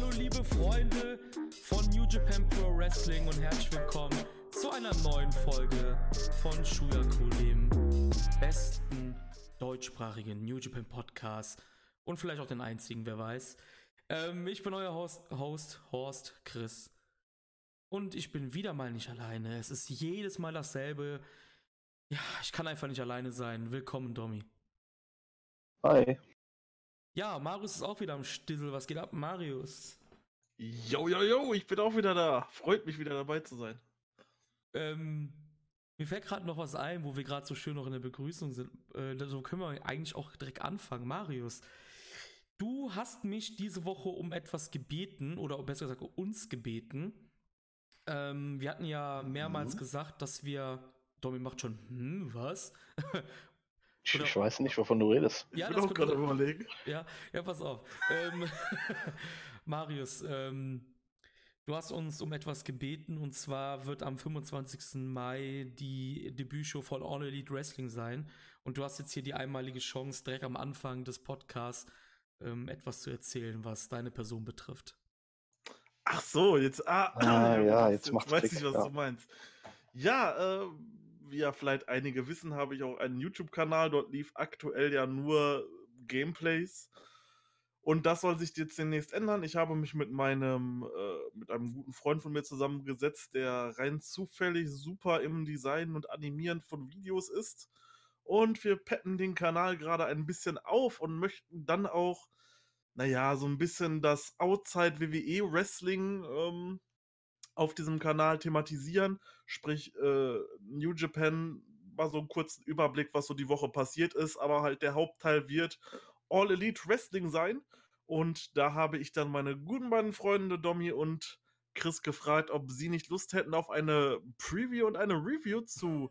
Hallo liebe Freunde von New Japan Pro Wrestling und herzlich willkommen zu einer neuen Folge von Shuyaku, dem besten deutschsprachigen New Japan Podcast und vielleicht auch den einzigen, wer weiß. Ähm, ich bin euer Host, Host Horst Chris und ich bin wieder mal nicht alleine. Es ist jedes Mal dasselbe. Ja, ich kann einfach nicht alleine sein. Willkommen, Domi. Hi. Ja, Marius ist auch wieder am Stissel. Was geht ab, Marius? Jo, jo, jo, ich bin auch wieder da. Freut mich wieder dabei zu sein. Ähm, mir fällt gerade noch was ein, wo wir gerade so schön noch in der Begrüßung sind. Äh, so können wir eigentlich auch direkt anfangen. Marius, du hast mich diese Woche um etwas gebeten, oder besser gesagt uns gebeten. Ähm, wir hatten ja mehrmals mhm. gesagt, dass wir. Domi macht schon, hm, was? Ich, ich, weiß nicht, wovon du redest. Ja, ich bin auch gerade überlegen. Ja, ja, pass auf. ähm, Marius, ähm, du hast uns um etwas gebeten und zwar wird am 25. Mai die Debütshow von All Elite Wrestling sein und du hast jetzt hier die einmalige Chance, direkt am Anfang des Podcasts ähm, etwas zu erzählen, was deine Person betrifft. Ach so, jetzt, ah, ah ja, jetzt, jetzt macht weiß ich, was ja. du meinst. Ja, äh, wie ja vielleicht einige wissen, habe ich auch einen YouTube-Kanal. Dort lief aktuell ja nur Gameplays. Und das soll sich jetzt demnächst ändern. Ich habe mich mit meinem, äh, mit einem guten Freund von mir zusammengesetzt, der rein zufällig super im Design und Animieren von Videos ist. Und wir petten den Kanal gerade ein bisschen auf und möchten dann auch, naja, so ein bisschen das Outside WWE Wrestling ähm, auf diesem Kanal thematisieren. Sprich, äh, New Japan war so ein kurzer Überblick, was so die Woche passiert ist, aber halt der Hauptteil wird All Elite Wrestling sein. Und da habe ich dann meine guten beiden Freunde Domi und Chris gefragt, ob sie nicht Lust hätten auf eine Preview und eine Review zu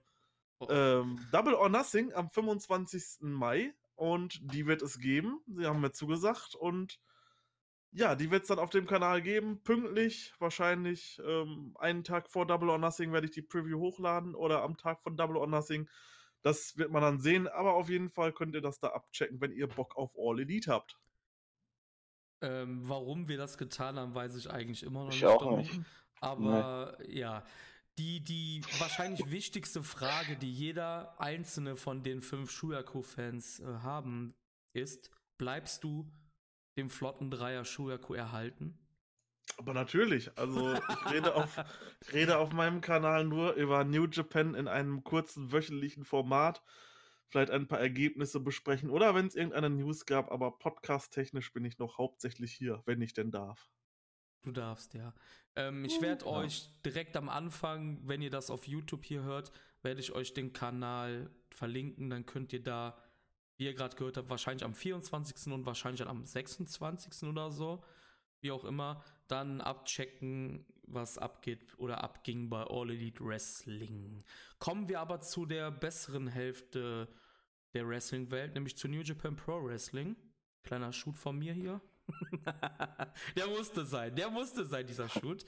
oh. ähm, Double or Nothing am 25. Mai. Und die wird es geben. Sie haben mir zugesagt. Und ja, die wird es dann auf dem Kanal geben, pünktlich, wahrscheinlich ähm, einen Tag vor Double or Nothing werde ich die Preview hochladen oder am Tag von Double or Nothing. Das wird man dann sehen, aber auf jeden Fall könnt ihr das da abchecken, wenn ihr Bock auf All Elite habt. Ähm, warum wir das getan haben, weiß ich eigentlich immer noch ich nicht. Auch nicht. Aber nee. ja, die, die wahrscheinlich wichtigste Frage, die jeder einzelne von den fünf Shuyaku-Fans äh, haben, ist: Bleibst du dem flotten Dreier Shuyaku erhalten? Aber natürlich, also ich rede auf, rede auf meinem Kanal nur über New Japan in einem kurzen wöchentlichen Format. Vielleicht ein paar Ergebnisse besprechen oder wenn es irgendeine News gab, aber podcast-technisch bin ich noch hauptsächlich hier, wenn ich denn darf. Du darfst, ja. Ähm, ich werde ja. euch direkt am Anfang, wenn ihr das auf YouTube hier hört, werde ich euch den Kanal verlinken. Dann könnt ihr da wie ihr gerade gehört habt, wahrscheinlich am 24. und wahrscheinlich am 26. oder so, wie auch immer, dann abchecken, was abgeht oder abging bei All Elite Wrestling. Kommen wir aber zu der besseren Hälfte der Wrestling-Welt, nämlich zu New Japan Pro Wrestling. Kleiner Shoot von mir hier. der musste sein, der musste sein, dieser Shoot.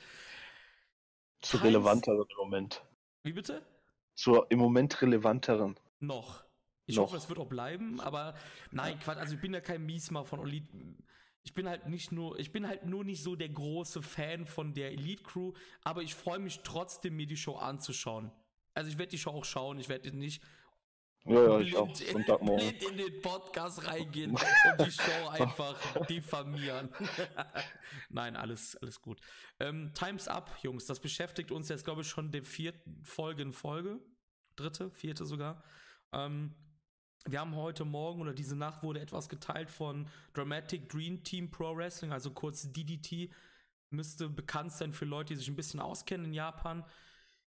Zu relevanteren im Moment. Wie bitte? Zur im Moment relevanteren. Noch. Ich Noch. hoffe, es wird auch bleiben, aber nein, Quatsch, also ich bin ja kein Miesmer von Elite. Ich bin halt nicht nur, ich bin halt nur nicht so der große Fan von der Elite Crew, aber ich freue mich trotzdem, mir die Show anzuschauen. Also ich werde die Show auch schauen, ich werde nicht ja, ja, ich auch. Sonntagmorgen. Blind in den Podcast reingehen und die Show einfach diffamieren. Nein, alles, alles gut. Ähm, Times Up, Jungs, das beschäftigt uns jetzt, glaube ich, schon der vierten Folge in Folge. Dritte, vierte sogar. Ähm, wir haben heute Morgen oder diese Nacht wurde etwas geteilt von Dramatic Dream Team Pro Wrestling, also kurz DDT. Müsste bekannt sein für Leute, die sich ein bisschen auskennen in Japan.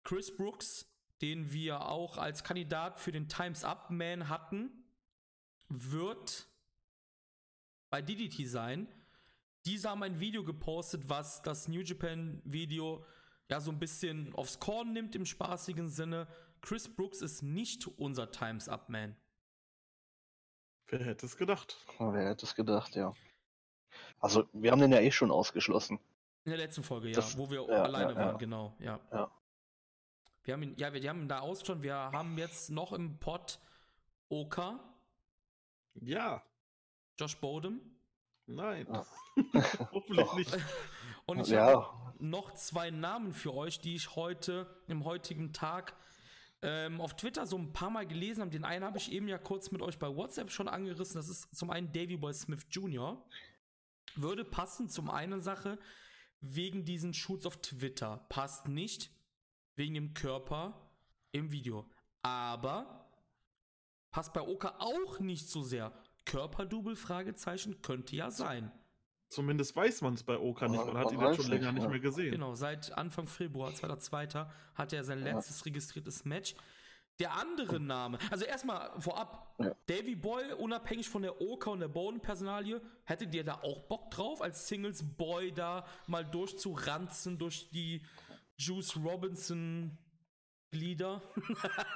Chris Brooks, den wir auch als Kandidat für den Times Up Man hatten, wird bei DDT sein. Diese haben ein Video gepostet, was das New Japan Video ja so ein bisschen aufs Korn nimmt im spaßigen Sinne. Chris Brooks ist nicht unser Times Up Man. Wer hätte es gedacht? Wer hätte es gedacht, ja. Also, wir haben den ja eh schon ausgeschlossen. In der letzten Folge, das, ja, wo wir ja, alleine ja, waren, genau, ja. ja. Wir haben ihn, ja, wir, wir haben ihn da ausgeschaut. Wir haben jetzt noch im Pod Oka. Ja. Josh Bodem. Nein. Ja. Hoffentlich nicht. Und ich Ja. habe noch zwei Namen für euch, die ich heute, im heutigen Tag, ähm, auf Twitter so ein paar Mal gelesen habe. Den einen habe ich eben ja kurz mit euch bei WhatsApp schon angerissen. Das ist zum einen Davy Boy Smith Jr. Würde passen zum einen Sache wegen diesen Shoots auf Twitter. Passt nicht wegen dem Körper im Video. Aber passt bei Oka auch nicht so sehr. Körperdouble? Fragezeichen könnte ja sein. Zumindest weiß man es bei Oka nicht. Man hat Man ihn jetzt schon länger nicht, nicht ja. mehr gesehen. Genau, seit Anfang Februar, 2.2. hat er sein Ja. letztes registriertes Match. Der andere Name, also erstmal vorab, Ja. Davy Boy, unabhängig von der Oka und der Boden-Personalie, hättet ihr da auch Bock drauf, als Singles Boy da mal durchzuranzen durch die Juice Robinson Glieder?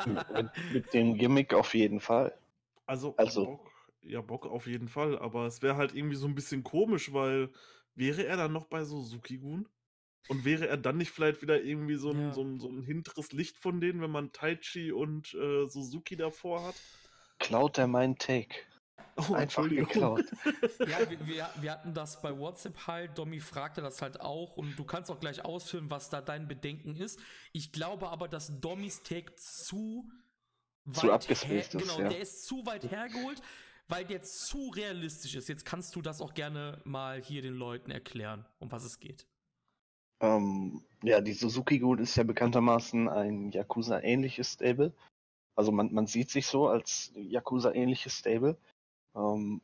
mit, mit dem Gimmick auf jeden Fall. Also, Also- Bock, ja, Bock auf jeden Fall. Aber es wäre halt irgendwie so ein bisschen komisch, weil wäre er dann noch bei Suzuki-Gun? Und wäre er dann nicht vielleicht wieder irgendwie so ein, Ja. so, ein, so ein hinteres Licht von denen, wenn man Taichi und äh, Suzuki davor hat? Klaut er meinen Take. Oh, Einfach Entschuldigung. geklaut. Ja, wir, wir, wir hatten das bei WhatsApp halt. Domi fragte das halt auch und du kannst auch gleich ausführen, was da dein Bedenken ist. Ich glaube aber, dass Dommys Take zu Zu abgespaced ist, Genau, ja. der ist zu weit hergeholt, weil der zu realistisch ist. Jetzt kannst du das auch gerne mal hier den Leuten erklären, um was es geht. Ähm, ja, die Suzuki Gun ist ja bekanntermaßen ein Yakuza-ähnliches Stable. Also man, man sieht sich so als Yakuza-ähnliches Stable. Ähm,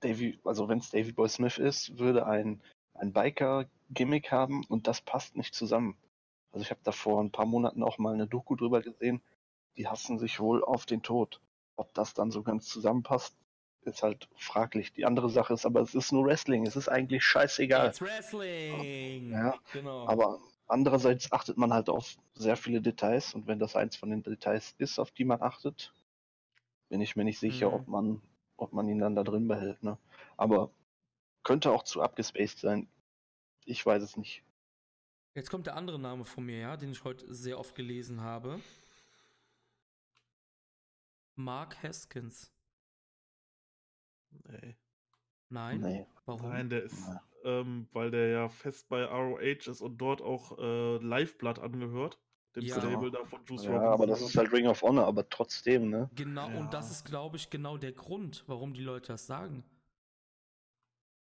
Davy, also wenn es Davy Boy Smith ist, würde ein, ein Biker-Gimmick haben und das passt nicht zusammen. Also ich habe da vor ein paar Monaten auch mal eine Doku drüber gesehen. Die hassen sich wohl auf den Tod. Ob das dann so ganz zusammenpasst, ist halt fraglich. Die andere Sache ist aber, es ist nur Wrestling. Es ist eigentlich scheißegal. It's Wrestling! Ja, genau. Aber andererseits achtet man halt auf sehr viele Details und wenn das eins von den Details ist, auf die man achtet, bin ich mir nicht sicher, Mhm. ob man, ob man ihn dann da drin behält. Ne? Aber könnte auch zu abgespaced sein. Ich weiß es nicht. Jetzt kommt der andere Name von mir, ja, den ich heute sehr oft gelesen habe. Mark Haskins. Nee. Nein? Nee. Warum? Nein, der ist, ähm, weil der ja fest bei ROH ist und dort auch äh, Liveblood angehört. Dem Ja. Stable da von Juice Ja, Robinson. aber das ist halt Ring of Honor, aber trotzdem, ne? Genau, Ja. und das ist, glaube ich, genau der Grund, warum die Leute das sagen.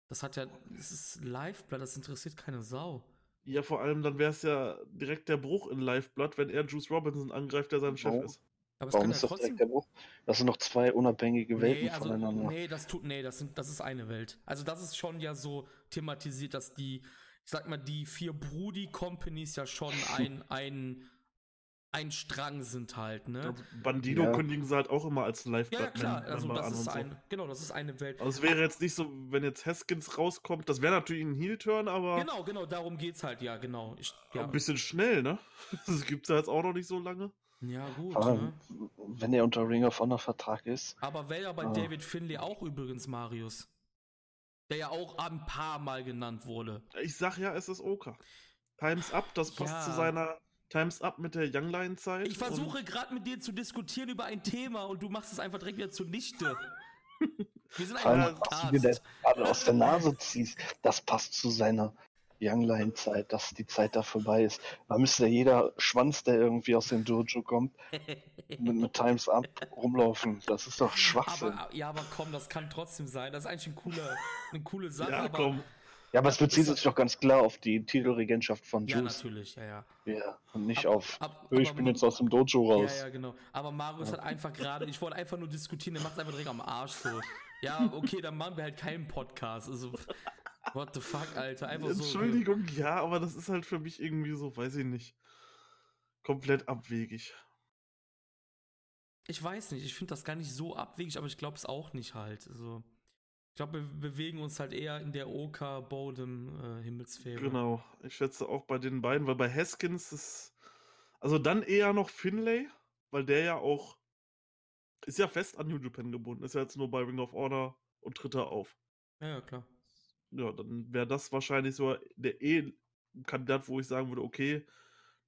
Das hat ja, es ist Liveblood, das interessiert keine Sau. Ja, vor allem dann wäre es ja direkt der Bruch in Liveblood, wenn er Juice Robinson angreift, der sein Chef Warum? ist. Aber es Warum kann ja ist das trotzdem. direkt der Bruch? Das sind noch zwei unabhängige Welten Nee, also, voneinander. nee, das tut, nee, das sind, das ist eine Welt. Also das ist schon ja so thematisiert, dass die, ich sag mal, die vier Brudi-Companies ja schon ein, ein, ein Strang sind halt, ne? Ja, Bandido Ja. kündigen sie halt auch immer als Ja, Liveblood ja, klar, also das ist so. ein, genau, das ist eine Welt. Also es wäre jetzt nicht so, wenn jetzt Haskins rauskommt, das wäre natürlich ein Heel-Turn, aber Genau, genau, darum geht's halt, ja, genau. Ich, ja. ein bisschen schnell, ne? Das gibt's ja jetzt auch noch nicht so lange. Ja, gut, Aber ne? wenn er unter Ring of Honor Vertrag ist, Aber wäre ja bei Ah. David Finlay auch übrigens Marius. Der ja auch ein paar Mal genannt wurde. Ich sag ja, es ist Oka. Times Up, das passt Ja. zu seiner Times Up mit der Young Lion Zeit. Ich versuche gerade mit dir zu diskutieren über ein Thema und du machst es einfach direkt wieder zunichte. Wir sind ein was du dir Podcast. da gerade aus der Nase ziehst, das passt zu seiner Young Lion Zeit, dass die Zeit da vorbei ist. Da müsste ja jeder Schwanz, der irgendwie aus dem Dojo kommt, mit, mit Times Up rumlaufen. Das ist doch Schwachsinn. aber, ja, aber komm, das kann trotzdem sein. Das ist eigentlich ein cooler, eine coole Sache. Ja, aber, komm. ja, aber es bezieht sich doch ganz klar auf die Titelregentschaft von Ja, Juice. natürlich, ja, ja. Ja, und nicht Ab- auf, ab- "Ö, ich aber bin jetzt aus dem Dojo raus. Ja, ja, genau. Aber Marius hat einfach gerade, ich wollte einfach nur diskutieren, der macht es einfach direkt am Arsch so. Ja, okay, dann machen wir halt keinen Podcast. Also, what the fuck, Alter. Einfach so. Entschuldigung, ja, aber das ist halt für mich irgendwie so, weiß ich nicht, komplett abwegig. Ich weiß nicht, ich finde das gar nicht so abwegig, aber ich glaube es auch nicht halt. Also, ich glaube, wir bewegen uns halt eher in der Oka Bodem äh. Genau, ich schätze auch bei den beiden, weil bei Haskins ist, also dann eher noch Finlay, weil der ja auch, ist ja fest an New Japan gebunden, ist ja jetzt nur bei Ring of Honor und tritt da auf. Ja, ja, klar. Ja, dann wäre das wahrscheinlich so der eh Kandidat, wo ich sagen würde, okay,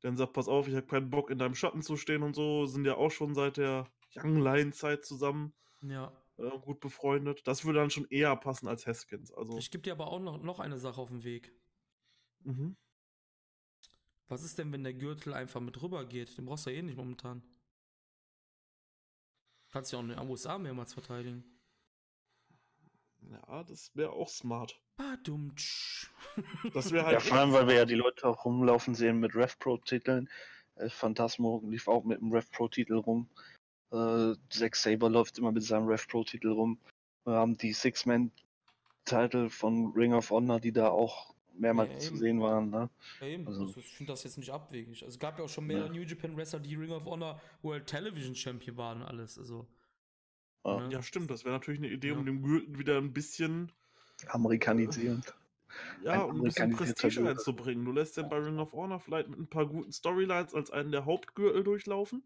dann sag, pass auf, ich habe keinen Bock in deinem Schatten zu stehen und so, sind ja auch schon seit der Young Lion Zeit zusammen. Ja. äh, gut befreundet. Das würde dann schon eher passen als Haskins. Also, Ich gebe dir aber auch noch, noch eine Sache auf den Weg. mhm. Was ist denn, wenn der Gürtel einfach mit rüber geht? Den brauchst du ja eh nicht momentan. Kannst ja auch in den USA mehrmals verteidigen. Ja, das wäre auch smart. Badumtsch. Das wäre Ja, halt. vor allem, weil wir ja die Leute auch rumlaufen sehen mit RevPro-Titeln. Äh, Phantasmo lief auch mit dem RevPro-Titel rum. Äh, Zack Saber läuft immer mit seinem RevPro-Titel rum. Wir haben die Six-Man-Titel von Ring of Honor, die da auch mehrmals Ja, zu sehen waren. Ne? Ja, eben. Also- Also, ich finde das jetzt nicht abwegig. Also, es gab ja auch schon mehrere Ja. New Japan Wrestler, die Ring of Honor World Television Champion waren und alles. Also, Ja. ne? Ja, stimmt. Das wäre natürlich eine Idee, Ja. um dem Gürtel wieder ein bisschen, Amerikanisierend. ja, Ein um ein bisschen Prestige reinzubringen. Du lässt den bei Ring of Honor vielleicht mit ein paar guten Storylines als einen der Hauptgürtel durchlaufen.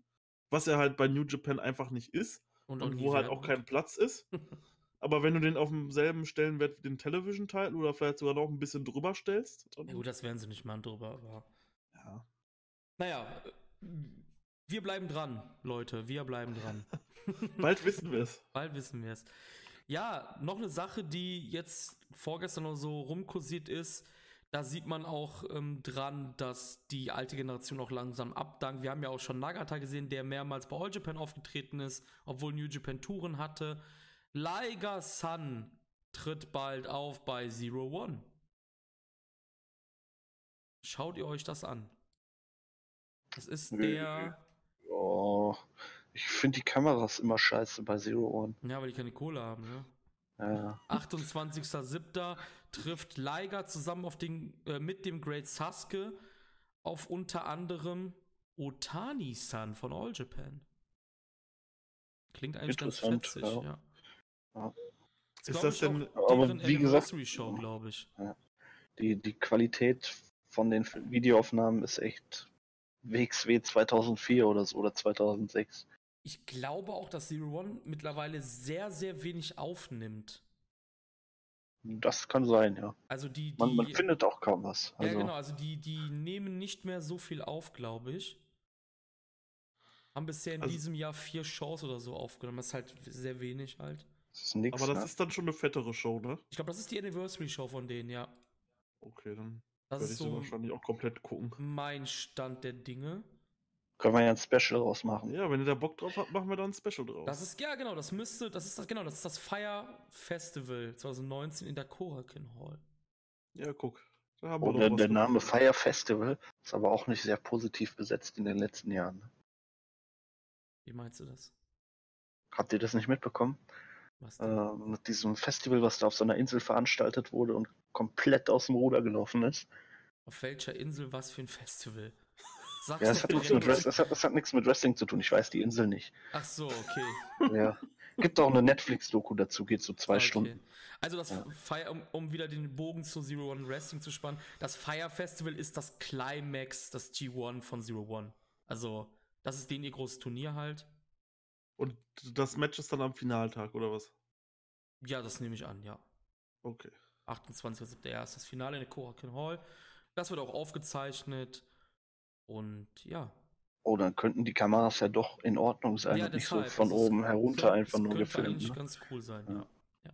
Was er halt bei New Japan einfach nicht ist. und, Und wo halt auch kein Platz ist. Aber wenn du den auf demselben Stellenwert wie den Television-Titel oder vielleicht sogar noch ein bisschen drüber stellst, dann, Ja, gut, das werden sie nicht machen drüber, aber. ja. Naja, äh, wir bleiben dran, Leute. Wir bleiben dran. Bald wissen wir es. Bald wissen wir es. Ja, noch eine Sache, die jetzt vorgestern noch so rumkursiert ist. Da sieht man auch ähm, dran, dass die alte Generation auch langsam abdankt. Wir haben ja auch schon Nagata gesehen, der mehrmals bei All Japan aufgetreten ist, obwohl New Japan Touren hatte. Liger Sun tritt bald auf bei Zero One. Schaut ihr euch das an? Das ist der. Oh, ich finde die Kameras immer scheiße bei Zero One. Ja, weil die keine Kohle haben, ne? Ja. 28.07. trifft Liger zusammen auf den, äh, mit dem Great Sasuke auf unter anderem Otani-san von All Japan. Klingt eigentlich ganz Interessant, fetzig, ja. ja. Ja. Ist glaub das ich, denn- Aber wie gesagt- Anniversary-Show, glaube ich. Die, die Qualität von den Videoaufnahmen ist echt WXW 2004 oder so oder 2006. Ich glaube auch, dass Zero One mittlerweile sehr, sehr wenig aufnimmt. Das kann sein, ja. Also die, die Man, man findet auch kaum was. Ja, Also, genau, also die, die nehmen nicht mehr so viel auf, glaube ich. Haben bisher in Also- diesem Jahr vier Shows oder so aufgenommen. Das ist halt sehr wenig halt. das ist nix, Aber das ne? ist dann schon eine fettere Show, ne? Ich glaube, das ist die Anniversary-Show von denen, ja. Okay, dann Das ist ich so wahrscheinlich auch komplett gucken. mein Stand der Dinge. Können wir ja ein Special rausmachen. Ja, wenn ihr da Bock drauf habt, machen wir da ein Special draus. Das ist, ja genau, das müsste, das ist das, genau, das ist das Fire Festival 2019 in der Korakin Hall. ja, guck. Da haben Oh, wir der, der Name. Fire Festival ist aber auch nicht sehr positiv besetzt in den letzten Jahren. Wie meinst du das? Habt ihr das nicht mitbekommen? Äh, mit diesem Festival, was da auf so einer Insel veranstaltet wurde und komplett aus dem Ruder gelaufen ist. Auf welcher Insel was für ein Festival? Sag's Ja, es hat, nichts mit das hat, das hat nichts mit Wrestling zu tun. Ich weiß die Insel nicht. Ach so, okay. Ja. Gibt auch eine Netflix-Doku dazu, geht so zwei Okay. Stunden. Also das Ja. Fire, um, um wieder den Bogen zu Zero One Wrestling zu spannen, das Fire Festival ist das Climax, das G1 von Zero One. Also, das ist den ihr großes Turnier halt. Und das Match ist dann am Finaltag, oder was? Ja, das nehme ich an, ja. Okay. 28.07. ist das Finale in der Korakin Hall. Das wird auch aufgezeichnet. Und ja. Oh, dann könnten die Kameras ja doch in Ordnung sein ja, und nicht so von das oben herunter das einfach nur könnte gefilmt. eigentlich Ne? ganz cool sein, Ja. ja.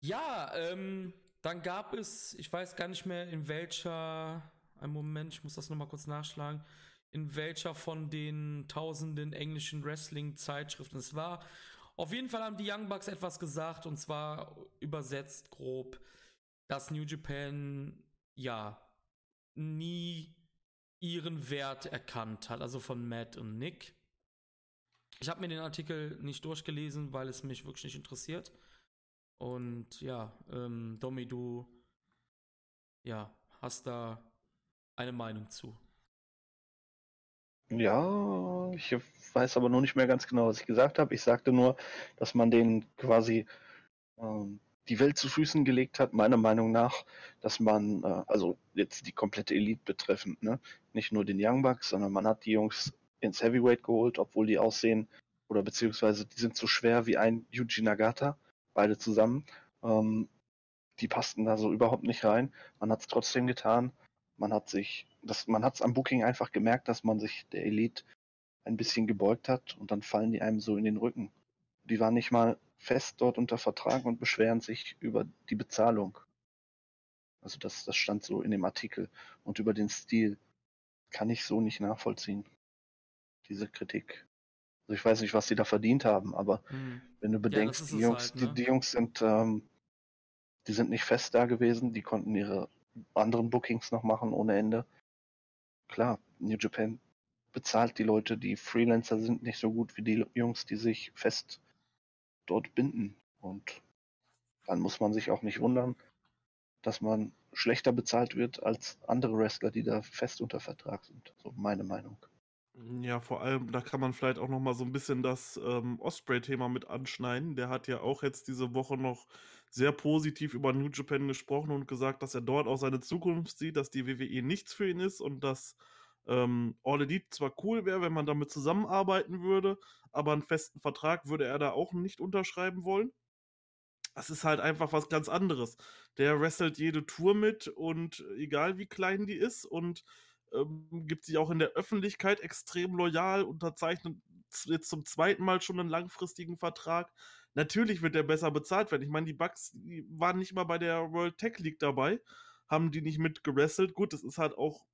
Ja, ja ähm, dann gab es, ich weiß gar nicht mehr in welcher, einen Moment, ich muss das nochmal kurz nachschlagen, in welcher von den tausenden englischen Wrestling-Zeitschriften es war. Auf jeden Fall haben die Young Bucks etwas gesagt und zwar übersetzt grob, dass New Japan ja nie ihren Wert erkannt hat, also von Matt und Nick. Ich habe mir den Artikel nicht durchgelesen, weil es mich wirklich nicht interessiert. Und ja, ähm, Domi, du ja, hast da eine Meinung zu. Ja, ich weiß aber noch nicht mehr ganz genau, was ich gesagt habe. Ich sagte nur, dass man denen quasi ähm, die Welt zu Füßen gelegt hat, meiner Meinung nach, dass man, äh, also jetzt die komplette Elite betreffend, ne? nicht nur den Young Bucks, sondern man hat die Jungs ins Heavyweight geholt, obwohl die aussehen, oder beziehungsweise die sind so schwer wie ein Yuji Nagata, beide zusammen. Ähm, die passten da so überhaupt nicht rein. Man hat es trotzdem getan. Man hat sich, das, man hat es am Booking einfach gemerkt, dass man sich der Elite ein bisschen gebeugt hat und dann fallen die einem so in den Rücken. die waren nicht mal fest dort unter Vertrag und beschweren sich über die Bezahlung. Also das, das stand so in dem Artikel. Und über den Stil kann ich so nicht nachvollziehen. Diese Kritik. Also ich weiß nicht, was sie da verdient haben, aber hm. wenn du bedenkst, ja, die, Jungs, halt, ne? die, die, Jungs sind, ähm, die sind nicht fest da gewesen, die konnten ihre anderen Bookings noch machen ohne Ende. Klar, New Japan bezahlt die Leute, die Freelancer sind, nicht so gut wie die Jungs, die sich fest dort binden. Und dann muss man sich auch nicht wundern, dass man schlechter bezahlt wird als andere Wrestler, die da fest unter Vertrag sind. So meine Meinung. Ja, vor allem, da kann man vielleicht auch noch mal so ein bisschen das ähm, Osprey-Thema mit anschneiden. Der hat ja auch jetzt diese Woche noch sehr positiv über New Japan gesprochen und gesagt, dass er dort auch seine Zukunft sieht, dass die WWE nichts für ihn ist und dass ähm, All Elite zwar cool wäre, wenn man damit zusammenarbeiten würde, aber einen festen Vertrag würde er da auch nicht unterschreiben wollen. Das ist halt einfach was ganz anderes. Der wrestelt jede Tour mit und egal wie klein die ist und ähm, gibt sich auch in der Öffentlichkeit extrem loyal, unterzeichnet jetzt zum zweiten Mal schon einen langfristigen Vertrag. Natürlich wird der besser bezahlt werden. Ich meine, die Bugs die waren nicht mal bei der World Tech League dabei, haben die nicht mit gewrestelt. Gut, das ist halt auch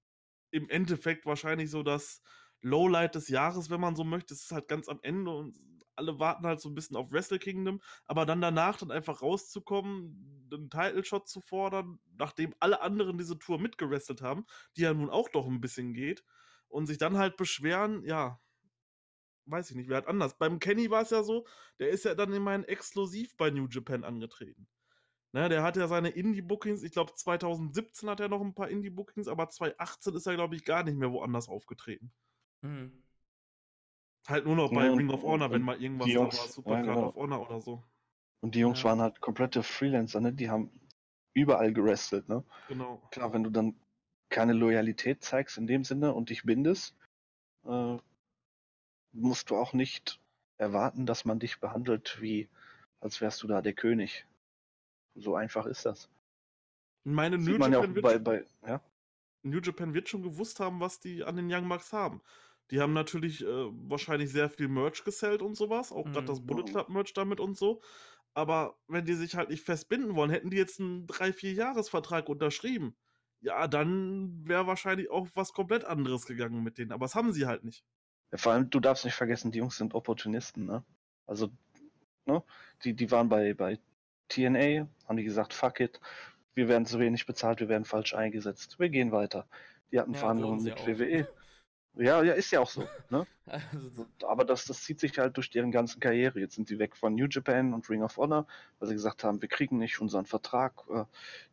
im Endeffekt wahrscheinlich so das Lowlight des Jahres, wenn man so möchte. Es ist halt ganz am Ende und alle warten halt so ein bisschen auf Wrestle Kingdom, aber dann danach dann einfach rauszukommen, einen Title Shot zu fordern, nachdem alle anderen diese Tour mitgerestelt haben, die ja nun auch doch ein bisschen geht und sich dann halt beschweren, ja, weiß ich nicht, wer hat anders. Beim Kenny war es ja so, der ist ja dann immerhin exklusiv bei New Japan angetreten. Ne, der hat ja seine Indie-Bookings, ich glaube 2017 hat er noch ein paar Indie-Bookings, aber 2018 ist er, glaube ich, gar nicht mehr woanders aufgetreten. Mhm. Halt nur noch bei ja, Ring of Honor, wenn mal irgendwas Jungs, da war, Supercard ja, genau. of Honor oder so. Und die Jungs ja. waren halt komplette Freelancer, ne? Die haben überall gerestelt, ne? Genau. Klar, wenn du dann keine Loyalität zeigst in dem Sinne und dich bindest, äh, musst du auch nicht erwarten, dass man dich behandelt wie, als wärst du da der König. So einfach ist das. Meine New Japan, ja bei, bei, ja? New Japan wird schon gewusst haben, was die an den Young Bucks haben. Die haben natürlich äh, wahrscheinlich sehr viel Merch gesellt und sowas, auch mhm. gerade das Bullet Club Merch damit und so. Aber wenn die sich halt nicht festbinden wollen, hätten die jetzt einen 3-4-Jahres-Vertrag unterschrieben. Ja, dann wäre wahrscheinlich auch was komplett anderes gegangen mit denen. Aber das haben sie halt nicht. Ja, vor allem, du darfst nicht vergessen, die Jungs sind Opportunisten, ne? Also, ne? Die, die waren bei, bei TNA haben die gesagt, fuck it, wir werden zu wenig bezahlt, wir werden falsch eingesetzt, wir gehen weiter. Die hatten ja, Verhandlungen mit WWE. Ja, ja, ist ja auch so. Ne? also, Aber das, das zieht sich halt durch deren ganzen Karriere. Jetzt sind sie weg von New Japan und Ring of Honor, weil sie gesagt haben, wir kriegen nicht unseren Vertrag, äh,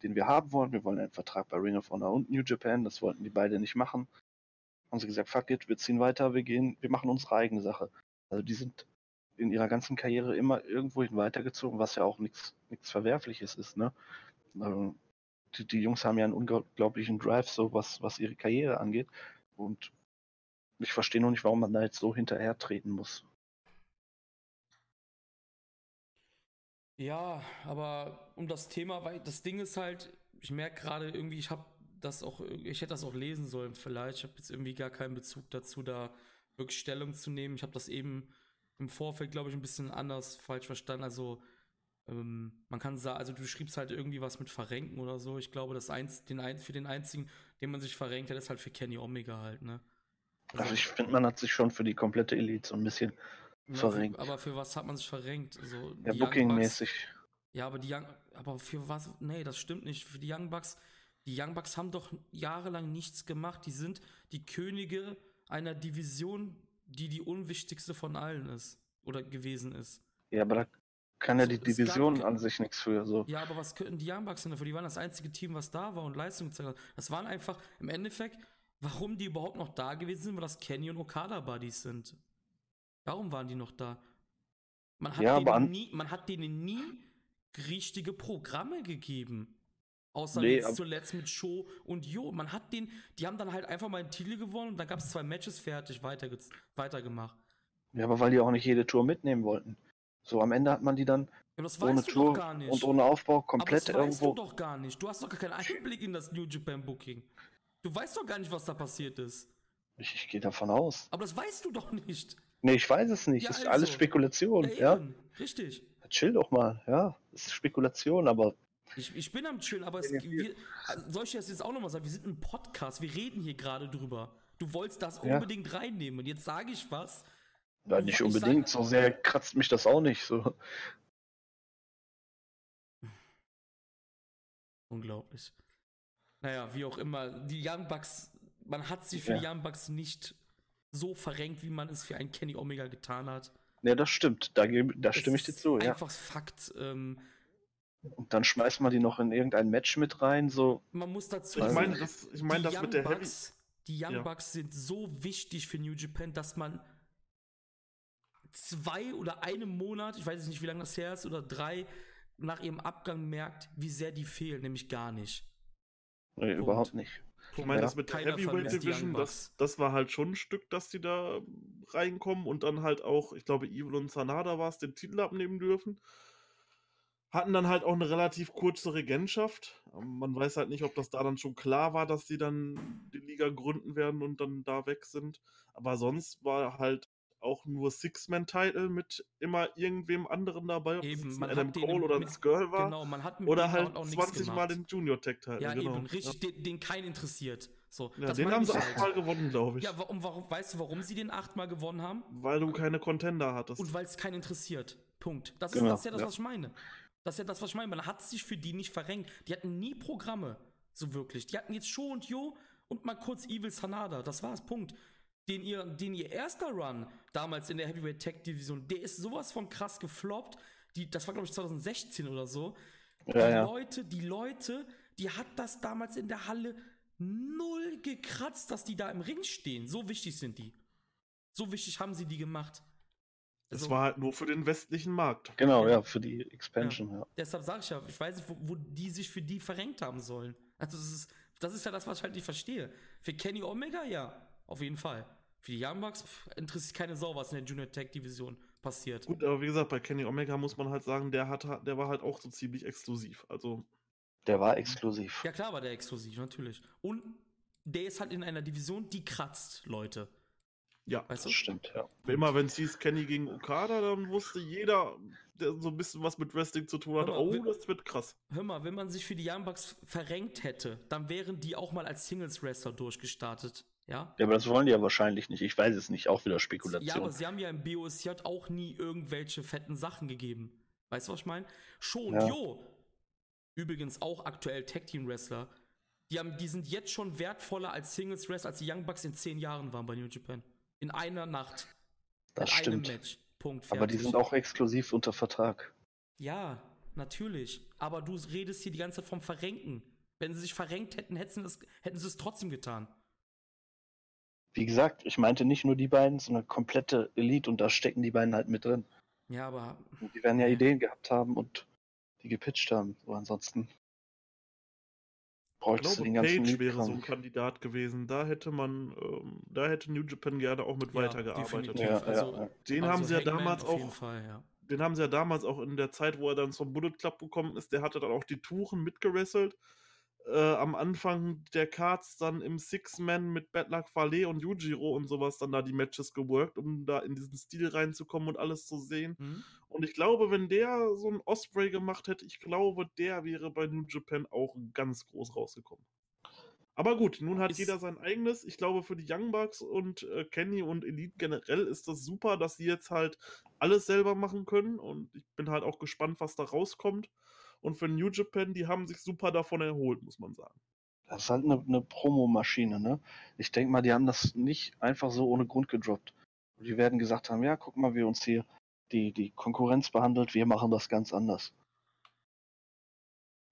den wir haben wollen. Wir wollen einen Vertrag bei Ring of Honor und New Japan. Das wollten die beide nicht machen. Haben sie gesagt, fuck it, wir ziehen weiter, wir gehen, wir machen unsere eigene Sache. Also die sind in ihrer ganzen Karriere immer irgendwohin weitergezogen, was ja auch nichts Verwerfliches ist. Ne? Ähm, die, die, Jungs haben ja einen unglaublichen Drive, so was, was ihre Karriere angeht. Und ich verstehe noch nicht, warum man da jetzt so hinterher treten muss. Ja, aber um das Thema, weil das Ding ist halt, ich merke gerade irgendwie, ich habe das auch, ich hätte das auch lesen sollen vielleicht. Ich habe jetzt irgendwie gar keinen Bezug dazu, da wirklich Stellung zu nehmen. Ich habe das eben im Vorfeld, glaube ich, ein bisschen anders falsch verstanden. Also, ähm, man kann sagen, also du schriebst halt irgendwie was mit Verrenken oder so. Ich glaube, das eins, den ein, für den einzigen, den man sich verrenkt hat, ist halt für Kenny Omega halt, ne? Also, also ich finde, man hat sich schon für die komplette Elite so ein bisschen ja, verrenkt. Für, aber für was hat man sich verrenkt? Also, ja, Booking-mäßig. Ja, aber die Young, aber für was? Nee, das stimmt nicht. Für die Young Bucks, die Young Bucks haben doch jahrelang nichts gemacht. Die sind die Könige einer Division, die die unwichtigste von allen ist oder gewesen ist. Ja, aber da kann ja so, die Division gab, an sich nichts für. So. Ja, aber was könnten die Young Bucks denn dafür? Die waren das einzige Team, was da war und Leistung gezeigt hat. Das waren einfach im Endeffekt, warum die überhaupt noch da gewesen sind, weil das Kenny und Okada Buddies sind. Warum waren die noch da? Man hat, ja, denen, nie, man hat denen nie richtige Programme gegeben. Außer nee, jetzt zuletzt mit Show und Jo. Man hat den, die haben dann halt einfach mal einen Titel gewonnen und dann gab es zwei Matches fertig, weiter, weitergemacht. Ja, aber weil die auch nicht jede Tour mitnehmen wollten. So, am Ende hat man die dann ja, ohne Tour und ohne Aufbau komplett aber das irgendwo. Weißt du doch gar nicht. Du hast doch gar keinen Einblick in das New Japan Booking. Du weißt doch gar nicht, was da passiert ist. Ich, ich gehe davon aus. Aber das weißt du doch nicht. Nee, ich weiß es nicht. Ja, ist also. alles Spekulation, ja. eben, Richtig. Chill doch mal, ja. Ist Spekulation, aber Ich, ich bin am Chillen, aber es, Ja, wir, soll ich das jetzt auch nochmal sagen? Wir sind ein Podcast, wir reden hier gerade drüber. Du wolltest das Ja. unbedingt reinnehmen und jetzt sage ich was. ja, nicht Ich sag- unbedingt. So sehr kratzt mich das auch nicht. So. Unglaublich. Naja, wie auch immer, die Young Bucks, man hat sie für Ja. die Young Bucks nicht so verrenkt, wie man es für einen Kenny Omega getan hat. Ja, das stimmt. Da, da stimme ich dir zu, ja. Einfach Fakt. Ähm, Und dann schmeißt man die noch in irgendein Match mit rein, so. man muss dazu Ich meine, das, ich mein, die das Young mit der Heavy. Bucks, die Young Ja. Bucks sind so wichtig für New Japan, dass man zwei oder einem Monat, ich weiß jetzt nicht, wie lange das her ist, oder drei nach ihrem Abgang merkt, wie sehr die fehlen, nämlich gar nicht. Nee, Punkt. überhaupt nicht. Ich meine, Ja. das mit der Heavyweight Division, das, das war halt schon ein Stück, dass die da reinkommen und dann halt auch, ich glaube, Evil und Sanada war es, den Titel abnehmen dürfen. Hatten dann halt auch eine relativ kurze Regentschaft. Ähm, Man weiß halt nicht, ob das da dann schon klar war, dass sie dann die Liga gründen werden und dann da weg sind. Aber sonst war halt auch nur Six-Man-Title mit immer irgendwem anderen dabei, ob Eben, es ein Adam Cole oder ein Skull war. Genau, man hat mit Oder halt auch nichts 20 Mal den Junior-Tech-Title. Ja, genau. eben, richtig, den, den keinen interessiert. So, Ja, das den haben sie ich auch halt. gewonnen, glaube ich. Ja, warum, warum, weißt du, warum sie den achtmal gewonnen haben? Weil du keine Contender hattest. Und weil es keinen interessiert. Punkt. Das ist, Genau, das ist ja das, ja. was ich meine. Das ist ja das, was ich meine. Man hat sich für die nicht verrenkt. Die hatten nie Programme, so wirklich. Die hatten jetzt Show und Jo und mal kurz Evil Sanada. Das war's, Punkt. Den ihr, den ihr erster Run damals in der Heavyweight Tech Division, der ist sowas von krass gefloppt. Die, das war, glaube ich, 2016 oder so. Ja, die ja. Leute, die Leute, die hat das damals in der Halle null gekratzt, dass die da im Ring stehen. So wichtig sind die. So wichtig haben sie die gemacht. Es Also- war halt nur für den westlichen Markt. Genau, Ja. ja, für die Expansion, ja. Deshalb sage ich ja, ich weiß nicht, wo, wo die sich für die verrenkt haben sollen. Also das ist, das ist ja das, was ich halt nicht verstehe. Für Kenny Omega, ja, auf jeden Fall. Für die Young Bucks interessiert keine Sau, was in der Junior Tag Division passiert. Gut, aber wie gesagt, bei Kenny Omega muss man halt sagen, der, hat, der war halt auch so ziemlich exklusiv. Also, Der war exklusiv. Ja klar war der exklusiv, natürlich. Und der ist halt in einer Division, die kratzt, Leute. Ja. Weißt du? Das stimmt, ja. Immer wenn es hieß Kenny gegen Okada, dann wusste jeder, der so ein bisschen was mit Wrestling zu tun hat, Aber oh, wir- das wird krass. Hör mal, wenn man sich für die Young Bucks verrenkt hätte, dann wären die auch mal als Singles-Wrestler durchgestartet. Ja? Ja, aber das wollen die ja wahrscheinlich nicht. Ich weiß es nicht. Auch wieder Ja, Spekulation. aber sie haben ja im BOSJ auch nie irgendwelche fetten Sachen gegeben. Weißt du, was ich meine? Schon, Ja. Jo. Übrigens auch aktuell Tag Team Wrestler. Die, haben, die sind jetzt schon wertvoller als Singles Wrestler, als die Young Bucks in zehn Jahren waren bei New Japan. In einer Nacht. das in stimmt. einem Match. Punkt. Aber die sind auch exklusiv unter Vertrag. Ja, natürlich. Aber du redest hier die ganze Zeit vom Verrenken. Wenn sie sich verrenkt hätten, hätten sie es, hätten sie es trotzdem getan. Wie gesagt, ich meinte nicht nur die beiden, sondern komplette Elite und da stecken die beiden halt mit drin. Ja, aber Und die werden ja Ja. Ideen gehabt haben und die gepitcht haben. So ansonsten Ich bräuchtest du glaube, den ganzen Page wäre so ein. Kandidat gewesen. Da hätte man, ähm, da hätte New Japan gerne auch mit Ja, weitergearbeitet. Ja, Also- ja, ja. Den also haben sie ja Hangman damals auch Fall, ja. den haben sie ja damals auch in der Zeit, wo er dann zum Bullet Club gekommen ist, der hatte dann auch die Touren mitgerasselt. Äh, am Anfang der Cards dann im Six-Man mit Bad Luck Fale und Yujiro und sowas dann da die Matches geworkt, um da in diesen Stil reinzukommen und alles zu sehen. Mhm. Und ich glaube, wenn der so ein Osprey gemacht hätte, ich glaube, der wäre bei New Japan auch ganz groß rausgekommen. Aber gut, nun hat Ist- jeder sein eigenes. Ich glaube, für die Young Bucks und äh, Kenny und Elite generell ist das super, dass sie jetzt halt alles selber machen können. Und ich bin halt auch gespannt, was da rauskommt. Und für New Japan, die haben sich super davon erholt, muss man sagen. Das ist halt eine, eine Promomaschine, ne? Ich denke mal, die haben das nicht einfach so ohne Grund gedroppt. Die werden gesagt haben, ja, guck mal, wie uns hier die, die Konkurrenz behandelt, wir machen das ganz anders.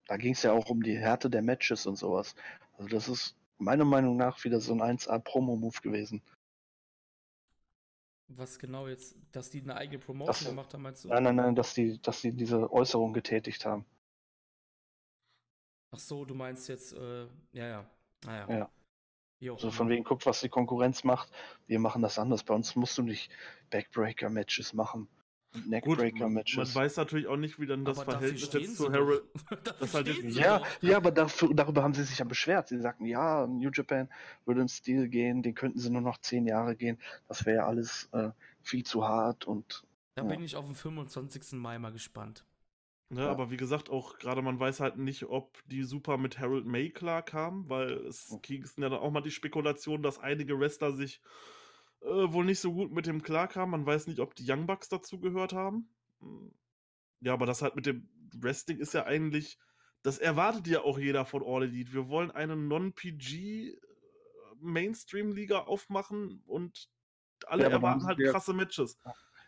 Da ging es ja auch um die Härte der Matches und sowas. Also das ist meiner Meinung nach wieder so ein 1A-Promo-Move gewesen. Was genau jetzt, dass die eine eigene Promotion Das- gemacht haben, meinst du? Nein, nein, nein, dass die, dass die diese Äußerung getätigt haben. Ach so, du meinst jetzt, äh, ja, ja. Naja. Ja. Wie auch So immer. von wegen, guck, was die Konkurrenz macht. Wir machen das anders. Bei uns musst du nicht Backbreaker-Matches machen. Neckbreaker-Matches. Man weiß natürlich auch nicht, wie dann das Aber Verhältnis jetzt zu. Harold. Das halt jetzt- Ja, doch. ja, aber dafür, darüber haben sie sich ja beschwert. Sie sagten, ja, New Japan würde in Stil gehen, den könnten sie nur noch zehn Jahre gehen. Das wäre ja alles äh, viel zu hart und Da Ja. bin ich auf den 25. Mai mal gespannt. Ja, Ja. aber wie gesagt, auch gerade man weiß halt nicht, ob die Super mit Harold May klarkam, weil es Mhm. ging ja dann auch mal die Spekulation, dass einige Wrestler sich äh, wohl nicht so gut mit dem klarkamen. Man weiß nicht, ob die Young Bucks dazu gehört haben. Hm. Ja, aber das halt mit dem Wrestling ist ja eigentlich, das erwartet ja auch jeder von All Elite. Wir wollen eine Non-PG äh, Mainstream-Liga aufmachen und alle Ja, erwarten halt ja- krasse Matches.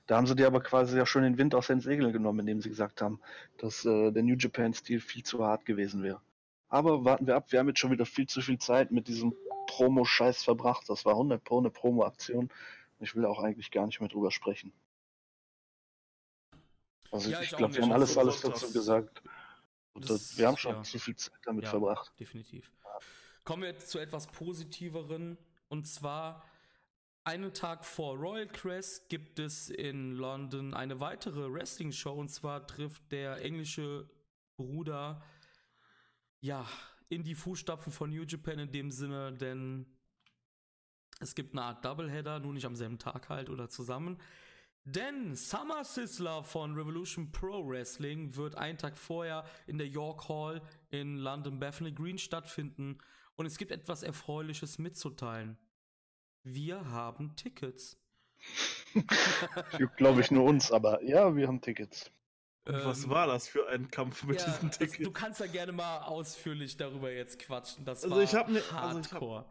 Da haben sie dir aber quasi ja schon den Wind aus den Segeln genommen, indem sie gesagt haben, dass äh, der New Japan-Stil viel zu hart gewesen wäre. Aber warten wir ab, wir haben jetzt schon wieder viel zu viel Zeit mit diesem Promo-Scheiß verbracht. Das war 100 Pro eine Promo-Aktion. Ich will auch eigentlich gar nicht mehr drüber sprechen. Also Ja, ich, ich glaube, wir haben alles, alles dazu gesagt. Das, wir haben schon ja. zu viel Zeit damit Ja. verbracht. Definitiv. Kommen wir jetzt zu etwas positiveren. Und zwar, einen Tag vor Royal Crest gibt es in London eine weitere Wrestling-Show. Und zwar trifft der englische Bruder, ja, in die Fußstapfen von New Japan in dem Sinne, denn es gibt eine Art Doubleheader, nur nicht am selben Tag halt oder zusammen. Denn Summer Sizzler von Revolution Pro Wrestling wird einen Tag vorher in der York Hall in London Bethnal Green stattfinden. Und es gibt etwas Erfreuliches mitzuteilen. Wir haben Tickets. Glaube ich nur uns, aber ja, wir haben Tickets. Und was Ähm, war das für ein Kampf mit ja, diesen das, Tickets? du kannst ja gerne mal ausführlich darüber jetzt quatschen. Das Also war ich hab mir- also ich hab- Hardcore.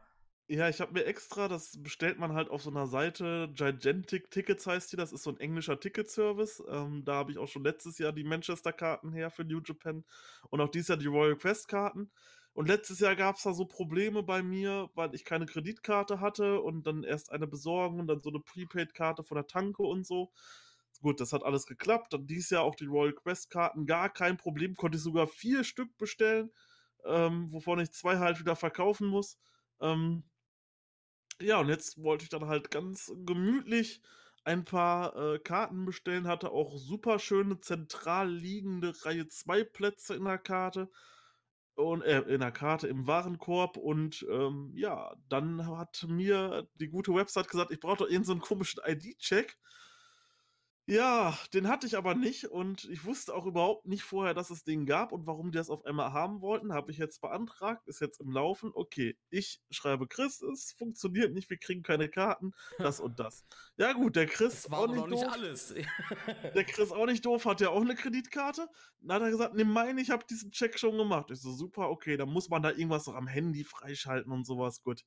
Ja, ich habe mir extra, das bestellt man halt auf so einer Seite, Gigantic Tickets heißt die, das ist so ein englischer Ticketservice. Ähm, da habe ich auch schon letztes Jahr die Manchester-Karten her für New Japan und auch dieses Jahr die Royal Quest-Karten. Und letztes Jahr gab es da so Probleme bei mir, weil ich keine Kreditkarte hatte und dann erst eine besorgen und dann so eine Prepaid-Karte von der Tanke und so. Gut, das hat alles geklappt. Dann dieses Jahr auch die Royal Quest-Karten, gar kein Problem. Konnte ich sogar vier Stück bestellen, ähm, wovon ich zwei halt wieder verkaufen muss. Ähm, ja, und jetzt wollte ich dann halt ganz gemütlich ein paar äh, Karten bestellen, hatte auch super schöne zentral liegende Reihe 2 Plätze in der Karte und äh, in der Karte im Warenkorb und ähm, ja, dann hat mir die gute Website gesagt, ich brauche doch irgendeinen so komischen ID-Check. Ja, den hatte ich aber nicht und ich wusste auch überhaupt nicht vorher, dass es den gab und warum die das auf einmal haben wollten. Habe ich jetzt beantragt, ist jetzt im Laufen. Okay, ich schreibe Chris, es funktioniert nicht, wir kriegen keine Karten, das und das. Ja gut, der Chris war auch nicht noch nicht doof. alles. Der Chris auch nicht doof, hat ja auch eine Kreditkarte. Dann hat er gesagt, nimm meine, ich habe diesen Check schon gemacht. Ich so, super, okay, dann muss man da irgendwas noch am Handy freischalten und sowas. Gut,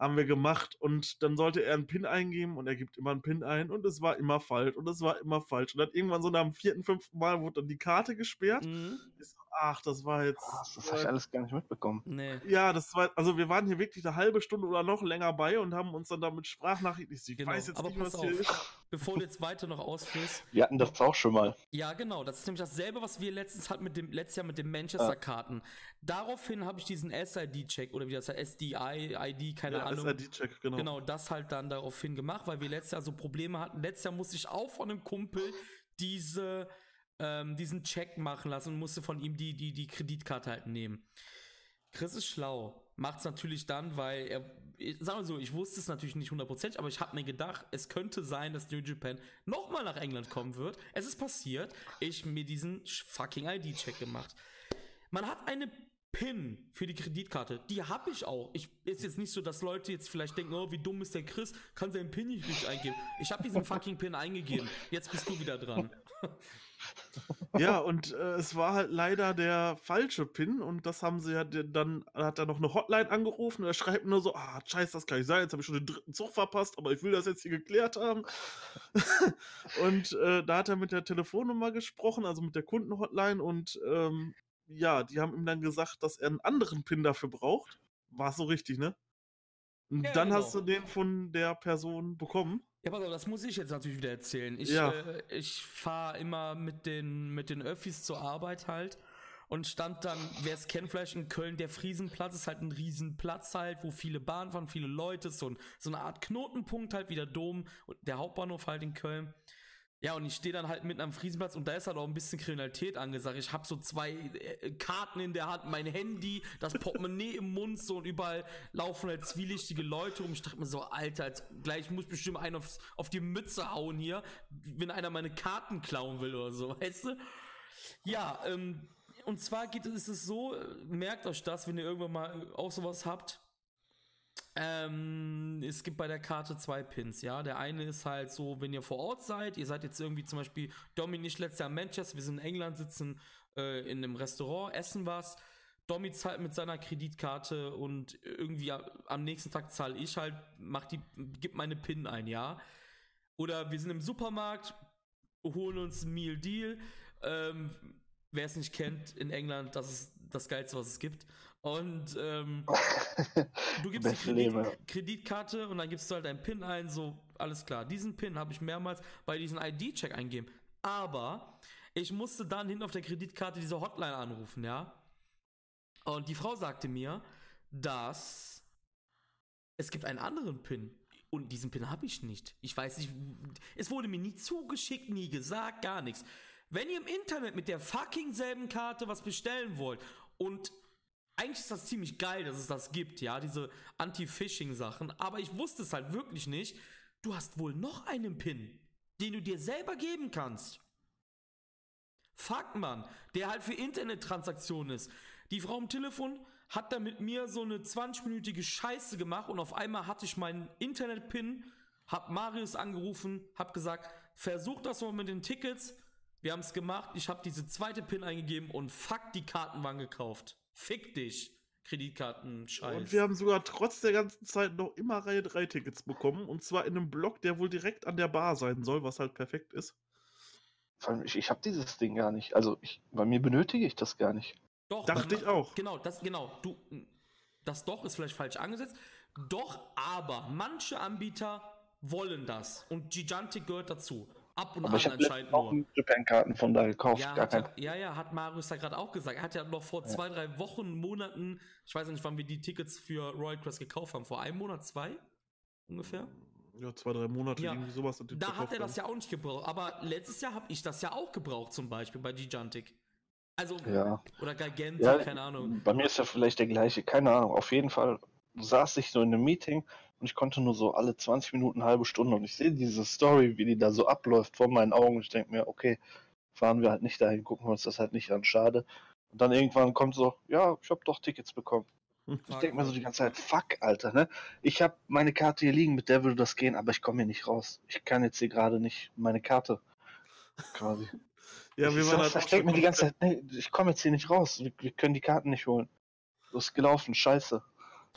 haben wir gemacht. Und dann sollte er einen PIN eingeben und er gibt immer einen PIN ein und es war immer falsch und es war immer falsch. Und dann irgendwann so nach dem vierten, fünften Mal wurde dann die Karte gesperrt. Mhm. So, ach, das war jetzt... Krass, das habe ich alles gar nicht mitbekommen. Nee. ja, das war, also wir waren hier wirklich eine halbe Stunde oder noch länger bei und haben uns dann damit Sprachnachrichten. Ich, Genau, weiß jetzt aber nicht, pass was hier auf. ist. Bevor du jetzt weiter noch ausführst, Wir hatten das auch schon mal. Ja, genau. Das ist nämlich dasselbe, was wir letztens hatten mit dem letztes Jahr mit den Manchester-Karten. Daraufhin habe ich diesen SID-Check oder wie das heißt, SDI, ID, keine Ja, Ahnung. SID-Check, genau. Genau, das halt dann daraufhin gemacht, weil wir letztes Jahr so Probleme hatten. Letztes Jahr musste ich auch von einem Kumpel diese, ähm, diesen Check machen lassen und musste von ihm die, die, die Kreditkarte halt nehmen. Chris ist schlau. Macht's natürlich dann, weil er, ich- sagen wir so, ich wusste es natürlich nicht hundertprozentig, aber ich habe mir gedacht, es könnte sein, dass New Japan nochmal nach England kommen wird. Es ist passiert. Ich mir diesen fucking ID-Check gemacht. Man hat eine PIN für die Kreditkarte. Die habe ich auch. Ich ist jetzt nicht so, dass Leute jetzt vielleicht denken, oh, wie dumm ist der Chris, kann seinen PIN nicht richtig eingeben. Ich habe diesen fucking PIN eingegeben. Jetzt bist du wieder dran. Ja, und äh, es war halt leider der falsche PIN und das haben sie ja dann, hat er noch eine Hotline angerufen und er schreibt nur so, ah, scheiße, das kann nicht sein, jetzt habe ich schon den dritten Zug verpasst, aber ich will das jetzt hier geklärt haben. und äh, da hat er mit der Telefonnummer gesprochen, also mit der Kundenhotline und ähm, ja, die haben ihm dann gesagt, dass er einen anderen PIN dafür braucht. War so richtig, ne? Und Ja, dann genau. hast du den von der Person bekommen. Ja, pass auf, das muss ich jetzt natürlich wieder erzählen. Ich, Ja. äh, ich fahre immer mit den, mit den Öffis zur Arbeit halt und stand dann, wer es kennt, vielleicht in Köln, der Friesenplatz ist halt ein Riesenplatz halt, wo viele Bahnen fahren, viele Leute, so, ein, so eine Art Knotenpunkt halt, wie der Dom und der Hauptbahnhof halt in Köln. Ja, und ich stehe dann halt mitten am Friesenplatz und da ist halt auch ein bisschen Kriminalität angesagt. Ich habe so zwei äh, Karten in der Hand, mein Handy, das Portemonnaie im Mund so und überall laufen halt zwielichtige Leute um. Ich dachte mir so, Alter, jetzt, gleich muss bestimmt einer aufs, auf die Mütze hauen hier, wenn einer meine Karten klauen will oder so, weißt du? Ja, ähm, und zwar geht ist es so, merkt euch das, wenn ihr irgendwann mal auch sowas habt ähm, es gibt bei der Karte zwei Pins, ja. Der eine ist halt so, wenn ihr vor Ort seid, ihr seid jetzt irgendwie zum Beispiel Domi nicht letztes Jahr in Manchester, wir sind in England, sitzen äh, in einem Restaurant, essen was. Domi zahlt mit seiner Kreditkarte und irgendwie am nächsten Tag zahle ich halt, mach die, gib meine PIN ein, ja. Oder wir sind im Supermarkt, holen uns ein Meal Deal. Ähm, Wer es nicht kennt, in England, das ist das Geilste, was es gibt. Und ähm, du gibst die Kredit Kreditkarte und dann gibst du halt deinen PIN ein, so alles klar. Diesen PIN habe ich mehrmals bei diesem ID-Check eingeben. Aber ich musste dann hin auf der Kreditkarte diese Hotline anrufen, ja. Und die Frau sagte mir, dass es gibt einen anderen PIN. Und diesen PIN habe ich nicht. Ich weiß nicht, es wurde mir nie zugeschickt, nie gesagt, gar nichts. Wenn ihr im Internet mit der fucking selben Karte was bestellen wollt und eigentlich ist das ziemlich geil, dass es das gibt, ja, diese Anti-Phishing-Sachen. Aber ich wusste es halt wirklich nicht. Du hast wohl noch einen Pin, den du dir selber geben kannst. Fuck, man, der halt für Internettransaktionen ist. Die Frau am Telefon hat da mit mir so eine 20-minütige Scheiße gemacht und auf einmal hatte ich meinen Internet-Pin, hab Marius angerufen, hab gesagt, versuch das mal mit den Tickets. Wir haben es gemacht, ich habe diese zweite Pin eingegeben und fuck, die Karten waren gekauft. Fick dich. Kreditkarten-Scheiß. Und wir haben sogar trotz der ganzen Zeit noch immer Reihe 3 Tickets bekommen. Und zwar in einem Block, der wohl direkt an der Bar sein soll, was halt perfekt ist. Vor allem, ich, ich habe dieses Ding gar nicht. Also, ich, bei mir benötige ich das gar nicht. Doch, dachte ich auch. Genau, das, genau. Du, das doch ist vielleicht falsch angesetzt. Doch, aber manche Anbieter wollen das. Und Gigantic gehört dazu. Ab und Aber an anscheinend nur. Ich Japan-Karten von da gekauft. Ja, hat, kein... ja, ja, hat Marius da gerade auch gesagt. Er hat ja noch vor ja. zwei, drei Wochen, Monaten, ich weiß nicht, wann wir die Tickets für Royal Quest gekauft haben. Vor einem Monat, zwei ungefähr. Ja, zwei, drei Monate, ja. irgendwie sowas. Da hat er das ja auch nicht gebraucht. Aber letztes Jahr habe ich das ja auch gebraucht, zum Beispiel bei Gigantic. Also, ja. oder Gigantic, ja, keine Ahnung. Bei mir ist ja vielleicht der gleiche, keine Ahnung. Auf jeden Fall saß ich so in einem Meeting und ich konnte nur so alle 20 Minuten, halbe Stunde und ich sehe diese Story, wie die da so abläuft vor meinen Augen. Ich denke mir, okay, fahren wir halt nicht dahin, gucken wir uns das halt nicht an, schade. Und dann irgendwann kommt so, ja, ich habe doch Tickets bekommen. Ich denke mir so die ganze Zeit, fuck, Alter, ne? Ich habe meine Karte hier liegen, mit der würde das gehen, aber ich komme hier nicht raus. Ich kann jetzt hier gerade nicht meine Karte quasi. ja, wir waren halt ich denke mir die ganze Zeit, nee, ich komme jetzt hier nicht raus. Wir, wir, können die Karten nicht holen. Das ist gelaufen, scheiße.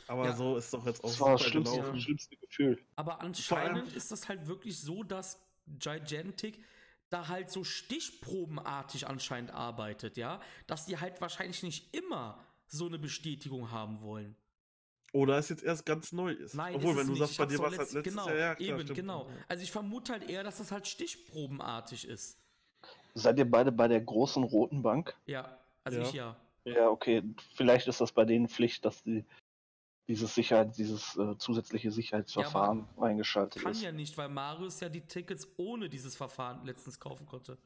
Aber ja. so ist doch jetzt auch das war das schlimmste, ja. schlimmste Gefühl. Aber anscheinend ist das halt wirklich so, dass Gigantic da halt so stichprobenartig anscheinend arbeitet, ja, dass die halt wahrscheinlich nicht immer so eine Bestätigung haben wollen. Oder es jetzt erst ganz neu ist. Nein, Obwohl, wenn du sagst, bei dir war es halt letztes genau, Jahr, ja, klar, eben, genau. Also ich vermute halt eher, dass das halt stichprobenartig ist. Seid ihr beide bei der großen roten Bank? Ja, also ja. ich ja. Ja, okay. Vielleicht ist das bei denen Pflicht, dass die dieses Sicherheit, dieses äh, zusätzliche Sicherheitsverfahren ja, eingeschaltet kann ist. Kann ja nicht, weil Marius ja die Tickets ohne dieses Verfahren letztens kaufen konnte.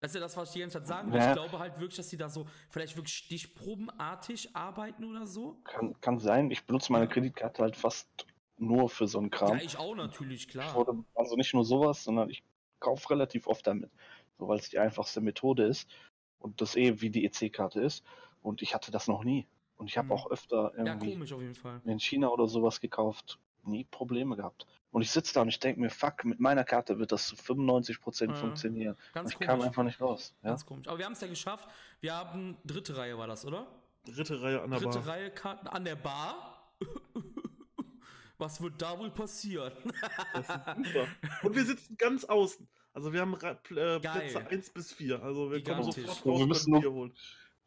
Das ist ja das, was ich die ganze Zeit sagen will. Ja. Ich glaube halt wirklich, dass die da so vielleicht wirklich stichprobenartig arbeiten oder so. Kann, kann sein. Ich benutze meine Kreditkarte halt fast nur für so einen Kram. Ja, ich auch natürlich, klar. Wurde, also nicht nur sowas, sondern ich kaufe relativ oft damit. So, weil es die einfachste Methode ist und das eh wie die EC-Karte ist. Und ich hatte das noch nie. Und ich habe mhm. auch öfter irgendwie ja, in China oder sowas gekauft. Nie Probleme gehabt. Und ich sitze da und ich denke mir, fuck, mit meiner Karte wird das zu 95% ja, funktionieren. Ganz ich komisch. kam einfach nicht raus. Ja? Ganz komisch. Aber wir haben es ja geschafft. Wir haben dritte Reihe war das, oder? Dritte Reihe an der dritte Bar. Dritte Reihe Karten an der Bar. Was wird da wohl passieren? Und wir sitzen ganz außen. Also wir haben äh, Plätze 1 bis 4. Also wir Gigantisch. kommen sofort raus wir müssen nur, holen.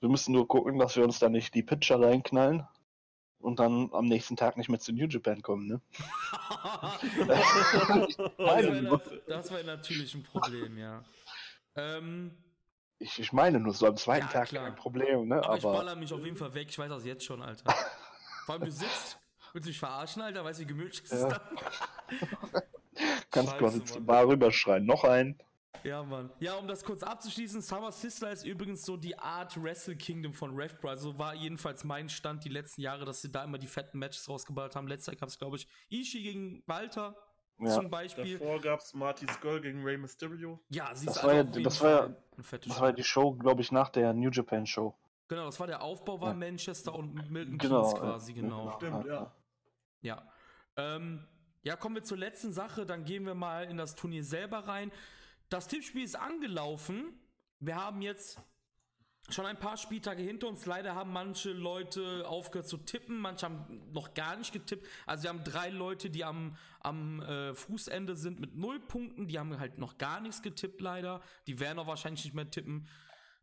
Wir müssen nur gucken, dass wir uns da nicht die Pitcher reinknallen und dann am nächsten Tag nicht mehr zu New Japan kommen, ne? das wäre natürlich ein Problem, ja. Ähm, ich, ich meine nur so am zweiten ja, Tag klar. kein Problem, ne? Aber, Aber ich baller mich auf jeden Fall weg, ich weiß das jetzt schon, Alter. Vor allem du sitzt, willst du mich verarschen, Alter, weißt du, wie gemütlich ist ja. dann? Kannst quasi zur Bar rüberschreien, noch ein. Ja, Mann. Ja, um das kurz abzuschließen, Summer Sizzler ist übrigens so die Art Wrestle Kingdom von RevPro. So war jedenfalls mein Stand die letzten Jahre, dass sie da immer die fetten Matches rausgeballt haben. Letztes Jahr gab es, glaube ich, Ishii gegen Walter ja. zum Beispiel. Davor gab es Marty Skull gegen Rey Mysterio. Ja, sie das ist war ja, also auf das war ja, eine fette Das Show. war ja die Show, glaube ich, nach der New Japan Show. Genau, das war der Aufbau, war Ja. Manchester und Milton Genau, Keynes quasi, ja. genau. Stimmt, ja. Ja. Ähm, ja, kommen wir zur letzten Sache, dann gehen wir mal in das Turnier selber rein. Das Tippspiel ist angelaufen. Wir haben jetzt schon ein paar Spieltage hinter uns. Leider haben manche Leute aufgehört zu tippen, manche haben noch gar nicht getippt. Also wir haben drei Leute, die am, am äh, Fußende sind mit null Punkten. Die haben halt noch gar nichts getippt, leider. Die werden auch wahrscheinlich nicht mehr tippen.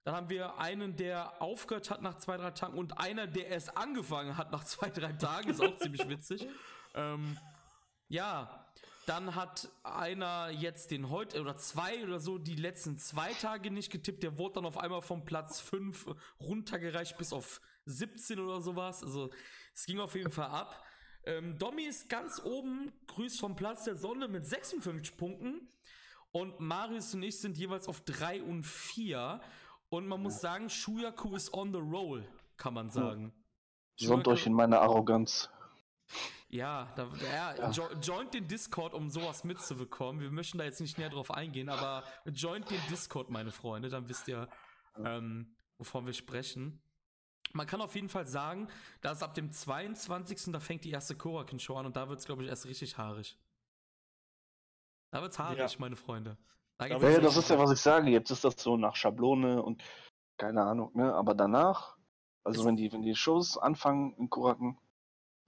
Dann haben wir einen, der aufgehört hat nach zwei, drei Tagen und einer, der erst angefangen hat nach zwei, drei Tagen. Ist auch ziemlich witzig. Ähm, ja, dann hat einer jetzt den heute oder zwei oder so die letzten zwei Tage nicht getippt. Der wurde dann auf einmal vom Platz 5 runtergereicht bis auf 17 oder sowas. Also es ging auf jeden Fall ab. Ähm, Domi ist ganz oben, grüßt vom Platz der Sonne mit 56 Punkten. Und Marius und ich sind jeweils auf 3 und 4. Und man muss sagen, Shuyaku ist on the roll, kann man sagen. Sonnt euch in meine Arroganz. Ja, da, ja, Jo joint den Discord, um sowas mitzubekommen. Wir möchten da jetzt nicht näher drauf eingehen, aber joint den Discord, meine Freunde, dann wisst ihr, ähm, wovon wir sprechen. Man kann auf jeden Fall sagen, dass ab dem 22. da fängt die erste Korakin-Show an und da wird's, glaube ich, erst richtig haarig. Da wird's haarig, Ja. meine Freunde. Da Ja, ja, das ist ja, was ich sage. Jetzt ist das so nach Schablone und keine Ahnung, ne? Aber danach, also Ist- wenn die, wenn die Shows anfangen in Kuraken,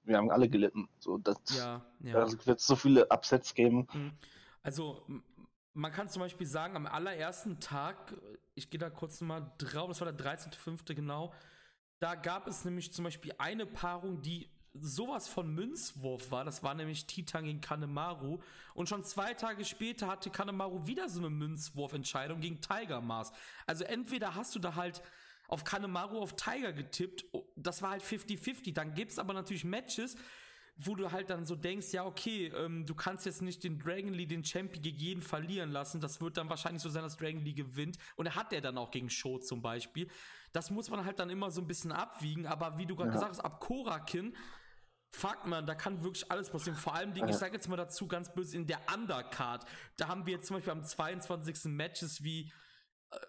wir haben alle gelitten. So, das, Ja, ja. da wird so viele Upsets geben. Mhm. Also, man kann zum Beispiel sagen, am allerersten Tag, ich gehe da kurz mal drauf, das war der 13.05. genau, da gab es nämlich zum Beispiel eine Paarung, die sowas von Münzwurf war. Das war nämlich Titan gegen Kanemaru. Und schon zwei Tage später hatte Kanemaru wieder so eine Münzwurfentscheidung gegen Tiger Mars. Also entweder hast du da halt auf Kanemaru auf Tiger getippt, oh, das war halt 50-50. Dann gibt's aber natürlich Matches, wo du halt dann so denkst, ja, okay, ähm, du kannst jetzt nicht den Dragon Lee, den Champion gegen jeden verlieren lassen. Das wird dann wahrscheinlich so sein, dass Dragon Lee gewinnt. Und er hat er dann auch gegen Show zum Beispiel. Das muss man halt dann immer so ein bisschen abwiegen. Aber wie du gerade Ja. gesagt hast, ab Korakin, fuck man, da kann wirklich alles passieren. Vor allem, Dingen, ich sage jetzt mal dazu ganz böse, in der Undercard, da haben wir jetzt zum Beispiel am 22. Matches wie,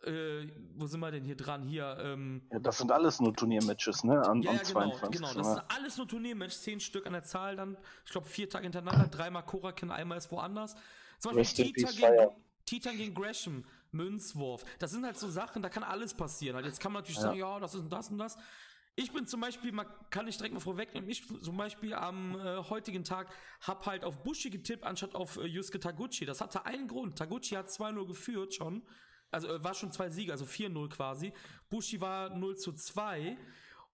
äh, wo sind wir denn hier dran? Hier, ähm, Ja, das sind alles nur Turniermatches, ne? Am, ja, ja, genau, 22. genau. Das sind alles nur Turniermatches, zehn Stück an der Zahl dann. Ich glaube, vier Tage hintereinander, dreimal Korakin, einmal ist woanders. Zum Beispiel peace, gegen. Titan gegen Gresham, Münzwurf. Das sind halt so Sachen, da kann alles passieren. Halt, jetzt kann man natürlich Ja. sagen, ja, das ist das und das. Ich bin zum Beispiel, man kann ich direkt mal vorwegnehmen, ich zum Beispiel am äh, heutigen Tag hab halt auf Bushi getippt, anstatt auf äh, Yusuke Taguchi. Das hatte einen Grund. Taguchi hat 2-0 geführt schon. Also äh, war schon zwei Siege, also 4-0 quasi. Bushi war 0 zu 2.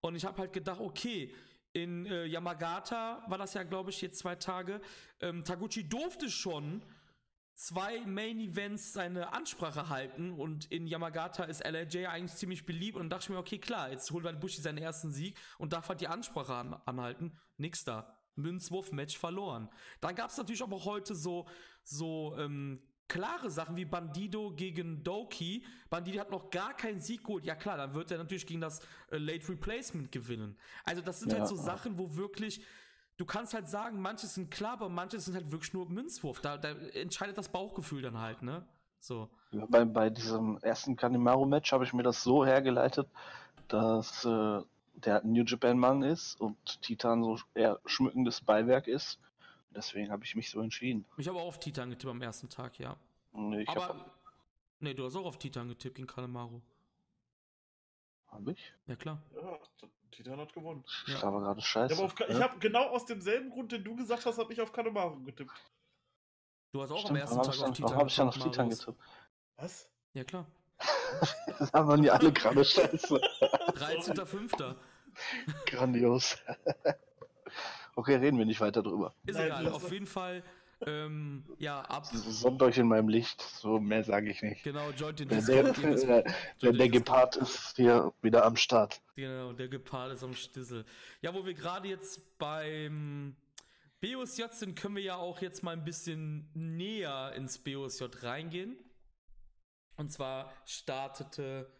Und ich habe halt gedacht, okay, in äh, Yamagata war das ja, glaube ich, jetzt zwei Tage. Ähm, Taguchi durfte schon zwei Main Events seine Ansprache halten und in Yamagata ist LAJ eigentlich ziemlich beliebt und dachte ich mir, okay, klar, jetzt holt halt Bushi seinen ersten Sieg und darf halt die Ansprache an, anhalten. Nix da. Münzwurf-Match verloren. Dann gab es natürlich aber auch heute so, so ähm, klare Sachen wie Bandido gegen Doki. Bandido hat noch gar keinen Sieg geholt. Ja klar, dann wird er natürlich gegen das äh, Late Replacement gewinnen. Also das sind Ja. halt so Sachen, wo wirklich du kannst halt sagen, manche sind klar, aber manche sind halt wirklich nur Münzwurf. Da, da entscheidet das Bauchgefühl dann halt, ne? So. Ja, Bei, bei diesem ersten Kanemaru-Match habe ich mir das so hergeleitet, dass äh, der halt ein New Japan-Mann ist und Titan so eher schmückendes Beiwerk ist. Deswegen habe ich mich so entschieden. Ich habe auch auf Titan getippt am ersten Tag, ja. Nee, ich aber. habe Nee, du hast auch auf Titan getippt gegen Kanemaru. hab ich? Ja, klar. Ja, Titan hat gewonnen. Ich Ja. habe gerade Ja, scheiße. ich ne? habe genau aus demselben Grund, den du gesagt hast, habe ich auf Kanemaru getippt. Du hast auch am Stimmt, ersten warum Tag hab auf Titan dann, warum hab ich dann auf getippt, Titan getippt? Was? Ja, klar. Das haben wir die alle gerade scheiße. 13.05. Grandios. okay, reden wir nicht weiter drüber. Ist Nein, egal. Auf jeden Fall, ähm, ja, ab. Sonnt euch in meinem Licht, so mehr sage ich nicht. Genau, joint den Der, der, Discord. der, der, der Gepard ist hier wieder am Start. Genau, der Gepard ist am Stissel. Ja, wo wir gerade jetzt beim BOSJ sind, können wir ja auch jetzt mal ein bisschen näher ins BOSJ reingehen. Und zwar startete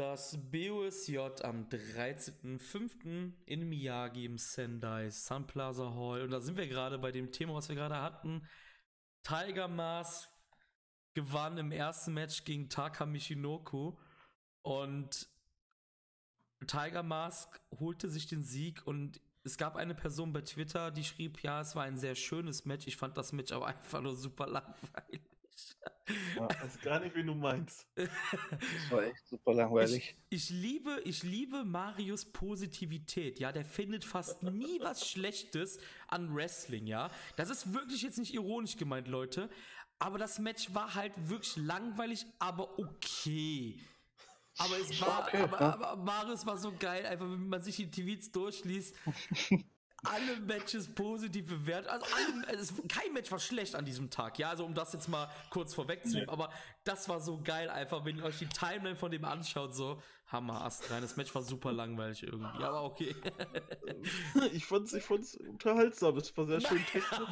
das BOSJ am 13.05. in Miyagi im Sendai Sun Plaza Hall. Und da sind wir gerade bei dem Thema, was wir gerade hatten. Tiger Mask gewann im ersten Match gegen Taka Michinoku. Und Tiger Mask holte sich den Sieg und es gab eine Person bei Twitter, die schrieb, ja, es war ein sehr schönes Match. Ich fand das Match aber einfach nur super langweilig. Ja, ich weiß gar nicht, wie du meinst. Das war echt super langweilig. Ich, ich, liebe, ich liebe Marius Positivität, ja, der findet fast nie was Schlechtes an Wrestling, ja. Das ist wirklich jetzt nicht ironisch gemeint, Leute. Aber das Match war halt wirklich langweilig, aber okay. Aber es war, okay, aber, aber Marius war so geil, einfach wenn man sich die TVs durchliest. alle Matches positiv bewertet. Also alle, also kein Match war schlecht an diesem Tag, ja. Also um das jetzt mal kurz vorwegzunehmen, ja. aber das war so geil einfach, wenn ihr euch die Timeline von dem anschaut, so Hammer, Ast rein. Das Match war super langweilig irgendwie, aber okay. ich fand's, ich fand's unterhaltsam, das war sehr schön technisch.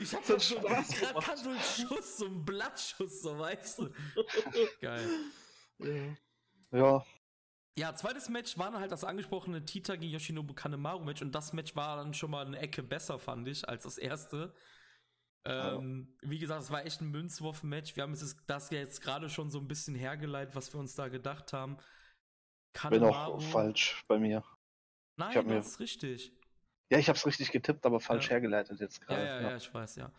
Ich hab dann so gerade so einen Schuss, so einen Blattschuss, so weißt du. Geil. Ja. Ja, ja, zweites Match war dann halt das angesprochene Tita gegen Yoshinobu Kanemaru Match und das Match war dann schon mal eine Ecke besser, fand ich, als das erste. Ähm, oh. Wie gesagt, es war echt ein Münzwurf-Match. Wir haben es das jetzt gerade schon so ein bisschen hergeleitet, was wir uns da gedacht haben. Kanemaru, Bin auch falsch bei mir. Nein, das mir... ist richtig. Ja, ich habe es richtig getippt, aber falsch ja. hergeleitet jetzt gerade. Ja, ja, ja, ich weiß, ja.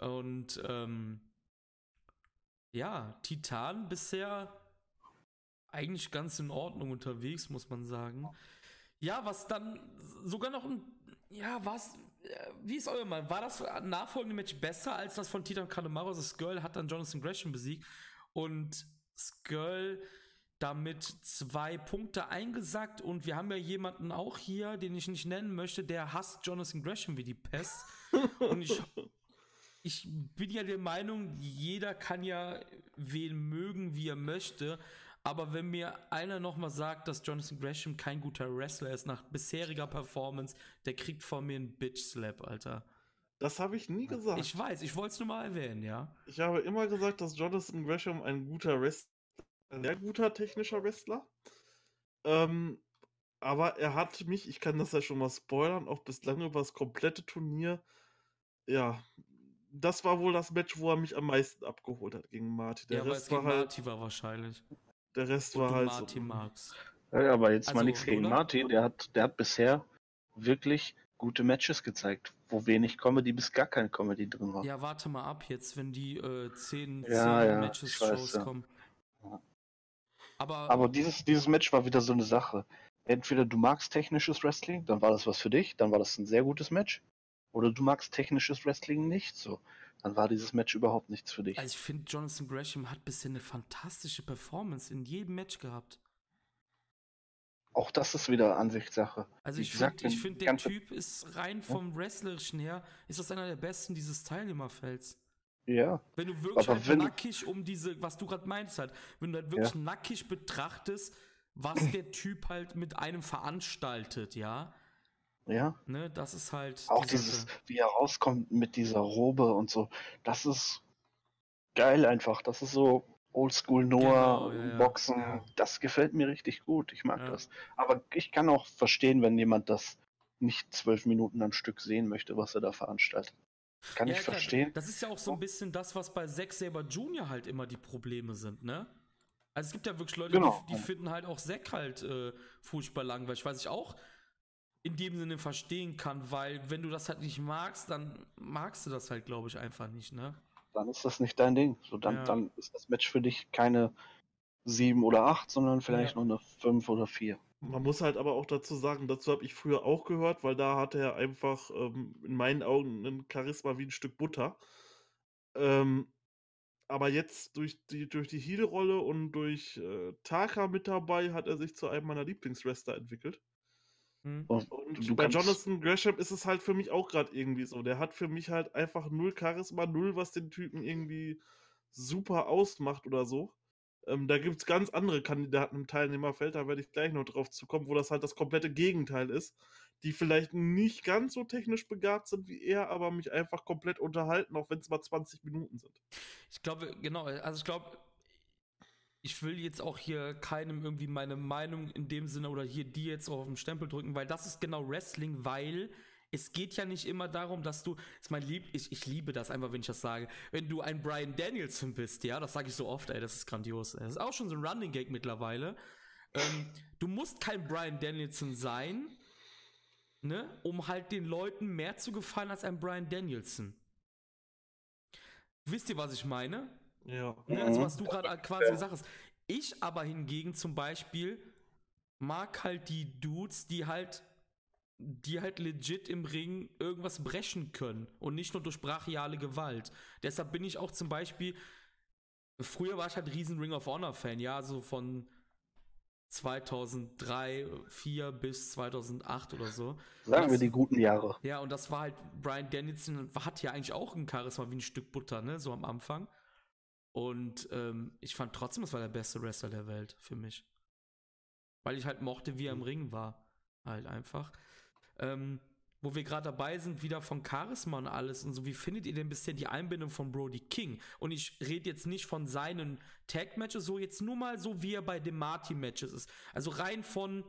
ja und ähm, ja, Titan bisher eigentlich ganz in Ordnung unterwegs, muss man sagen. Ja, was dann sogar noch ein, ja, was, äh, wie ist euer Meinung? War das nachfolgende Match besser als das von Titan Kanemaru? Also Skirl hat dann Jonathan Gresham besiegt und Skirl damit zwei Punkte eingesackt und wir haben ja jemanden auch hier, den ich nicht nennen möchte, der hasst Jonathan Gresham wie die Pest. und ich, ich bin ja der Meinung, jeder kann ja wen mögen, wie er möchte. Aber wenn mir einer nochmal sagt, dass Jonathan Gresham kein guter Wrestler ist nach bisheriger Performance, der kriegt von mir einen Bitch-Slap, Alter. Das habe ich nie gesagt. Ich weiß, ich wollte es nur mal erwähnen, ja. Ich habe immer gesagt, dass Jonathan Gresham ein guter Wrestler, ein sehr guter technischer Wrestler. Ähm, aber er hat mich, ich kann das ja schon mal spoilern, auch bislang über das komplette Turnier, ja, das war wohl das Match, wo er mich am meisten abgeholt hat gegen Marty. Der ja, Rest war halt, Marty war wahrscheinlich. Der Rest war halt. Martin so. Max. Ja, aber jetzt also, mal nichts gegen Martin. Der hat, der hat bisher wirklich gute Matches gezeigt, wo wenig Comedy bis gar kein Comedy drin war. Ja, warte mal ab jetzt, wenn die äh, 10, ja, 10 ja, Matches Shows ja. kommen. Aber, aber dieses, dieses Match war wieder so eine Sache. Entweder du magst technisches Wrestling, dann war das was für dich, dann war das ein sehr gutes Match. Oder du magst technisches Wrestling nicht so dann war dieses Match überhaupt nichts für dich. Also ich finde, Jonathan Gresham hat bisher eine fantastische Performance in jedem Match gehabt. Auch das ist wieder Ansichtssache. Also ich finde, find, der Typ ist rein vom? Wrestlerischen her, ist das einer der besten dieses Teilnehmerfelds. Ja. Wenn du wirklich halt wenn nackig um diese, was du gerade meinst halt, wenn du halt wirklich ja. nackig betrachtest, was der Typ halt mit einem veranstaltet, ja, ja. Ne, das ist halt. Auch dieses, wie er rauskommt mit dieser Robe und so. Das ist geil einfach. Das ist so Oldschool Noah, genau, ja, Boxen. Ja. Das gefällt mir richtig gut. Ich mag ja. das. Aber ich kann auch verstehen, wenn jemand das nicht zwölf Minuten am Stück sehen möchte, was er da veranstaltet. Kann ich klar. verstehen. Das ist ja auch so ein bisschen das, was bei Zack Saber Jr. halt immer die Probleme sind, ne? Also es gibt ja wirklich Leute, genau. die, die, finden halt auch Zack halt äh, furchtbar langweilig. Weiß ich auch in dem Sinne verstehen kann, weil wenn du das halt nicht magst, dann magst du das halt, glaube ich, einfach nicht, ne? Dann ist das nicht dein Ding. So, dann, ja. dann ist das Match für dich keine sieben oder acht, sondern vielleicht ja. nur eine fünf oder vier. Man muss halt aber auch dazu sagen, dazu habe ich früher auch gehört, weil da hatte er einfach ähm, in meinen Augen ein Charisma wie ein Stück Butter. Ähm, aber jetzt durch die, durch die Heal-Rolle und durch äh, Taka mit dabei hat er sich zu einem meiner Lieblingswrestler entwickelt. Mhm. Und, und bei Jonathan Gresham ist es halt für mich auch gerade irgendwie so. Der hat für mich halt einfach null Charisma, null, was den Typen irgendwie super ausmacht oder so. Ähm, da gibt es ganz andere Kandidaten im Teilnehmerfeld, da werde ich gleich noch drauf zu kommen, wo das halt das komplette Gegenteil ist. die vielleicht nicht ganz so technisch begabt sind wie er, aber mich einfach komplett unterhalten, auch wenn es mal 20 Minuten sind. Ich glaube, genau, also ich glaube, ich will jetzt auch hier keinem irgendwie meine Meinung in dem Sinne oder hier die jetzt auf den Stempel drücken, weil das ist genau Wrestling, weil es geht ja nicht immer darum, dass du, ist mein Lieb, ich, ich liebe das einfach, wenn ich das sage, wenn du ein Brian Danielson bist, ja, das sage ich so oft, ey, das ist grandios. Das ist auch schon so ein Running Gag mittlerweile. Ähm, du musst kein Brian Danielson sein, ne, um halt den Leuten mehr zu gefallen als ein Brian Danielson. Wisst ihr, was ich meine? Ja. Ne, also was du gerade quasi gesagt hast. Ich aber hingegen zum Beispiel mag halt die Dudes, die halt die halt legit im Ring irgendwas brechen können und nicht nur durch brachiale Gewalt. Deshalb bin ich auch zum Beispiel, früher war ich halt riesen Ring of Honor Fan, ja, so von 2003, 4 bis 2008 oder so. Sagen das, wir die guten Jahre. Ja, und das war halt, Brian Danielson hat ja eigentlich auch ein Charisma wie ein Stück Butter, ne, so am Anfang. Und ähm, ich fand trotzdem, das war der beste Wrestler der Welt für mich. Weil ich halt mochte, wie er im Ring war. Halt einfach. Ähm, wo wir gerade dabei sind, wieder von Charisma und alles und so, wie findet ihr denn bisher die Einbindung von Brody King? Und ich rede jetzt nicht von seinen Tag-Matches, so jetzt nur mal so, wie er bei den Marty-Matches ist. Also rein von,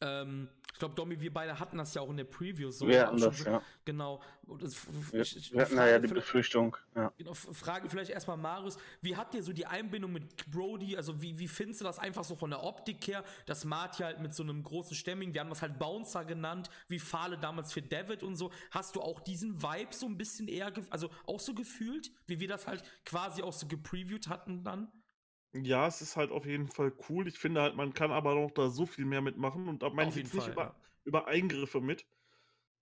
ähm, ich glaube, Domi, wir beide hatten das ja auch in der Preview so. Wir hatten das, so, ja. Genau. Das, wir, ich, wir hatten ja die Befürchtung, ja. Genau, Frage vielleicht erstmal Marius, wie hat dir so die Einbindung mit Brody, also wie, wie findest du das einfach so von der Optik her, dass Marty halt mit so einem großen Stämmigen, wir haben das halt Bouncer genannt, wie Fahle damals für David und so, hast du auch diesen Vibe so ein bisschen eher, also auch so gefühlt, wie wir das halt quasi auch so gepreviewt hatten dann? Ja, es ist halt auf jeden Fall cool. Ich finde halt, man kann aber noch da so viel mehr mitmachen und da meine ich jetzt nicht über, ja. über Eingriffe mit.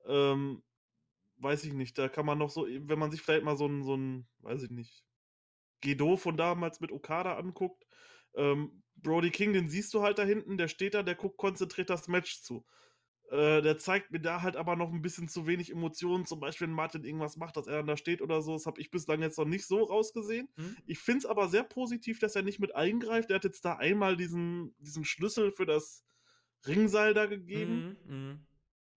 Ähm, weiß ich nicht, da kann man noch so, wenn man sich vielleicht mal so ein, so ein weiß ich nicht, Gedo von damals mit Okada anguckt, ähm, Brody King, den siehst du halt da hinten, der steht da, der guckt konzentriert das Match zu. Äh, der zeigt mir da halt aber noch ein bisschen zu wenig Emotionen. Zum Beispiel, wenn Martin irgendwas macht, dass er dann da steht oder so. Das habe ich bislang jetzt noch nicht so rausgesehen. Mhm. Ich finde es aber sehr positiv, dass er nicht mit eingreift. Er hat jetzt da einmal diesen, diesen Schlüssel für das Ringseil da gegeben. Mhm,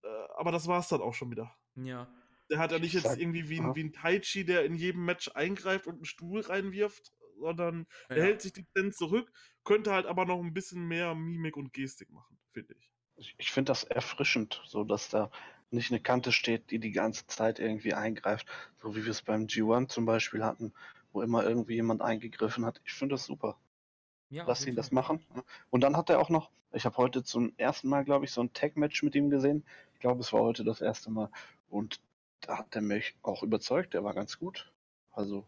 äh, aber das war es dann auch schon wieder. Ja. Der hat ja nicht jetzt irgendwie wie ein, wie ein Tai Chi, der in jedem Match eingreift und einen Stuhl reinwirft, sondern ja. er hält sich die Dezent zurück, könnte halt aber noch ein bisschen mehr Mimik und Gestik machen, finde ich ich, ich finde das erfrischend, so dass da nicht eine Kante steht, die die ganze Zeit irgendwie eingreift, so wie wir es beim G1 zum Beispiel hatten, wo immer irgendwie jemand eingegriffen hat. Ich finde das super. Ja, Lass ihn das machen. Und dann hat er auch noch, ich habe heute zum ersten Mal, glaube ich, so ein Tag-Match mit ihm gesehen. Ich glaube, es war heute das erste Mal. Und da hat er mich auch überzeugt. Der war ganz gut. Also.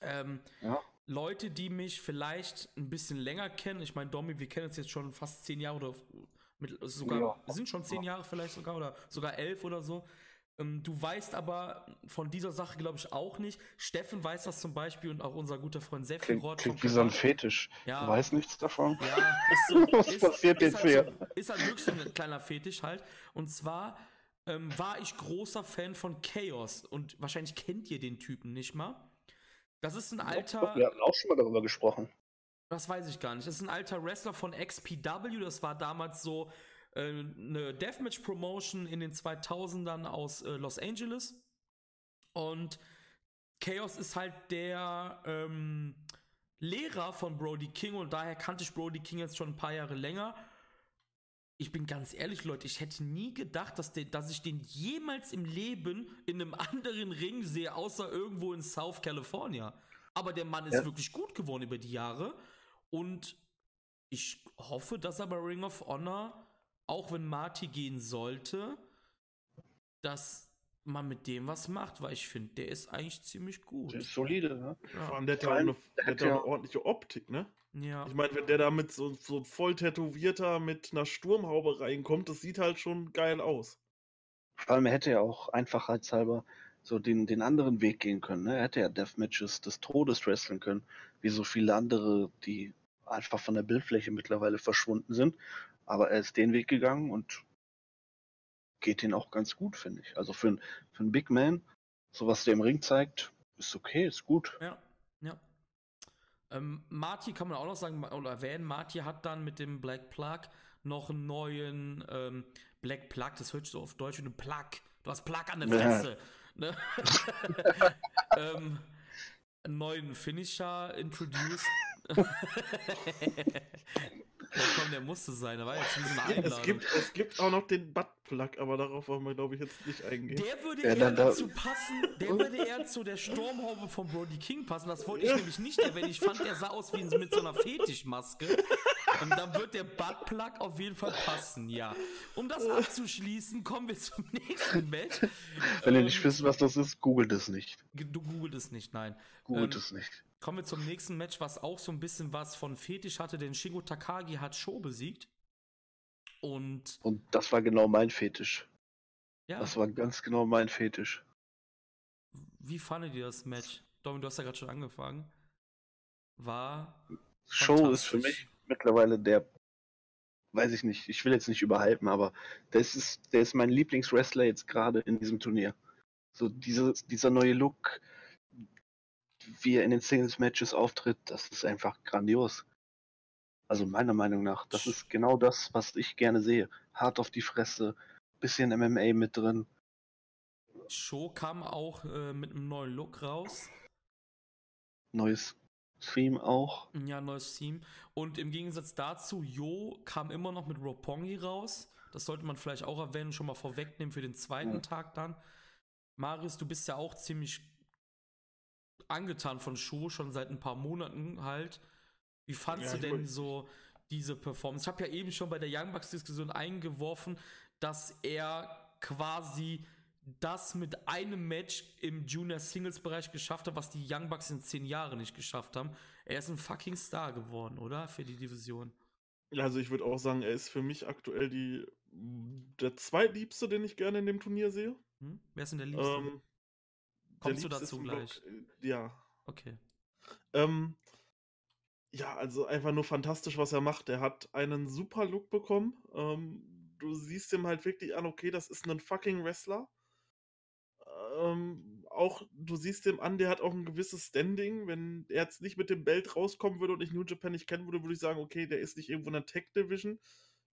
Ähm, ja. Leute, die mich vielleicht ein bisschen länger kennen, ich meine, Domi, wir kennen uns jetzt schon fast zehn Jahre oder mit, sogar, ja. sind schon zehn Jahre vielleicht sogar oder sogar elf oder so. Ähm, du weißt aber von dieser Sache, glaube ich, auch nicht. Steffen weiß das zum Beispiel und auch unser guter Freund Sephiroth. Klingt, klingt wie so ein Fetisch. Ja. Du weißt nichts davon. Ja, ist so, Was ist, passiert ist, jetzt halt hier? So, ist halt wirklich so ein kleiner Fetisch halt. Und zwar ähm, war ich großer Fan von Chaos und wahrscheinlich kennt ihr den Typen nicht mal. Das ist ein alter. Wir hatten auch schon mal darüber gesprochen. Das weiß ich gar nicht. Das ist ein alter Wrestler von XPW. Das war damals so äh, eine Deathmatch-Promotion in den 2000ern aus äh, Los Angeles. Und Chaos ist halt der ähm, Lehrer von Brody King und daher kannte ich Brody King jetzt schon ein paar Jahre länger ich bin ganz ehrlich, Leute, ich hätte nie gedacht, dass, der, dass ich den jemals im Leben in einem anderen Ring sehe, außer irgendwo in South California. Aber der Mann ist ja. wirklich gut geworden über die Jahre. Und ich hoffe, dass er bei Ring of Honor, auch wenn Marty gehen sollte, dass man mit dem was macht, weil ich finde, der ist eigentlich ziemlich gut. Der ist solide, ne? Ja. Vor allem, der hat ja auch eine, der hat ja eine ordentliche Optik, ne? Ja. Ich meine, wenn der da mit so, so voll tätowierter mit einer Sturmhaube reinkommt, das sieht halt schon geil aus. Vor allem, er hätte ja auch einfachheitshalber so den, den anderen Weg gehen können. Ne? Er hätte ja Deathmatches des Todes wresteln können, wie so viele andere, die einfach von der Bildfläche mittlerweile verschwunden sind. Aber er ist den Weg gegangen und geht den auch ganz gut, finde ich. Also für, ein, für einen Big Man, so was der im Ring zeigt, ist okay, ist gut. Ja, ja. Ähm, Marty kann man auch noch sagen oder erwähnen, Marty hat dann mit dem Black Plug noch einen neuen ähm, Black Plug, das hört sich so auf Deutsch wie ein Plug. Du hast Plug an der Fresse. Ne? ähm, einen neuen Finisher introduced. Ja, komm, der musste sein. Da war jetzt ein bisschen Einladung. Es gibt, es gibt auch noch den Buttplug, aber darauf wollen wir, glaube ich, jetzt nicht eingehen. Der würde Ja, eher dazu passen, der würde eher zu der Sturmhaube von Brody King passen. Das wollte ich nämlich nicht erwähnen. Ich fand, der sah aus wie mit so einer Fetischmaske. Und dann wird der Buttplug auf jeden Fall passen, ja. Um das abzuschließen, kommen wir zum nächsten Match. Wenn ihr Ähm, nicht wisst, was das ist, googelt es nicht. Du googelt es nicht, nein. Googelt Ähm, es nicht. Kommen wir zum nächsten Match, was auch so ein bisschen was von Fetisch hatte, denn Shingo Takagi hat Show besiegt. Und Und das war genau mein Fetisch. ja, Das war ganz genau mein Fetisch. wie fandet ihr das Match? Domin, du hast ja gerade schon angefangen. War Show ist für mich mittlerweile der, weiß ich nicht, ich will jetzt nicht überhypen, aber das ist, der ist mein Lieblingswrestler jetzt gerade in diesem Turnier. So diese, dieser neue Look, wie er in den Singles-Matches auftritt, das ist einfach grandios. Also meiner Meinung nach, das ist genau das, was ich gerne sehe. Hart auf die Fresse, bisschen MMA mit drin. Show kam auch äh, mit einem neuen Look raus. Neues Theme auch. Ja, neues Team. Und im Gegensatz dazu, Jo kam immer noch mit Roppongi raus. Das sollte man vielleicht auch erwähnen, schon mal vorwegnehmen für den zweiten Ja. Tag dann. Marius, du bist ja auch ziemlich angetan von Show, schon seit ein paar Monaten halt. Wie fandst Ja, du denn so diese Performance? Ich habe ja eben schon bei der Young Bucks Diskussion eingeworfen, dass er quasi das mit einem Match im Junior Singles Bereich geschafft hat, was die Young Bucks in zehn Jahren nicht geschafft haben. Er ist ein fucking Star geworden, oder? Für die Division. Also ich würde auch sagen, er ist für mich aktuell die, der zweitliebste, den ich gerne in dem Turnier sehe. Hm? Wer ist denn der Liebste? Ähm, Kommst du dazu gleich? Block, äh, ja. Okay. Ähm, ja, also einfach nur fantastisch, was er macht. Er hat einen super Look bekommen. Ähm, du siehst ihm halt wirklich an, okay, das ist ein fucking Wrestler. Ähm, auch, du siehst ihm an, der hat auch ein gewisses Standing. Wenn er jetzt nicht mit dem Belt rauskommen würde und ich New Japan nicht kennen würde, würde ich sagen, okay, der ist nicht irgendwo in der Tech Division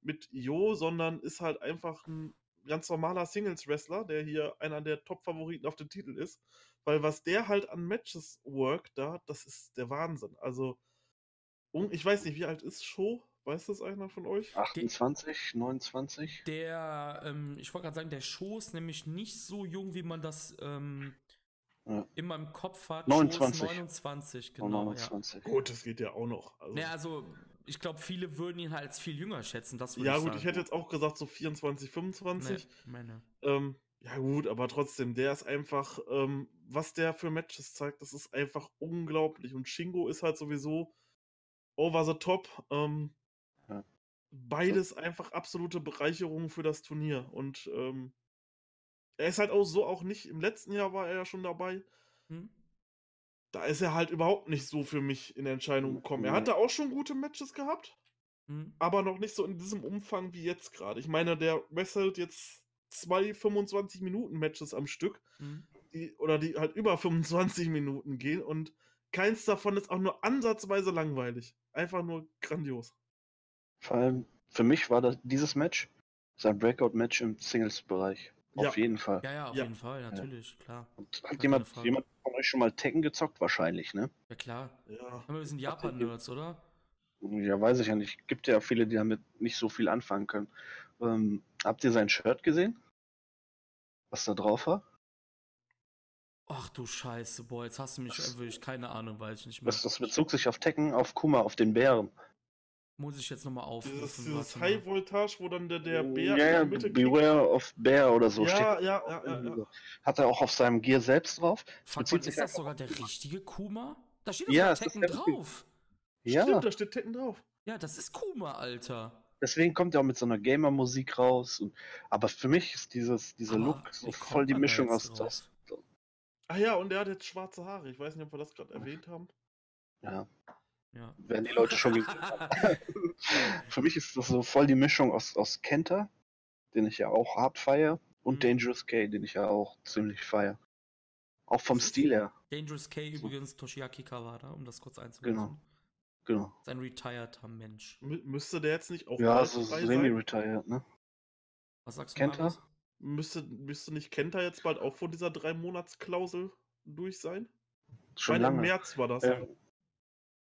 mit Jo, sondern ist halt einfach ein ganz normaler Singles-Wrestler, der hier einer der Top-Favoriten auf den Titel ist. Weil was der halt an Matches work da, das ist der Wahnsinn. Also, ich weiß nicht, wie alt ist Show? Weiß das einer von euch? 28, 29. Der, ähm, ich wollte gerade sagen, der Show ist nämlich nicht so jung, wie man das ähm, Ja. immer im Kopf hat. 29. Show ist 29, Oh, genau. Ja. 29. Gut, das geht ja auch noch. Also, Naja, also, ich glaube, viele würden ihn halt als viel jünger schätzen. Das würde ja, ich gut, sagen. ich hätte jetzt auch gesagt, so 24, 25. Nee, meine. Ähm, ja, gut, aber trotzdem, der ist einfach, ähm, was der für Matches zeigt, das ist einfach unglaublich. Und Shingo ist halt sowieso over the top. Ähm, Ja. Beides einfach absolute Bereicherungen für das Turnier. Und ähm, er ist halt auch so auch nicht, im letzten Jahr war er ja schon dabei. Hm? Da ist er halt überhaupt nicht so für mich in Entscheidung gekommen. Er hatte auch schon gute Matches gehabt, Hm? aber noch nicht so in diesem Umfang wie jetzt gerade. Ich meine, der wrestelt jetzt zwei 25 Minuten Matches am Stück, Hm? die, oder die halt über 25 Minuten gehen und keins davon ist auch nur ansatzweise langweilig. Einfach nur grandios. Vor allem, für mich war das dieses Match sein Breakout-Match im Singles-Bereich. Ja. Auf jeden Fall. Ja, ja, auf Ja. jeden Fall, natürlich, klar. Und keine hat jemand, Frage. jemand von euch schon mal Tekken gezockt? Wahrscheinlich, ne? Ja, klar. Ja. Wir sind Japan-Nerds, oder? Ja, weiß ich ja nicht. Gibt ja viele, die damit nicht so viel anfangen können. Ähm, habt ihr sein Shirt gesehen? Was da drauf war? Ach du Scheiße, boah, jetzt hast du mich Das- erwischt. Keine Ahnung, weiß ich nicht mehr. Das, das bezog sich auf Tekken, auf Kuma, auf den Bären. Muss ich jetzt nochmal aufrufen. Dieses, dieses. High Voltage, wo dann der, der Bär ja, in ja, der Mitte. Beware of Bear oder so Ja, steht. ja, ja, ja, ja. Hat er auch auf seinem Gear selbst drauf? Fuck, man, ist das sogar der richtige Kuma? Da steht Ja, doch ist Tekken drauf. Ja, Stimmt, da steht Tekken drauf. Ja, das ist Kuma, Alter. deswegen kommt er auch mit so einer Gamer-Musik raus. Und, aber für mich ist dieses, dieser Aber Look so voll die Mischung aus, drauf? aus. Ah ja, und der hat jetzt schwarze Haare. Ich weiß nicht, ob wir das gerade erwähnt haben. Ja, Ja. werden die Leute schon gesehen haben. Für mich ist das so voll die Mischung aus, aus Kenta, den ich ja auch hart feier, und Mhm. Dangerous K, den ich ja auch ziemlich feier. Auch vom ist- Stil her. Dangerous K So. übrigens Toshiaki Kawada, um das kurz einzublenden. Genau. Genau. Sein retireder Mensch. Mü müsste der jetzt nicht auch Ja, so semi-retired, ne? Was sagst du, Kenta? Müsste, müsste nicht Kenta jetzt bald auch von dieser Drei-Monats-Klausel durch sein? Ich Schon meine, im lange. März war das. Ähm,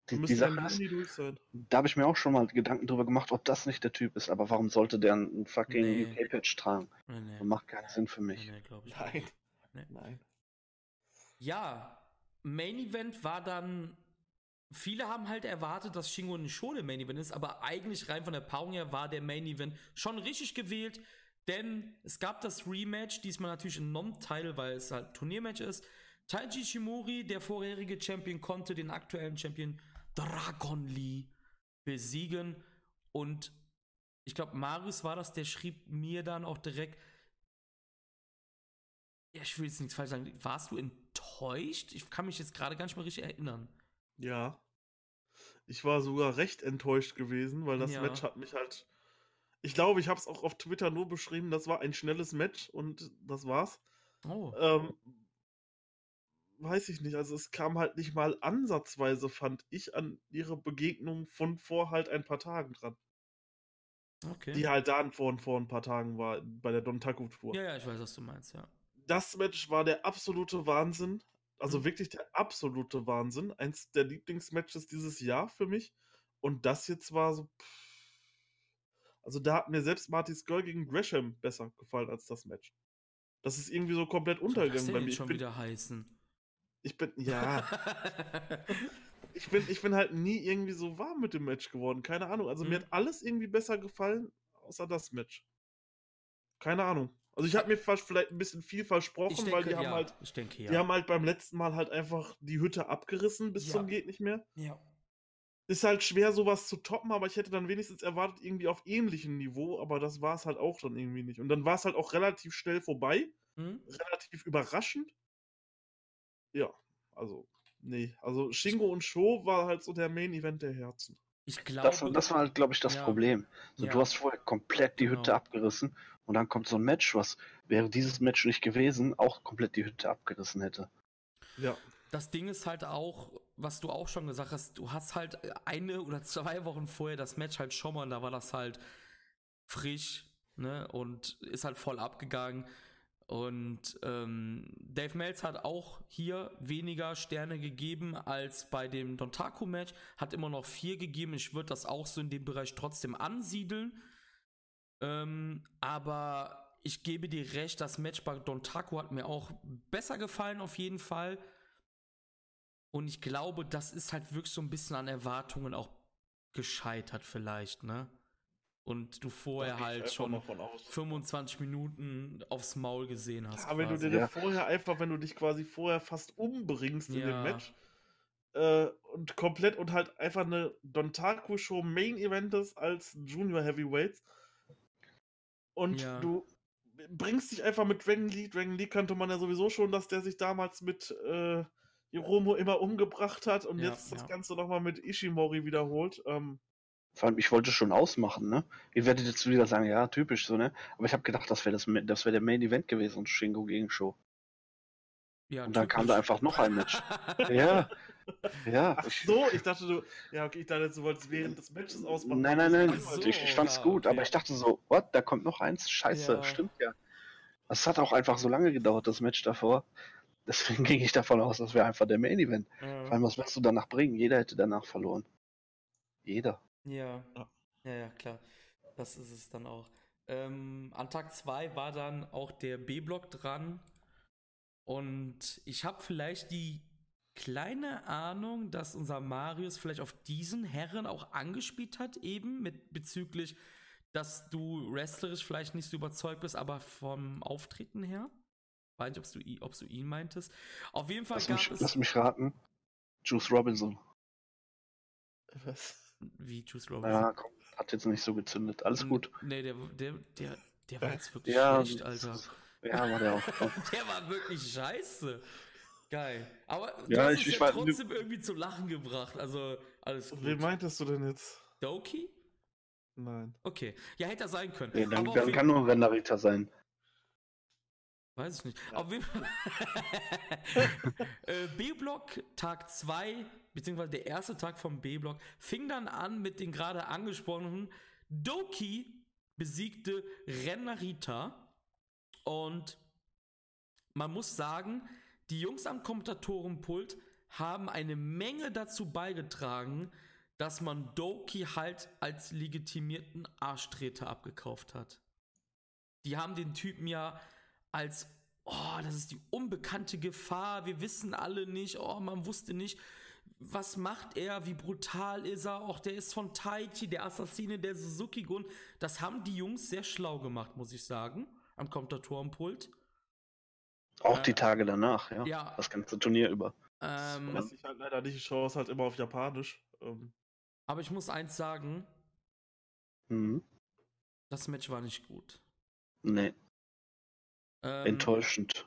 die, die Sache im ist, da habe ich mir auch schon mal Gedanken drüber gemacht, ob das nicht der Typ ist. Aber warum sollte der einen fucking Nee. UK-Patch tragen? Nee, nee. Das macht keinen Sinn für mich. nee, glaube ich Nein. Nee. Nein. Ja, Main Event war dann. Viele haben halt erwartet, dass Shingo schon der Main Event ist, aber eigentlich rein von der Paarung her war der Main Event schon richtig gewählt, denn es gab das Rematch, diesmal natürlich ein Non-Title, weil es halt Turniermatch ist. Taiji Shimori, der vorherige Champion, konnte den aktuellen Champion Dragon Lee besiegen und ich glaube, Marius war das, der schrieb mir dann auch direkt, ja, ich will jetzt nichts falsch sagen. Warst du enttäuscht? Ich kann mich jetzt gerade gar nicht mehr richtig erinnern. Ja. Ich war sogar recht enttäuscht gewesen, weil das Ja. Match hat mich halt. Ich glaube, ich habe es auch auf Twitter nur beschrieben, das war ein schnelles Match und das war's. Oh. Ähm, weiß ich nicht, also es kam halt nicht mal ansatzweise, fand ich, an ihre Begegnung von vor halt ein paar Tagen dran. Okay. Die halt dann vor, vor ein paar Tagen war, bei der Don Taco Tour. ja, ja, ich weiß, was du meinst, ja. Das Match war der absolute Wahnsinn. Also Mhm. wirklich der absolute Wahnsinn. Eins der Lieblingsmatches dieses Jahr für mich. Und das jetzt war so. pff. Also da hat mir selbst Marty's Girl gegen Gresham besser gefallen als das Match. Das ist irgendwie so komplett untergegangen bei mir. Ich schon bin, wieder heißen? Ich bin, ja, ich bin, ich bin halt nie irgendwie so warm mit dem Match geworden. Keine Ahnung. Also mir Mhm. hat alles irgendwie besser gefallen, außer das Match. Keine Ahnung. Also ich habe mir fast vielleicht ein bisschen viel versprochen, denke, weil die ja. haben halt ich denke, ja. Die haben halt beim letzten Mal halt einfach die Hütte abgerissen bis Ja. zum geht nicht mehr. ja. Ist halt schwer, sowas zu toppen, aber ich hätte dann wenigstens erwartet, irgendwie auf ähnlichem Niveau, aber das war es halt auch dann irgendwie nicht. Und dann war es halt auch relativ schnell vorbei, Hm? relativ überraschend. Ja, also, nee. Also Shingo und Sho war halt so der Main-Event der Herzen. Ich glaube. Das, das war halt, glaube ich, das Ja. Problem. So, Ja. Du hast vorher komplett die Hütte Genau. abgerissen und dann kommt so ein Match, was wäre dieses Match nicht gewesen, auch komplett die Hütte abgerissen hätte. Ja. Das Ding ist halt auch, was du auch schon gesagt hast, du hast halt eine oder zwei Wochen vorher das Match halt schon mal und da war das halt frisch, ne, und ist halt voll abgegangen. Und ähm, Dave Meltz hat auch hier weniger Sterne gegeben als bei dem Dontaku-Match, hat immer noch vier gegeben. Ich würde das auch so in dem Bereich trotzdem ansiedeln. Ähm, aber ich gebe dir recht, das Match bei Dontaku hat mir auch besser gefallen, auf jeden Fall. Und ich glaube, das ist halt wirklich so ein bisschen an Erwartungen auch gescheitert, vielleicht, ne? Und du vorher halt schon mal von aus. 25 Minuten aufs Maul gesehen hast. Ja, wenn du dir Ja. vorher einfach, wenn du dich quasi vorher fast umbringst in dem Ja. Match äh, und komplett und halt einfach eine Dontaku Show Main Eventes als Junior Heavyweights und Ja. du bringst dich einfach mit Dragon Lee. Dragon Lee kannte man ja sowieso schon, dass der sich damals mit äh, Hiromo immer umgebracht hat und Ja, jetzt das ja. Ganze nochmal mit Ishimori wiederholt. Ähm, Vor allem, ich wollte schon ausmachen, ne? Ihr werdet jetzt wieder sagen, ja, typisch so, ne? Aber ich habe gedacht, das wäre das, das wär der Main Event gewesen, Shingo gegen Show. ja, Und dann kam da typisch. einfach noch ein Match. Ja, ja. ach so, ich dachte du, ja okay, ich dachte du wolltest während des Matches ausmachen. Nein, nein, nein, so, ich, ich fand's ja, gut, okay. aber ich dachte so, what, da kommt noch eins? Scheiße, Ja. stimmt ja. Es hat auch einfach so lange gedauert, das Match davor. Deswegen ging ich davon aus, das wäre einfach der Main Event. Vor Ja. allem, was willst du danach bringen? Jeder hätte danach verloren. Jeder. Ja. Ja. ja, ja, klar. Das ist es dann auch. Ähm, an Tag 2 war dann auch der B-Block dran. Und ich habe vielleicht die kleine Ahnung, dass unser Marius vielleicht auf diesen Herren auch angespielt hat, eben mit bezüglich, dass du wrestlerisch vielleicht nicht so überzeugt bist, aber vom Auftreten her. Weiß nicht, ob du, ob du ihn meintest. Auf jeden Fall Lass gab mich, es. lass mich raten. Juice Robinson. Was? Wie Juice Robinson. Ja, komm, hat jetzt nicht so gezündet. Alles gut. Nee, der, der, der, der war jetzt wirklich Ja, schlecht, Alter. Ja, war der auch. Der war wirklich scheiße. Geil. Aber Ja, ich- ich ja war- trotzdem irgendwie zu lachen gebracht. Also, alles gut. Wen meintest du denn jetzt? Doki? Nein. Okay. Ja, hätte er sein können. Nee, dann, dann kann nur Rennerita sein. Weiß ich nicht. Ja. Auf jeden Fall. äh, B-Block Tag 2, beziehungsweise der erste Tag vom B-Block, fing dann an mit den gerade angesprochenen Doki besiegte Renarita und man muss sagen, die Jungs am Kommentatorenpult haben eine Menge dazu beigetragen, dass man Doki halt als legitimierten Arschtreter abgekauft hat. Die haben den Typen ja als, oh, das ist die unbekannte Gefahr, wir wissen alle nicht, oh, man wusste nicht, was macht er, wie brutal ist er, auch der ist von Taichi, der Assassine der Suzuki-Gun. Das haben die Jungs sehr schlau gemacht, muss ich sagen, am Kommentatorenpult. Auch äh, die Tage danach, ja. ja. Das ganze Turnier über. Ähm, was ich halt leider nicht, ich schaue es halt immer auf Japanisch. Ähm. Aber ich muss eins sagen. Mhm. Das Match war nicht gut. Nee. Ähm, Enttäuschend.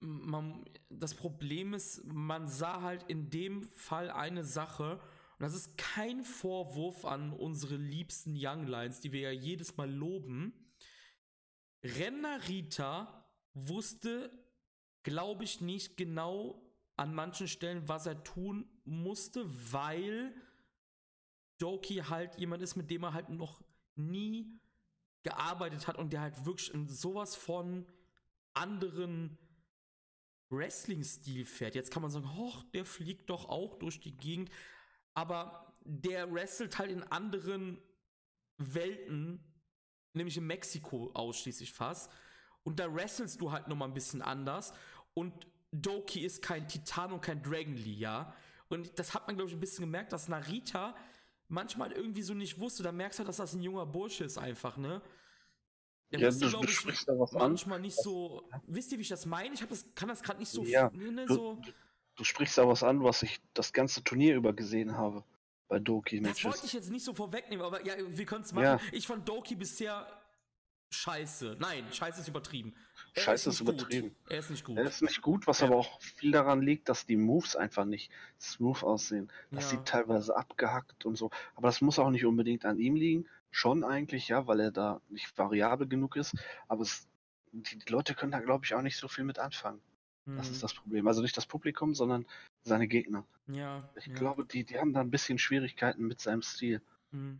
Man, das Problem ist, man sah halt in dem Fall eine Sache, und das ist kein Vorwurf an unsere liebsten Young Lions, die wir ja jedes Mal loben. Rita wusste, glaube ich, nicht genau an manchen Stellen, was er tun musste, weil Doki halt jemand ist, mit dem er halt noch nie gearbeitet hat und der halt wirklich in sowas von anderen Wrestling-Stil fährt. Jetzt kann man sagen, hoch, der fliegt doch auch durch die Gegend, aber der wrestelt halt in anderen Welten, nämlich in Mexiko ausschließlich fast. Und da wrestelst du halt nochmal ein bisschen anders. Und Doki ist kein Titan und kein Dragon Lee, ja. Und das hat man, glaube ich, ein bisschen gemerkt, dass Narita manchmal irgendwie so nicht wusste. Da merkst du, dass das ein junger Bursche ist einfach, ne? Der ja, wusste, glaube ich, manchmal an. nicht so. Wisst ihr, wie ich das meine? Ich das, kann das gerade nicht so. Ja, ne, so. Du, du, sprichst da was an, was ich das ganze Turnier über gesehen habe. Bei Doki Matches. Das wollte ich jetzt nicht so vorwegnehmen, aber ja, wir können es machen. Ja. Ich fand Doki bisher scheiße. Nein, scheiße ist übertrieben. Er scheiße ist, ist übertrieben. Gut. Er ist nicht gut. Er ist nicht gut, was ja. aber auch viel daran liegt, dass die Moves einfach nicht smooth aussehen. Das ja. sieht teilweise abgehackt und so. Aber das muss auch nicht unbedingt an ihm liegen. Schon eigentlich, ja, weil er da nicht variabel genug ist. Aber es, die, die, Leute können da, glaube ich, auch nicht so viel mit anfangen. Mhm. Das ist mhm. das Problem. Also nicht das Publikum, sondern seine Gegner. Ja. Ich ja. glaube, die, die haben da ein bisschen Schwierigkeiten mit seinem Stil. Mhm.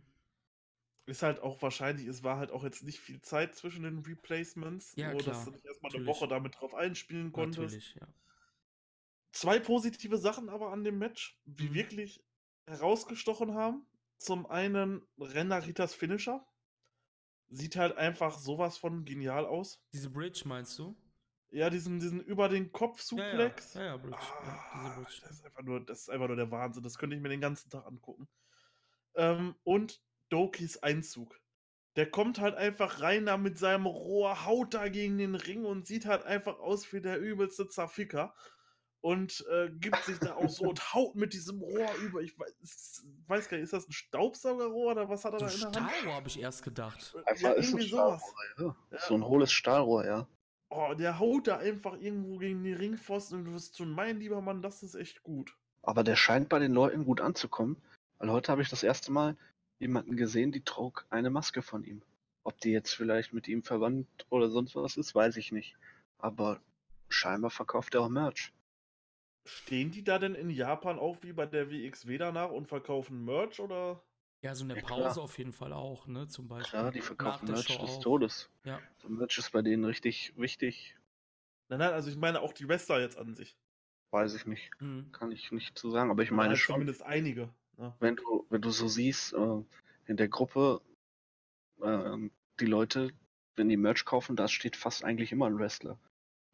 Ist halt auch wahrscheinlich, es war halt auch jetzt nicht viel Zeit zwischen den Replacements, ja, so dass du nicht erstmal eine Woche damit drauf einspielen konntest. Natürlich, ja. Zwei positive Sachen aber an dem Match, die mhm. wirklich herausgestochen haben. Zum einen Renaritas Finisher. Sieht halt einfach sowas von genial aus. Diese Bridge meinst du? Ja, diesen, diesen über den Kopf Suplex. Ja, ja, ja, ja Bridge. Ah, Bridge. Das, ist einfach nur, das ist einfach nur der Wahnsinn. Das könnte ich mir den ganzen Tag angucken. Ähm, und Dokis Einzug. Der kommt halt einfach rein da mit seinem Rohr, haut da gegen den Ring und sieht halt einfach aus wie der übelste Zerficker. Und äh, gibt sich da auch so und haut mit diesem Rohr über. Ich weiß, weiß, gar nicht, ist das ein Staubsaugerrohr oder was hat er so da in der Hand? Stahlrohr habe ich erst gedacht. Einfach ja, ist irgendwie sowas. Ja. Ja. So ein hohles Stahlrohr, ja. Oh, der haut da einfach irgendwo gegen den Ringpfosten und du wirst schon mein lieber Mann, das ist echt gut. Aber der scheint bei den Leuten gut anzukommen. Weil heute habe ich das erste Mal jemanden gesehen, die trug eine Maske von ihm. Ob die jetzt vielleicht mit ihm verwandt oder sonst was ist, weiß ich nicht. Aber scheinbar verkauft er auch Merch. Stehen die da denn in Japan auch wie bei der WXW danach und verkaufen Merch oder? Ja, so eine ja, Pause klar. auf jeden Fall auch, ne? Zum Beispiel. Ja, die verkaufen Merch Show des auch. Todes. Ja. So Merch ist bei denen richtig wichtig. Nein, nein, also ich meine auch die Wrestler jetzt an sich. Weiß ich nicht. Mhm. Kann ich nicht zu sagen, aber ich meine halt schon. Zumindest einige. Ja. Wenn du, wenn du so siehst, äh, in der Gruppe, äh, die Leute, wenn die Merch kaufen, da steht fast eigentlich immer ein Wrestler.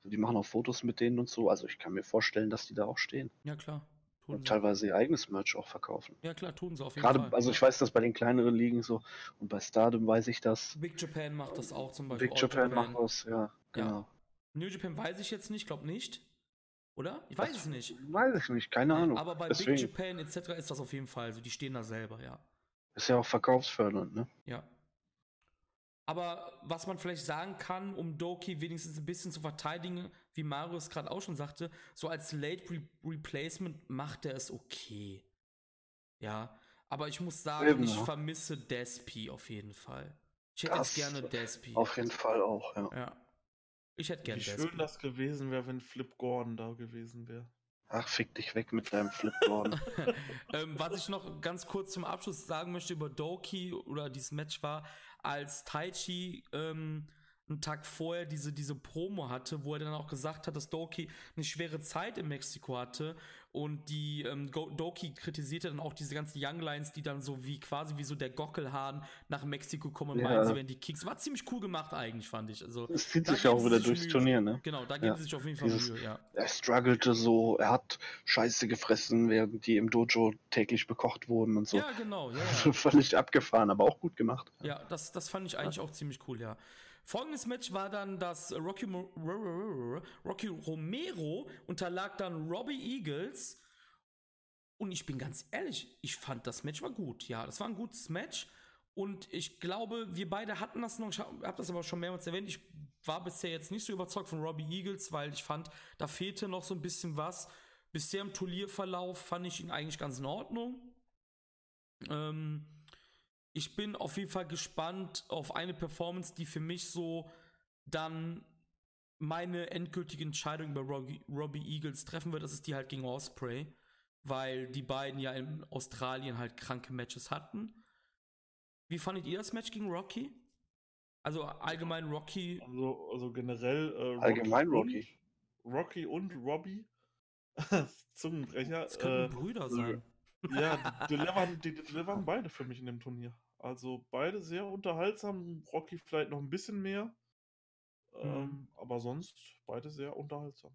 Die machen auch Fotos mit denen und so. Also ich kann mir vorstellen, dass die da auch stehen. Ja, klar. Tun und sie. teilweise ihr eigenes Merch auch verkaufen. Ja, klar, tun sie auf jeden Gerade, Fall. Also ich weiß das bei den kleineren Ligen so und bei Stardom weiß ich das. Big Japan macht das auch zum Beispiel. Big Japan, Japan, macht das, ja, genau. Ja. New Japan weiß ich jetzt nicht, glaube nicht. Oder? Ich weiß das es nicht. Weiß ich nicht, keine Ahnung. Aber bei Deswegen. Big Japan etc. ist das auf jeden Fall. Also die stehen da selber, ja. Ist ja auch verkaufsfördernd, ne? Ja. Aber was man vielleicht sagen kann, um Doki wenigstens ein bisschen zu verteidigen, wie Marius gerade auch schon sagte, so als Late Re Replacement macht er es okay. Ja. Aber ich muss sagen, Eben, ich ja. vermisse Despi auf jeden Fall. Ich hätte das jetzt gerne Despi. Auf jeden Fall auch, ja. Ja. Ich hätte Wie gern schön das gewesen wäre, wenn Flip Gordon da gewesen wäre. Ach, fick dich weg mit deinem Flip Gordon. ähm, was ich noch ganz kurz zum Abschluss sagen möchte über Doki oder dieses Match war, als Taichi ähm, einen Tag vorher diese, diese Promo hatte, wo er dann auch gesagt hat, dass Doki eine schwere Zeit in Mexiko hatte und die ähm, Doki kritisierte dann auch diese ganzen Young Lions, die dann so wie quasi wie so der Gockelhahn nach Mexiko kommen und Ja. meinen, sie werden die Kicks. War ziemlich cool gemacht eigentlich, fand ich. Also Es zieht Da sich ja auch wieder sich durchs Mühe. Turnier, ne? genau, da geben Ja. sie sich auf jeden Fall Dieses- Mühe, ja. Er struggelte so, er hat Scheiße gefressen, während die im Dojo täglich bekocht wurden und so. Ja, genau, ja, ja. Völlig abgefahren, aber auch gut gemacht. Ja, das, das fand ich eigentlich auch ziemlich cool, ja. Folgendes Match war dann, dass Rocky, Rocky Romero unterlag dann Robbie Eagles. Und ich bin ganz ehrlich, ich fand das Match war gut. Ja, das war ein gutes Match. Und ich glaube, wir beide hatten das noch, ich habe das aber schon mehrmals erwähnt, ich war bisher jetzt nicht so überzeugt von Robbie Eagles, weil ich fand, da fehlte noch so ein bisschen was. Bisher im Turnierverlauf fand ich ihn eigentlich ganz in Ordnung. Ähm, ich bin auf jeden Fall gespannt auf eine Performance, die für mich so dann meine endgültige Entscheidung über Robbie, Robbie Eagles treffen wird. Das ist die halt gegen Osprey, weil die beiden ja in Australien halt kranke Matches hatten. Wie fandet ihr das Match gegen Rocky? Also allgemein Rocky. Also, also generell. Äh, Allgemein und- Rocky. Rocky und Robbie. Zungenbrecher. Das könnten Äh, Brüder sein. Ja, die delivern, die delivern beide für mich in dem Turnier. Also beide sehr unterhaltsam. Rocky vielleicht noch ein bisschen mehr. Ähm, Mhm. aber sonst beide sehr unterhaltsam.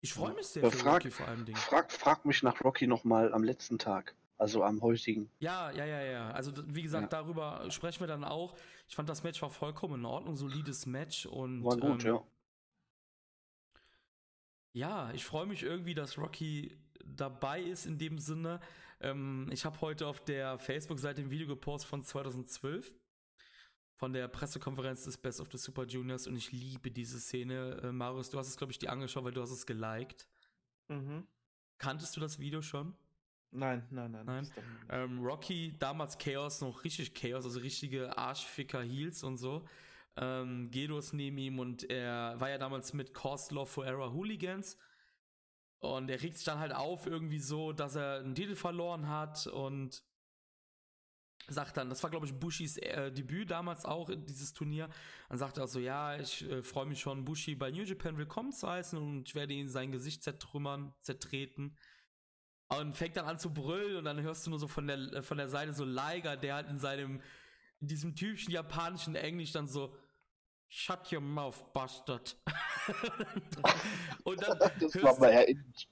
Ich freue mich sehr Ja, für frag- Rocky vor allem Dingen. Frag, frag mich nach Rocky nochmal am letzten Tag, also am heutigen. Ja, ja, ja, ja. Also wie gesagt, Ja. darüber sprechen wir dann auch. Ich fand das Match war vollkommen in Ordnung, solides Match und War gut, ähm, ja. Ja, ich freue mich irgendwie, dass Rocky dabei ist in dem Sinne. Ähm, ich habe heute auf der Facebook-Seite ein Video gepostet von 2012 von der Pressekonferenz des Best of the Super Juniors und ich liebe diese Szene. Äh, Marius, du hast es, glaube ich, dir angeschaut, weil du hast es geliked. Mhm. Kanntest du das Video schon? Nein, nein, nein. Nein. Ähm, Rocky, damals Chaos, noch richtig Chaos, also richtige Arschficker Heels und so. Ähm, Gedo ist neben ihm und er war ja damals mit Cause Forever Hooligans. Und er regt sich dann halt auf, irgendwie so, dass er einen Titel verloren hat und sagt dann, das war glaube ich Bushis äh, Debüt damals auch dieses Turnier. Dann sagt er so, ja, ich äh, freue mich schon, Bushi bei New Japan willkommen zu heißen und ich werde ihn sein Gesicht zertrümmern, zertreten. Und fängt dann an zu brüllen und dann hörst du nur so von der, äh, von der Seite so Liger, der halt in seinem, in diesem typischen japanischen Englisch dann so Shut your mouth, bastard. und dann Das war bei Herr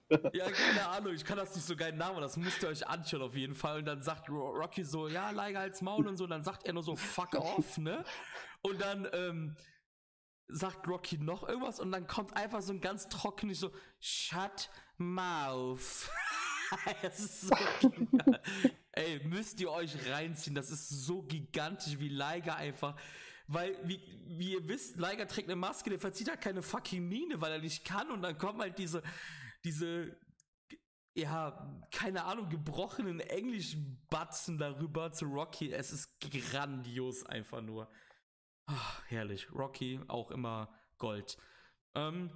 ja, keine Ahnung, ich kann das nicht so geil Namen, das müsst ihr euch anschauen auf jeden Fall. Und dann sagt Ro- Rocky so, ja, Liger als Maul und so, und dann sagt er nur so, fuck off, ne? Und dann, ähm, sagt Rocky noch irgendwas und dann kommt einfach so ein ganz trockenes so, shut mouth. das ist so. Ey, müsst ihr euch reinziehen, das ist so gigantisch wie Liger einfach. Weil, wie, wie ihr wisst, Liger trägt eine Maske, der verzieht halt keine fucking Miene, weil er nicht kann und dann kommen halt diese, diese, ja, keine Ahnung, gebrochenen Englisch-Batzen darüber zu Rocky. Es ist grandios einfach nur. Ach, herrlich. Rocky, auch immer Gold. Ähm,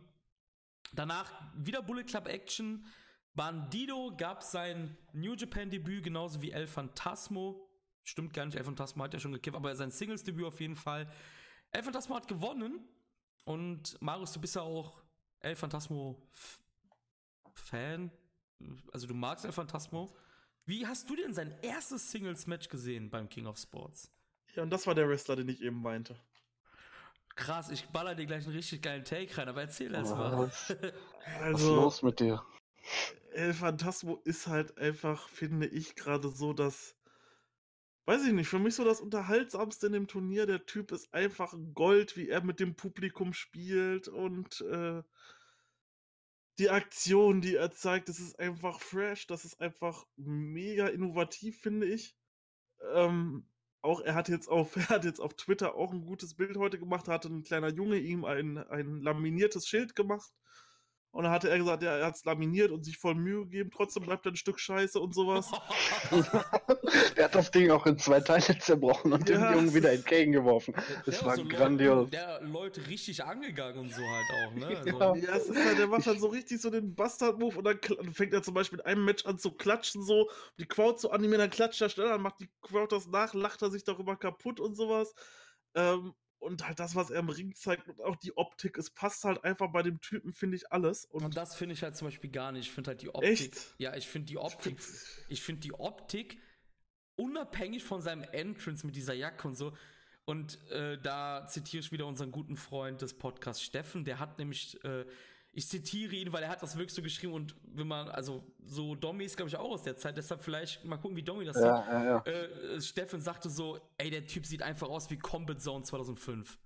danach wieder Bullet Club Action. Bandido gab sein New Japan Debüt, genauso wie El Phantasmo. Stimmt gar nicht, El Phantasmo hat ja schon gekämpft, aber sein Singles Debüt auf jeden Fall. El Phantasmo hat gewonnen. Und Marius, du bist ja auch El Phantasmo F- Fan. Also du magst El Phantasmo. Wie hast du denn sein erstes Singles Match gesehen beim King of Sports? Ja, und das war der Wrestler, den ich eben meinte. Krass, ich baller dir gleich einen richtig geilen Take rein, aber erzähl erst Was, mal. was ist Also, los mit dir? El Phantasmo ist halt einfach, finde ich, gerade so das. Weiß ich nicht, für mich so das Unterhaltsamste in dem Turnier. Der Typ ist einfach Gold, wie er mit dem Publikum spielt und äh, die Aktion, die er zeigt, das ist einfach fresh, das ist einfach mega innovativ, finde ich. Ähm, auch er hat jetzt auf, er hat jetzt auf Twitter auch ein gutes Bild heute gemacht, hatte ein kleiner Junge ihm ein, ein laminiertes Schild gemacht Und dann hatte er gesagt, er hat es laminiert und sich voll Mühe gegeben, trotzdem bleibt er ein Stück Scheiße und sowas. er hat das Ding auch in zwei Teile zerbrochen und Ja, dem Jungen wieder entgegengeworfen. Das war so Leute- grandios. Der Leute richtig angegangen und so halt auch, ne? Also, Ja. Ja, es ist halt, der macht halt so richtig so den Bastard-Move und dann fängt er zum Beispiel in einem Match an zu klatschen, so, die Crowd zu animieren, dann klatscht er schneller, dann macht die Crowd das nach, lacht er sich darüber kaputt und sowas. Ähm, und halt das, was er im Ring zeigt und auch die Optik, es passt halt einfach bei dem Typen, finde ich, alles. Und, Und das finde ich halt zum Beispiel gar nicht. Ich finde halt die Optik. Echt? Ja, ich finde die Optik. Ich finde die Optik unabhängig von seinem Entrance mit dieser Jacke und so. Und äh, da zitiere ich wieder unseren guten Freund des Podcasts Steffen. Der hat nämlich, äh, ich zitiere ihn, weil er hat das wirklich so geschrieben und wenn man, also so Domi ist glaube ich auch aus der Zeit, deshalb vielleicht mal gucken, wie Domi das Ja, ja, ja. sieht. Äh, Steffen sagte so, ey, der Typ sieht einfach aus wie Combat Zone 2005.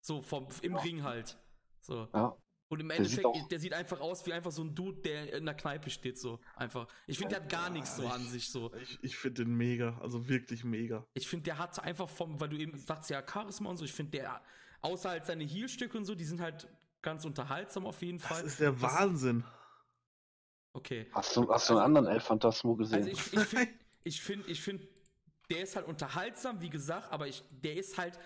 So vom im Ring halt. So. ja. Und im Der Endeffekt, sieht auch- der sieht einfach aus wie einfach so ein Dude, der in der Kneipe steht, so einfach. Ich finde, der hat gar nichts so an sich so. Ich, ich finde den mega, also wirklich mega. Ich finde, der hat einfach vom, weil du eben sagst ja Charisma und so, ich finde, der, außer halt seine Heel-Stücke und so, die sind halt ganz unterhaltsam auf jeden Das Fall. ist der Wahnsinn. Okay. Hast du, hast du einen anderen El Phantasmo gesehen? Also ich, ich finde, ich finde, ich finde, der ist halt unterhaltsam, wie gesagt, aber ich, der ist halt,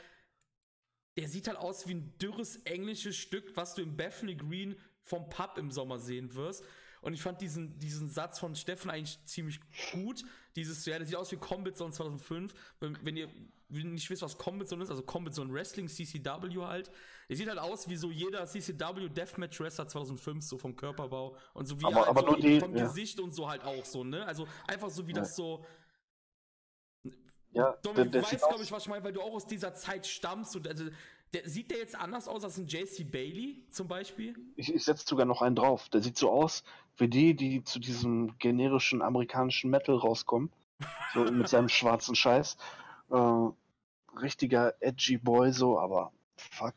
der sieht halt aus wie ein dürres englisches Stück, was du im Bethany Green vom Pub im Sommer sehen wirst. Und ich fand diesen, diesen Satz von Steffen eigentlich ziemlich gut. Dieses, ja, der sieht aus wie Combat Zone 2005. Wenn, wenn ihr nicht wisst, was Combat Zone ist, also Combat Zone Wrestling, CCW halt. Der sieht halt aus wie so jeder CCW Deathmatch Wrestler 2005, so vom Körperbau. Und so wie Aber- er halt aber so nur die- vom ja. Gesicht und so halt auch so, ne? Also einfach so wie Ja. das so. ja, Domi, der, du der weißt, sieht glaube ich, was ich meine, weil du auch aus dieser Zeit stammst. Und also, der, sieht der jetzt anders aus als ein JC Bailey zum Beispiel? ich, ich setze sogar noch einen drauf. Der sieht so aus wie die, die zu diesem generischen amerikanischen Metal rauskommen. So mit seinem schwarzen Scheiß. Äh, richtiger edgy Boy so, aber fuck.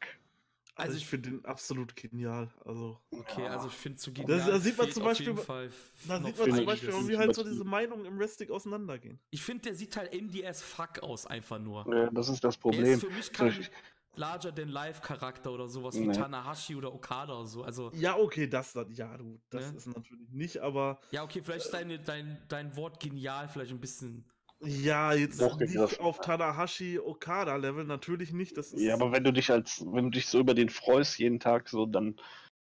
Also Also ich finde den absolut genial. Also Okay, Ja. also ich finde zu Das- da sieht man zum Beispiel- Fall da sieht man zum. Beispiel, wie halt so diese Meinungen im Wrestling auseinandergehen. Ich finde, der sieht halt as fuck aus, einfach nur. Ja, das ist das Der Problem. ist für mich kein larger than life Charakter oder sowas wie Nee. Tanahashi oder Okada oder so. Also, Ja, okay, das dann, ja, du, das Ne? ist natürlich nicht, aber ja, okay, vielleicht ist deine, dein, dein Wort genial vielleicht ein bisschen. Ja, jetzt nicht auf Tanahashi Okada Level, natürlich nicht. Das ist, Ja, aber wenn du dich als, wenn du dich so über den freust jeden Tag, so, dann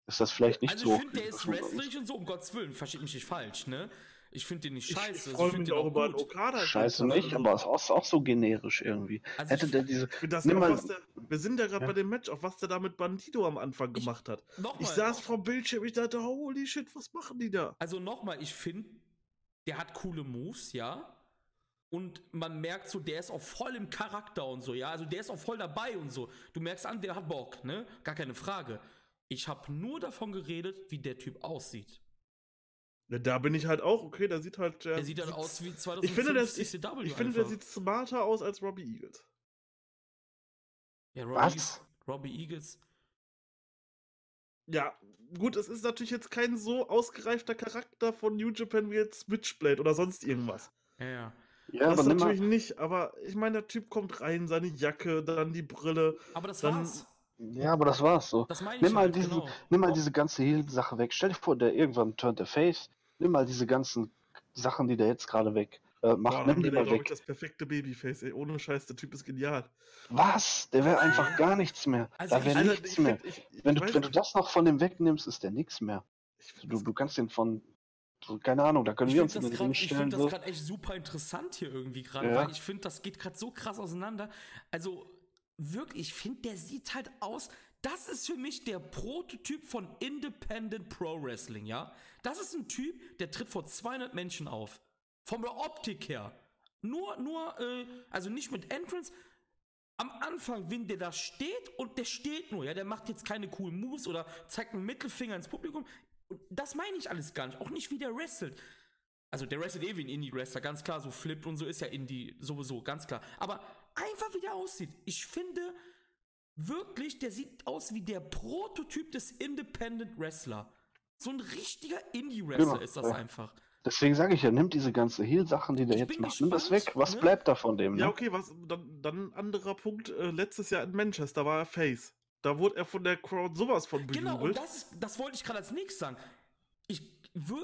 ist das vielleicht nicht Also so. ich finde, der ist wrestlerisch und so, um Gottes Willen, versteht mich nicht falsch, ne? Ich finde den nicht ich, scheiße. ich also freue mich den auch über einen gut. Okada. Scheiße nicht, aber es ist auch, so generisch irgendwie. Also Hätte ich- der diese. Ich das Nimm mal- was der, wir sind ja gerade Ja. bei dem Match, auch was der da mit Bandido am Anfang Ich- gemacht hat. Nochmal, Ich saß vom Bildschirm, ich dachte, holy shit, was machen die da? Also nochmal, ich finde, der hat coole Moves, ja. Und man merkt so, der ist auch voll im Charakter und so, ja. Also der ist auch voll dabei und so. Du merkst an, der hat Bock, ne? Gar keine Frage. Ich habe nur davon geredet, wie der Typ aussieht. Da bin ich halt auch, okay, der sieht halt. Der sieht dann aus wie 2005 Ich finde, der, ich, ich finde, der sieht smarter aus als Robbie Eagles. Ja, Robbie, Was? Robbie Eagles. Ja, gut, es ist natürlich jetzt kein so ausgereifter Charakter von New Japan wie jetzt Switchblade oder sonst irgendwas. Ja, ja. Ja, das aber natürlich mal, nicht, aber ich meine, der Typ kommt rein, seine Jacke, dann die Brille. Aber das Dann- war's. ja, aber das war's so. Das meine ich Nimm mal, halt, diesen, genau. nimm mal diese ganze Heal-Sache weg. Stell dir vor, der irgendwann turnt der Face. Nimm mal diese ganzen Sachen, die der jetzt gerade weg äh, macht. Boah, nimm die mal glaube ich, weg. das perfekte Babyface, ey. Ohne Scheiß, der Typ ist genial. Was? Der wäre einfach gar nichts mehr. Also da wäre ich- nichts mehr. find- ich, ich Wenn du, wenn du das noch von dem wegnimmst, ist der nichts mehr. ich Du, du kannst den von. Keine Ahnung, da können Ich wir finde uns Ring grad- ich stellen. find das gerade echt super interessant hier irgendwie gerade, Ja. weil ich finde, das geht gerade so krass auseinander. Also wirklich, ich finde, der sieht halt aus. Das ist für mich der Prototyp von Independent Pro Wrestling, ja? Das ist ein Typ, der tritt vor 200 Menschen auf. Von der Optik her. Nur, nur, äh, also nicht mit Entrance. Am Anfang, wenn der da steht und der steht nur, ja, der macht jetzt keine coolen Moves oder zeigt einen Mittelfinger ins Publikum. Und das meine ich alles gar nicht. Auch nicht, wie der wrestelt. Also der wrestelt eh wie ein Indie-Wrestler, ganz klar, so flippt und so ist ja Indie sowieso, ganz klar. Aber einfach wie der aussieht. Ich finde wirklich, der sieht aus wie der Prototyp des Independent Wrestler. So ein richtiger Indie-Wrestler Genau, ist das ja. einfach. Deswegen sage ich ja, nimm diese ganze Heal-Sachen, die der Ich jetzt macht, nimm das weg. Was ne? bleibt da von dem? Ne? Ja, okay, was, dann, dann ein anderer Punkt. Äh, letztes Jahr in Manchester war er Face. Da wurde er von der Crowd sowas von Genau, und bejubelt. das, ist, das wollte ich gerade als nächstes sagen. Ich,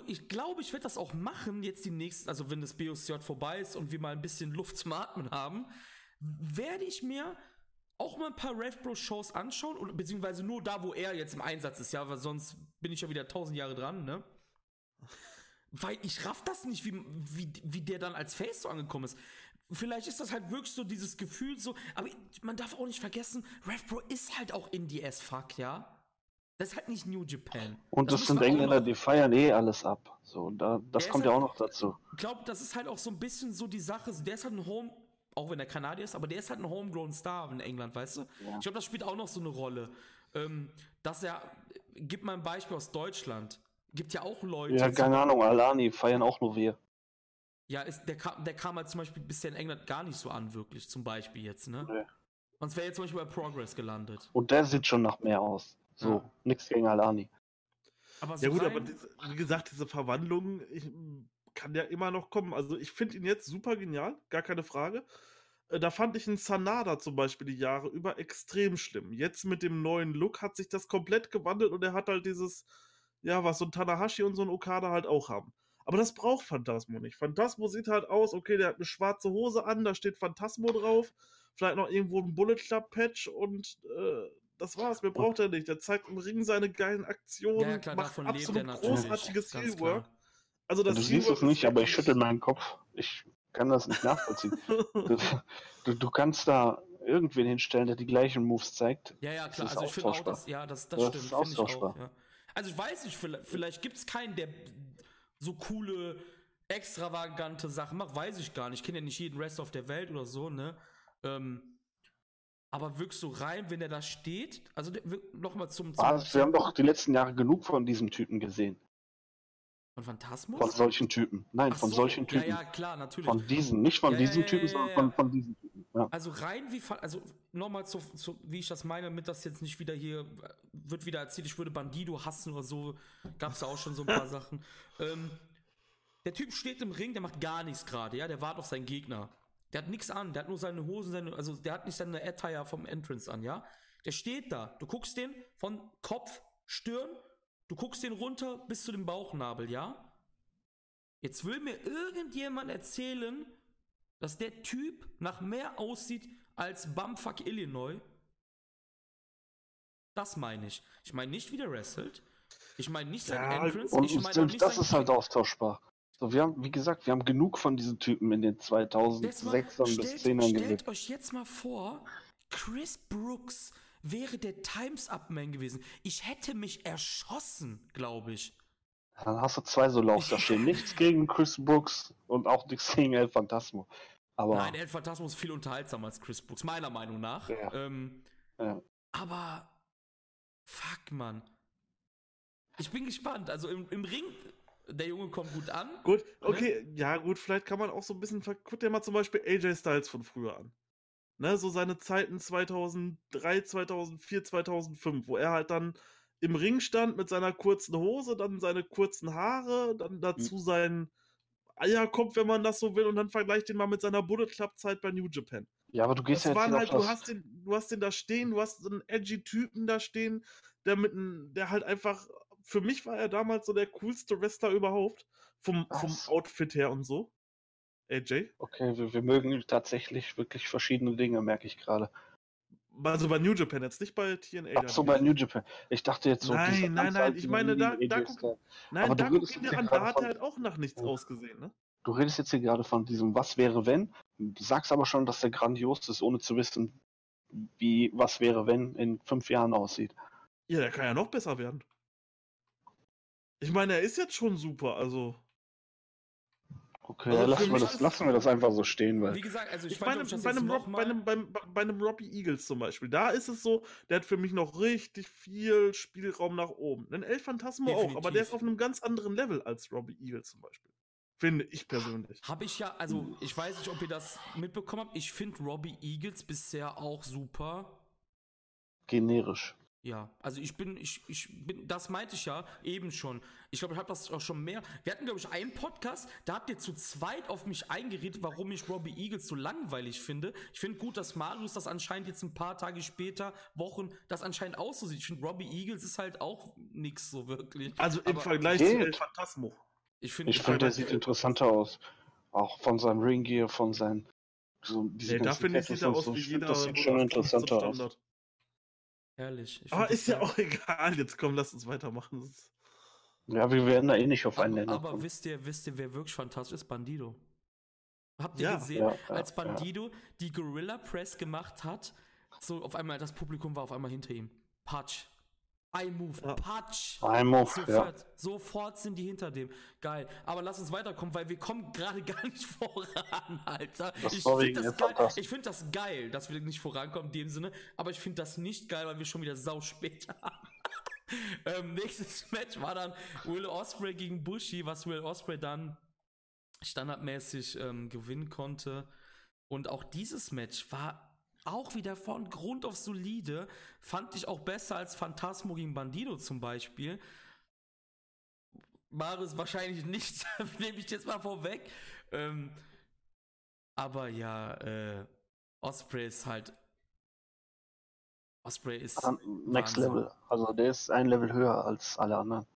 ich glaube, ich werde das auch machen, jetzt die nächsten, also wenn das BOCJ vorbei ist und wir mal ein bisschen Luft zum Atmen haben, werde ich mir auch mal ein paar RevBro-Shows anschauen, oder, beziehungsweise nur da, wo er jetzt im Einsatz ist, ja, weil sonst bin ich ja wieder tausend Jahre dran, ne? Weil ich raff das nicht, wie, wie, wie der dann als Face so angekommen ist. Vielleicht ist das halt wirklich so dieses Gefühl so, aber man darf auch nicht vergessen, RevPro ist halt auch Indie as fuck, ja? Das ist halt nicht New Japan. Und das, müssen sind Engländer, die feiern eh alles ab. So, da, das Der kommt ist ja auch halt- noch dazu. Ich glaube, das ist halt auch so ein bisschen so die Sache. Der ist halt ein Home, auch wenn er Kanadier ist, aber der ist halt ein Homegrown Star in England, weißt du? Ja. Ich glaube, das spielt auch noch so eine Rolle. Ähm, dass er, gib mal ein Beispiel aus Deutschland. Gibt ja auch Leute. Ja, keine Ahnung, Alani feiern auch nur wir. Ja, ist, der, kam, der kam halt zum Beispiel bisher in England gar nicht so an, wirklich, zum Beispiel jetzt, ne? Nee. Sonst wäre jetzt zum Beispiel bei Progress gelandet. Und der sieht schon nach mehr aus. So, Ja. nix gegen Alani. Aber so Ja gut, rein- aber diese, wie gesagt, diese Verwandlung ich, kann ja immer noch kommen. Also ich finde ihn jetzt super genial, gar keine Frage. Äh, Da fand ich einen Sanada zum Beispiel die Jahre über extrem schlimm. Jetzt mit dem neuen Look hat sich das komplett gewandelt und er hat halt dieses, ja, was so ein Tanahashi und so ein Okada halt auch haben. Aber das braucht Phantasmo nicht. Phantasmo sieht halt aus, okay, der hat eine schwarze Hose an, da steht Phantasmo drauf, vielleicht noch irgendwo ein Bullet Club Patch und äh, das war's. Mehr braucht er nicht. Der zeigt im Ring seine geilen Aktionen, ja, klar, macht davon lebt er absolut großartiges Heelwork. Also das du siehst es nicht, aber ich schüttel meinen Kopf. Ich kann das nicht nachvollziehen. du, du, du kannst da irgendwen hinstellen, der die gleichen Moves zeigt. Ja, ja, Das klar. ist Also ich finde auch, austauschbar. dass, ja, das, das, Das stimmt. ist finde ich auch, austauschbar. ja. Also ich weiß nicht, vielleicht, vielleicht gibt es keinen, der so coole, extravagante Sachen macht, weiß ich gar nicht. Ich kenne ja nicht jeden Rest auf der Welt oder so, ne? Ähm, aber wirklich so rein, wenn er da steht, also nochmal zum, zum? Wir haben doch die letzten Jahre genug von diesem Typen gesehen. Von Phantasmus? Von solchen Typen. Nein, Ach von so, solchen Typen. Ja, ja, klar, natürlich. Von diesen, nicht von Ja, diesen ja, Typen, sondern von, von diesen Typen. Also rein wie, also nochmal zu, zu, wie ich das meine, damit das jetzt nicht wieder hier, äh, wird wieder erzählt, ich würde Bandido hassen oder so, gab es ja auch schon so ein paar Sachen. Ähm, der Typ steht im Ring, der macht gar nichts gerade, ja, der wartet auf seinen Gegner. Der hat nichts an, der hat nur seine Hosen, seine, also der hat nicht seine Attire vom Entrance an, ja. Der steht da, du guckst den von Kopf, Stirn, du guckst den runter bis zu dem Bauchnabel, ja. Jetzt will mir irgendjemand erzählen, dass der Typ nach mehr aussieht als Bumfuck Illinois. Das meine ich. Ich meine nicht, wie der wrestelt. Ich meine nicht sein Ja, Entrance. Und ich selbst nicht das ist halt austauschbar. So, wir haben, wie gesagt, wir haben genug von diesen Typen in den Jetzt mal, 2006ern bis stellt, 10ern gesehen. stellt euch jetzt mal vor, Chris Brooks wäre der Times Up Man gewesen. Ich hätte mich erschossen, glaube ich. Dann hast du zwei so Laufs da stehen. Nichts gegen Chris Brooks und auch nichts gegen El Phantasmo. Aber Nein, El Phantasmo ist viel unterhaltsamer als Chris Brooks, meiner Meinung nach. Ja. Ähm, Ja. Aber fuck, Mann. Ich bin gespannt. Also im, im Ring, der Junge kommt gut an. Gut, okay, ja gut, vielleicht kann man auch so ein bisschen, ver- guck dir mal zum Beispiel AJ Styles von früher an. Ne, so seine Zeiten 2003, 2004, 2005, wo er halt dann im Ring stand mit seiner kurzen Hose, dann seine kurzen Haare, dann dazu sein Eierkopf, wenn man das so will, und dann vergleicht den mal mit seiner Bullet Club Zeit bei New Japan. ja, aber du gehst Das ja jetzt halt, du hast den, du hast den da stehen, du hast so einen edgy Typen da stehen, der mit einem, der halt einfach, für mich war er damals so der coolste Wrestler überhaupt, vom, vom? Outfit her und so. AJ. Okay, wir, wir mögen tatsächlich wirklich verschiedene Dinge, merke ich gerade. Also bei New Japan jetzt, nicht bei TNA. Ach so, bei New Japan. Ich dachte jetzt so. Nein, nein, nein, ich meine, da- da guck-. Nein, aber da guck ihn dir an, da hat er halt auch nach nichts Ja. ausgesehen, ne? Du redest jetzt hier gerade von diesem Was wäre wenn, sagst aber schon, dass der grandios ist, ohne zu wissen, wie Was wäre wenn in fünf Jahren aussieht. Ja, der kann ja noch besser werden. Ich meine, er ist jetzt schon super, also. Okay, Also lassen, wir das, lassen wir das einfach so stehen, weil. Wie gesagt, also ich, Ich meine, bei einem, Rob, bei, einem, beim, bei einem Robbie Eagles zum Beispiel, da ist es so, der hat für mich noch richtig viel Spielraum nach oben. Ein El Phantasmo auch, aber der ist auf einem ganz anderen Level als Robbie Eagles zum Beispiel. Finde ich persönlich. Habe ich ja, also ich weiß nicht, ob ihr das mitbekommen habt. Ich finde Robbie Eagles bisher auch super. generisch. Ja, also ich bin, ich, ich bin, das meinte ich ja eben schon. Ich glaube, ich habe das auch schon mehr. Wir hatten, glaube ich, einen Podcast, da habt ihr zu zweit auf mich eingeredet, warum ich Robbie Eagles so langweilig finde. Ich finde gut, dass Marius das anscheinend jetzt ein paar Tage später, Wochen, das anscheinend auch so sieht. Ich finde, Robbie Eagles ist halt auch nix so wirklich. Also im Aber Vergleich geht. zu El Phantasmo. Ich finde, Ich finde, der sieht interessanter aus. Auch von seinem Ring Gear, von seinen. So Nee, da finde ich, sieht er aus so. wie Ich find, jeder. Das sieht schon 0815 interessanter aus. Herrlich. Ich Aber find ist ja auch egal. Jetzt komm, lass uns weitermachen. Ja, wir werden da eh nicht auf einen Aber, Nenner aber wisst ihr, wisst ihr, wer wirklich fantastisch ist? Bandido. Habt ihr Ja. gesehen, Ja, ja, als ja. Bandido die Gorilla Press gemacht hat, so auf einmal, das Publikum war auf einmal hinter ihm. Patsch. I-Move. Ja. Patsch. Ein Move, ja. Sofort, sofort sind die hinter dem. Geil. Aber lass uns weiterkommen, weil wir kommen gerade gar nicht voran, Alter. Das ich finde das, geil. Ich find das geil, dass wir nicht vorankommen in dem Sinne. Aber ich finde das nicht geil, weil wir schon wieder sau spät haben. ähm, nächstes Match war dann Will Osprey gegen Bushi, was Will Osprey dann standardmäßig ähm, gewinnen konnte. Und auch dieses Match war auch wieder von Grund auf solide. Fand ich auch besser als Phantasmo gegen Bandido zum Beispiel. Marius wahrscheinlich nicht, nehme ich jetzt mal vorweg. Ähm, aber ja, äh, Osprey ist halt. Osprey ist. Dann Next Wahnsinn. Level. Also der ist ein Level höher als alle anderen.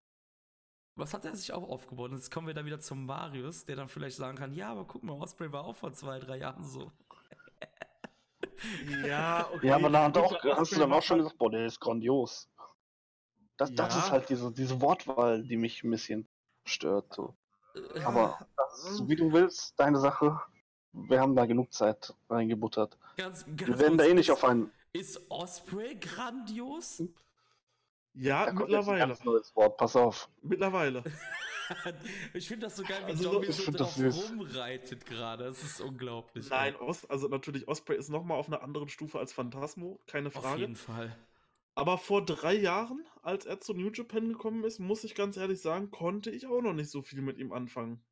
Was hat er sich auch aufgebaut? Und jetzt kommen wir da wieder zum Marius, der dann vielleicht sagen kann: Ja, aber guck mal, Osprey war auch vor zwei, drei Jahren so. Ja, okay. Ja, aber da hat auch, hast du dann auch schon gesagt, boah, der ist grandios. Das, das Ja. ist halt diese, diese Wortwahl, die mich ein bisschen stört. So. Aber das ist, wie du willst, deine Sache. Wir haben da genug Zeit reingebuttert. ganz, ganz Wir werden da eh nicht auf einen. Ist Osprey grandios? Ja, Da kommt jetzt ein mittlerweile. ganz neues Wort, pass auf. Mittlerweile. ich finde das so geil, wie Also, ich so drauf rumreitet gerade. Das ist unglaublich. Nein, Os also natürlich, Osprey ist nochmal auf einer anderen Stufe als Phantasmo, keine auf Frage. jeden Fall. Aber vor drei Jahren, als er zu New Japan gekommen ist, muss ich ganz ehrlich sagen, konnte ich auch noch nicht so viel mit ihm anfangen.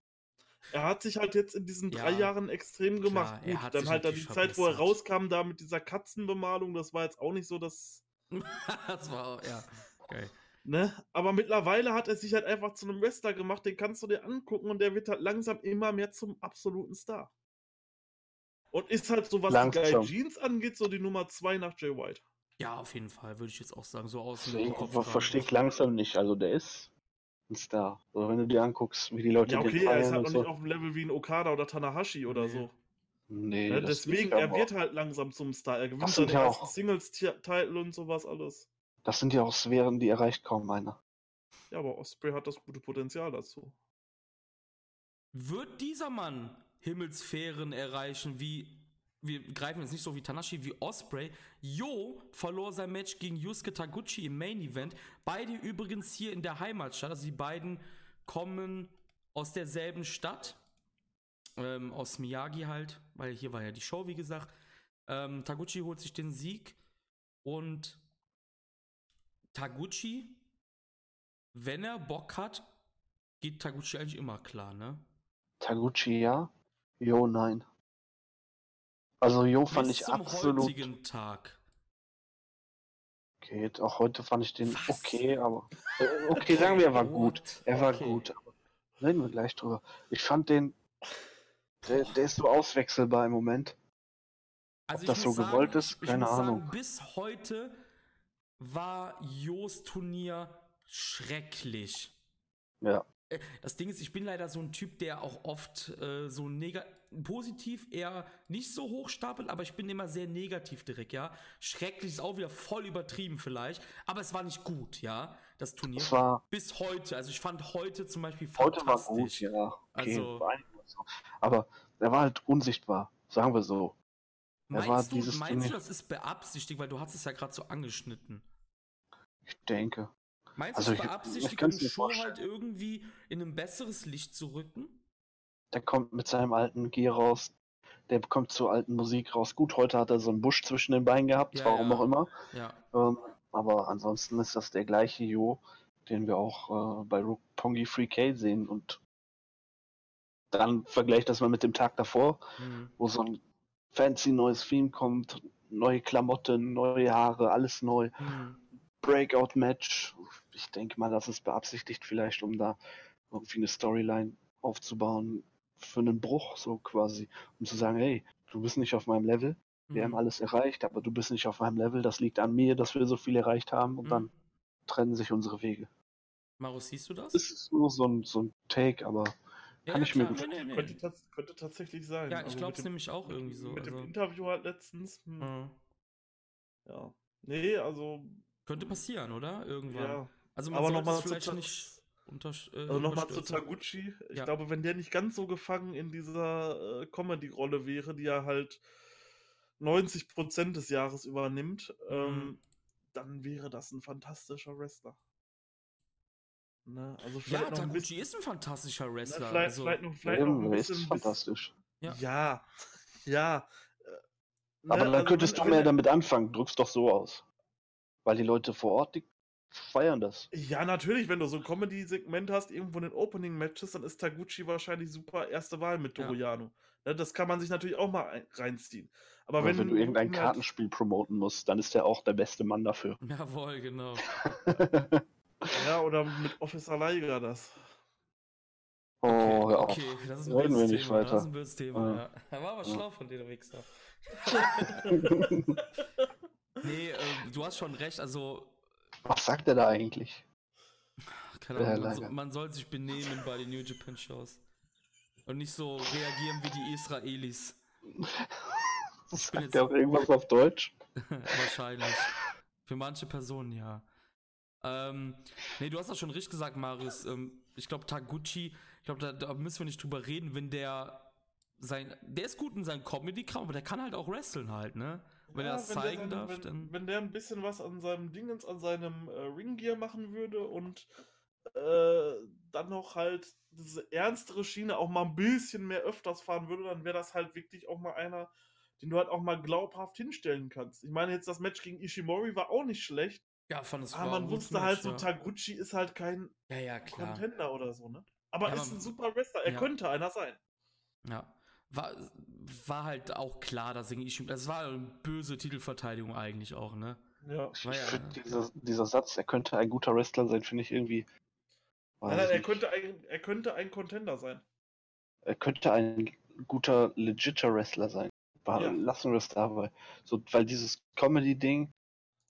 Er hat sich halt jetzt in diesen drei Ja, Jahren extrem klar, gemacht. er Gut, hat dann halt dann die Zeit, wo er rauskam, da mit dieser Katzenbemalung, das war jetzt auch nicht so das. das war, ja, geil. Ne? Aber mittlerweile hat er sich halt einfach zu einem Wrestler gemacht, den kannst du dir angucken und der wird halt langsam immer mehr zum absoluten Star. Und ist halt so, was Guy Jeans angeht, so die Nummer zwei nach Jay White. Ja, auf jeden Fall, würde ich jetzt auch sagen. So aus dem Ich Kopf verstehe ich langsam nicht. Also der ist ein Star. Also wenn du dir anguckst, wie die Leute Ja, den okay, er ist halt noch so. nicht auf dem Level wie ein Okada oder Tanahashi oder Nee. so. Nee, Ne? das Deswegen, er wird halt langsam zum Star. Er gewinnt seine ja ersten auch- Singles-Title und sowas alles. Das sind ja auch Sphären, die erreicht kaum einer. Ja, aber Osprey hat das gute Potenzial dazu. Wird dieser Mann Himmelssphären erreichen, wie wir greifen jetzt nicht so wie Tanashi wie Osprey. Jo verlor sein Match gegen Yusuke Taguchi im Main Event. Beide übrigens hier in der Heimatstadt. Also die beiden kommen aus derselben Stadt. Ähm, aus Miyagi halt, weil hier war ja die Show, wie gesagt. Ähm, Taguchi holt sich den Sieg und Taguchi, wenn er Bock hat, geht Taguchi eigentlich immer klar, ne? Taguchi ja, Jo nein. Also Jo fand Bis ich zum absolut heutigen Tag. geht. Auch heute fand ich den Was? okay, aber äh, okay, sagen wir, er war gut. Er war Okay. gut. Aber reden wir gleich drüber. Ich fand den, der, der ist so auswechselbar im Moment. Also das ich so muss gewollt sagen, ist, keine Ahnung. Sagen, bis heute war Jos Turnier schrecklich. Ja. Äh, Das Ding ist, ich bin leider so ein Typ, der auch oft äh, so negativ, positiv eher nicht so hoch stapelt, aber ich bin immer sehr negativ direkt, ja. Schrecklich ist auch wieder voll übertrieben vielleicht, aber es war nicht gut, ja, das Turnier. Es war, Bis heute, also ich fand heute zum Beispiel heute war gut, ja. Okay, Also-. Aber er war halt unsichtbar, sagen wir so. War Meinst, du, meinst du, das ist beabsichtigt, weil du hast es ja gerade so angeschnitten. Ich denke. Meinst Also du, es ich- beabsichtigt, um Show vorstellen. halt irgendwie in ein besseres Licht zu rücken? Der kommt mit seinem alten Gear raus. Der kommt zur alten Musik raus. Gut, heute hat er so einen Busch zwischen den Beinen gehabt, Ja, warum ja. auch immer. Ja. Ähm, aber ansonsten ist das der gleiche Jo, den wir auch äh, bei Roppongi 3K sehen. Und dann vergleicht das mal mit dem Tag davor, Mhm. wo so ein fancy neues Theme kommt, neue Klamotten, neue Haare, alles neu. Mhm. Breakout-Match. Ich denke mal, das ist beabsichtigt vielleicht, um da irgendwie eine Storyline aufzubauen für einen Bruch, so quasi. Um zu sagen, hey, du bist nicht auf meinem Level, wir Mhm. haben alles erreicht, aber du bist nicht auf meinem Level, das liegt an mir, dass wir so viel erreicht haben und Mhm. dann trennen sich unsere Wege. Marus, siehst du das? Das ist nur so ein, so ein Take, aber kann ich mir gut nee, nee, Könnte, tats könnte tatsächlich sein. Ja, ich Also glaube es dem- nämlich auch mit, irgendwie so. Mit dem Also, Interview halt letztens. Hm, äh, Ja. Nee, also. könnte passieren, oder? Irgendwann. Ja. Also man Aber sollte nochmal es zu, vielleicht nicht unter, äh, also noch mal zu. Taguchi. Ich Ja. glaube, wenn der nicht ganz so gefangen in dieser äh, Comedy-Rolle wäre, die er halt 90% des Jahres übernimmt, Mhm. ähm, dann wäre das ein fantastischer Wrestler. Ne? Also Ja, noch Taguchi bisschen, ist ein fantastischer ne, Wrestler. vielleicht, also, vielleicht noch, vielleicht noch Eben, ein ist bisschen, bis, fantastisch. Ja. Ja, ja. äh, ne, Aber dann also könntest wenn- du mehr er- damit anfangen, drückst doch so aus. Weil die Leute vor Ort, die feiern das. Ja, natürlich, wenn du so ein Comedy-Segment hast, irgendwo in den Opening-Matches, dann ist Taguchi wahrscheinlich super erste Wahl mit Ja. Doriano. Ne, das kann man sich natürlich auch mal ein- reinziehen. Aber Aber wenn, wenn, du irgendein Kartenspiel promoten musst, dann ist der auch der beste Mann dafür. Jawohl, genau. Ja, oder mit Officer Liger das. oh, hör auf. Okay, das ist ein Reden wir nicht Thema. Das ist weiter. ein böses Thema, Ja. ja. Da war aber Ja. schlau von dir, du Wichser. Nee, äh, du hast schon recht, also, Was sagt er da eigentlich? keine Ahnung, man, so, man soll sich benehmen bei den New Japan Shows. Und nicht so reagieren wie die Israelis. Ich bin Sagt er auch irgendwas auf Deutsch? Wahrscheinlich. Für manche Personen ja. Ähm, nee, du hast das schon richtig gesagt, Marius. Ähm, ich glaube, Taguchi, ich glaube, da, da müssen wir nicht drüber reden, wenn der sein. Der ist gut in seinem Comedy-Kram, aber der kann halt auch wrestlen halt, ne? Wenn er Ja, das der zeigen sein- darf, wenn, dann. Wenn der ein bisschen was an seinem Dingens, an seinem äh, Ringgear machen würde und äh, dann noch halt diese ernstere Schiene auch mal ein bisschen mehr öfters fahren würde, dann wäre das halt wirklich auch mal einer, den du halt auch mal glaubhaft hinstellen kannst. Ich meine, jetzt das Match gegen Ishimori war auch nicht schlecht, Ja, fand es aber war man wusste halt so, ja. Taguchi ist halt kein Ja, ja, klar. Contender oder so, ne? Aber Ja, ist ein super Wrestler. Er ja. könnte einer sein. Ja. War, war halt auch klar, dass ich. Das war eine böse Titelverteidigung eigentlich auch, ne? Ja. Ich, finde, dieser, dieser Satz, er könnte ein guter Wrestler sein, finde ich irgendwie. Nein, nein, er könnte, ein, er könnte ein Contender sein. er könnte ein guter, legitter Wrestler sein. War, Ja. Lassen wir es dabei. So, weil dieses Comedy-Ding,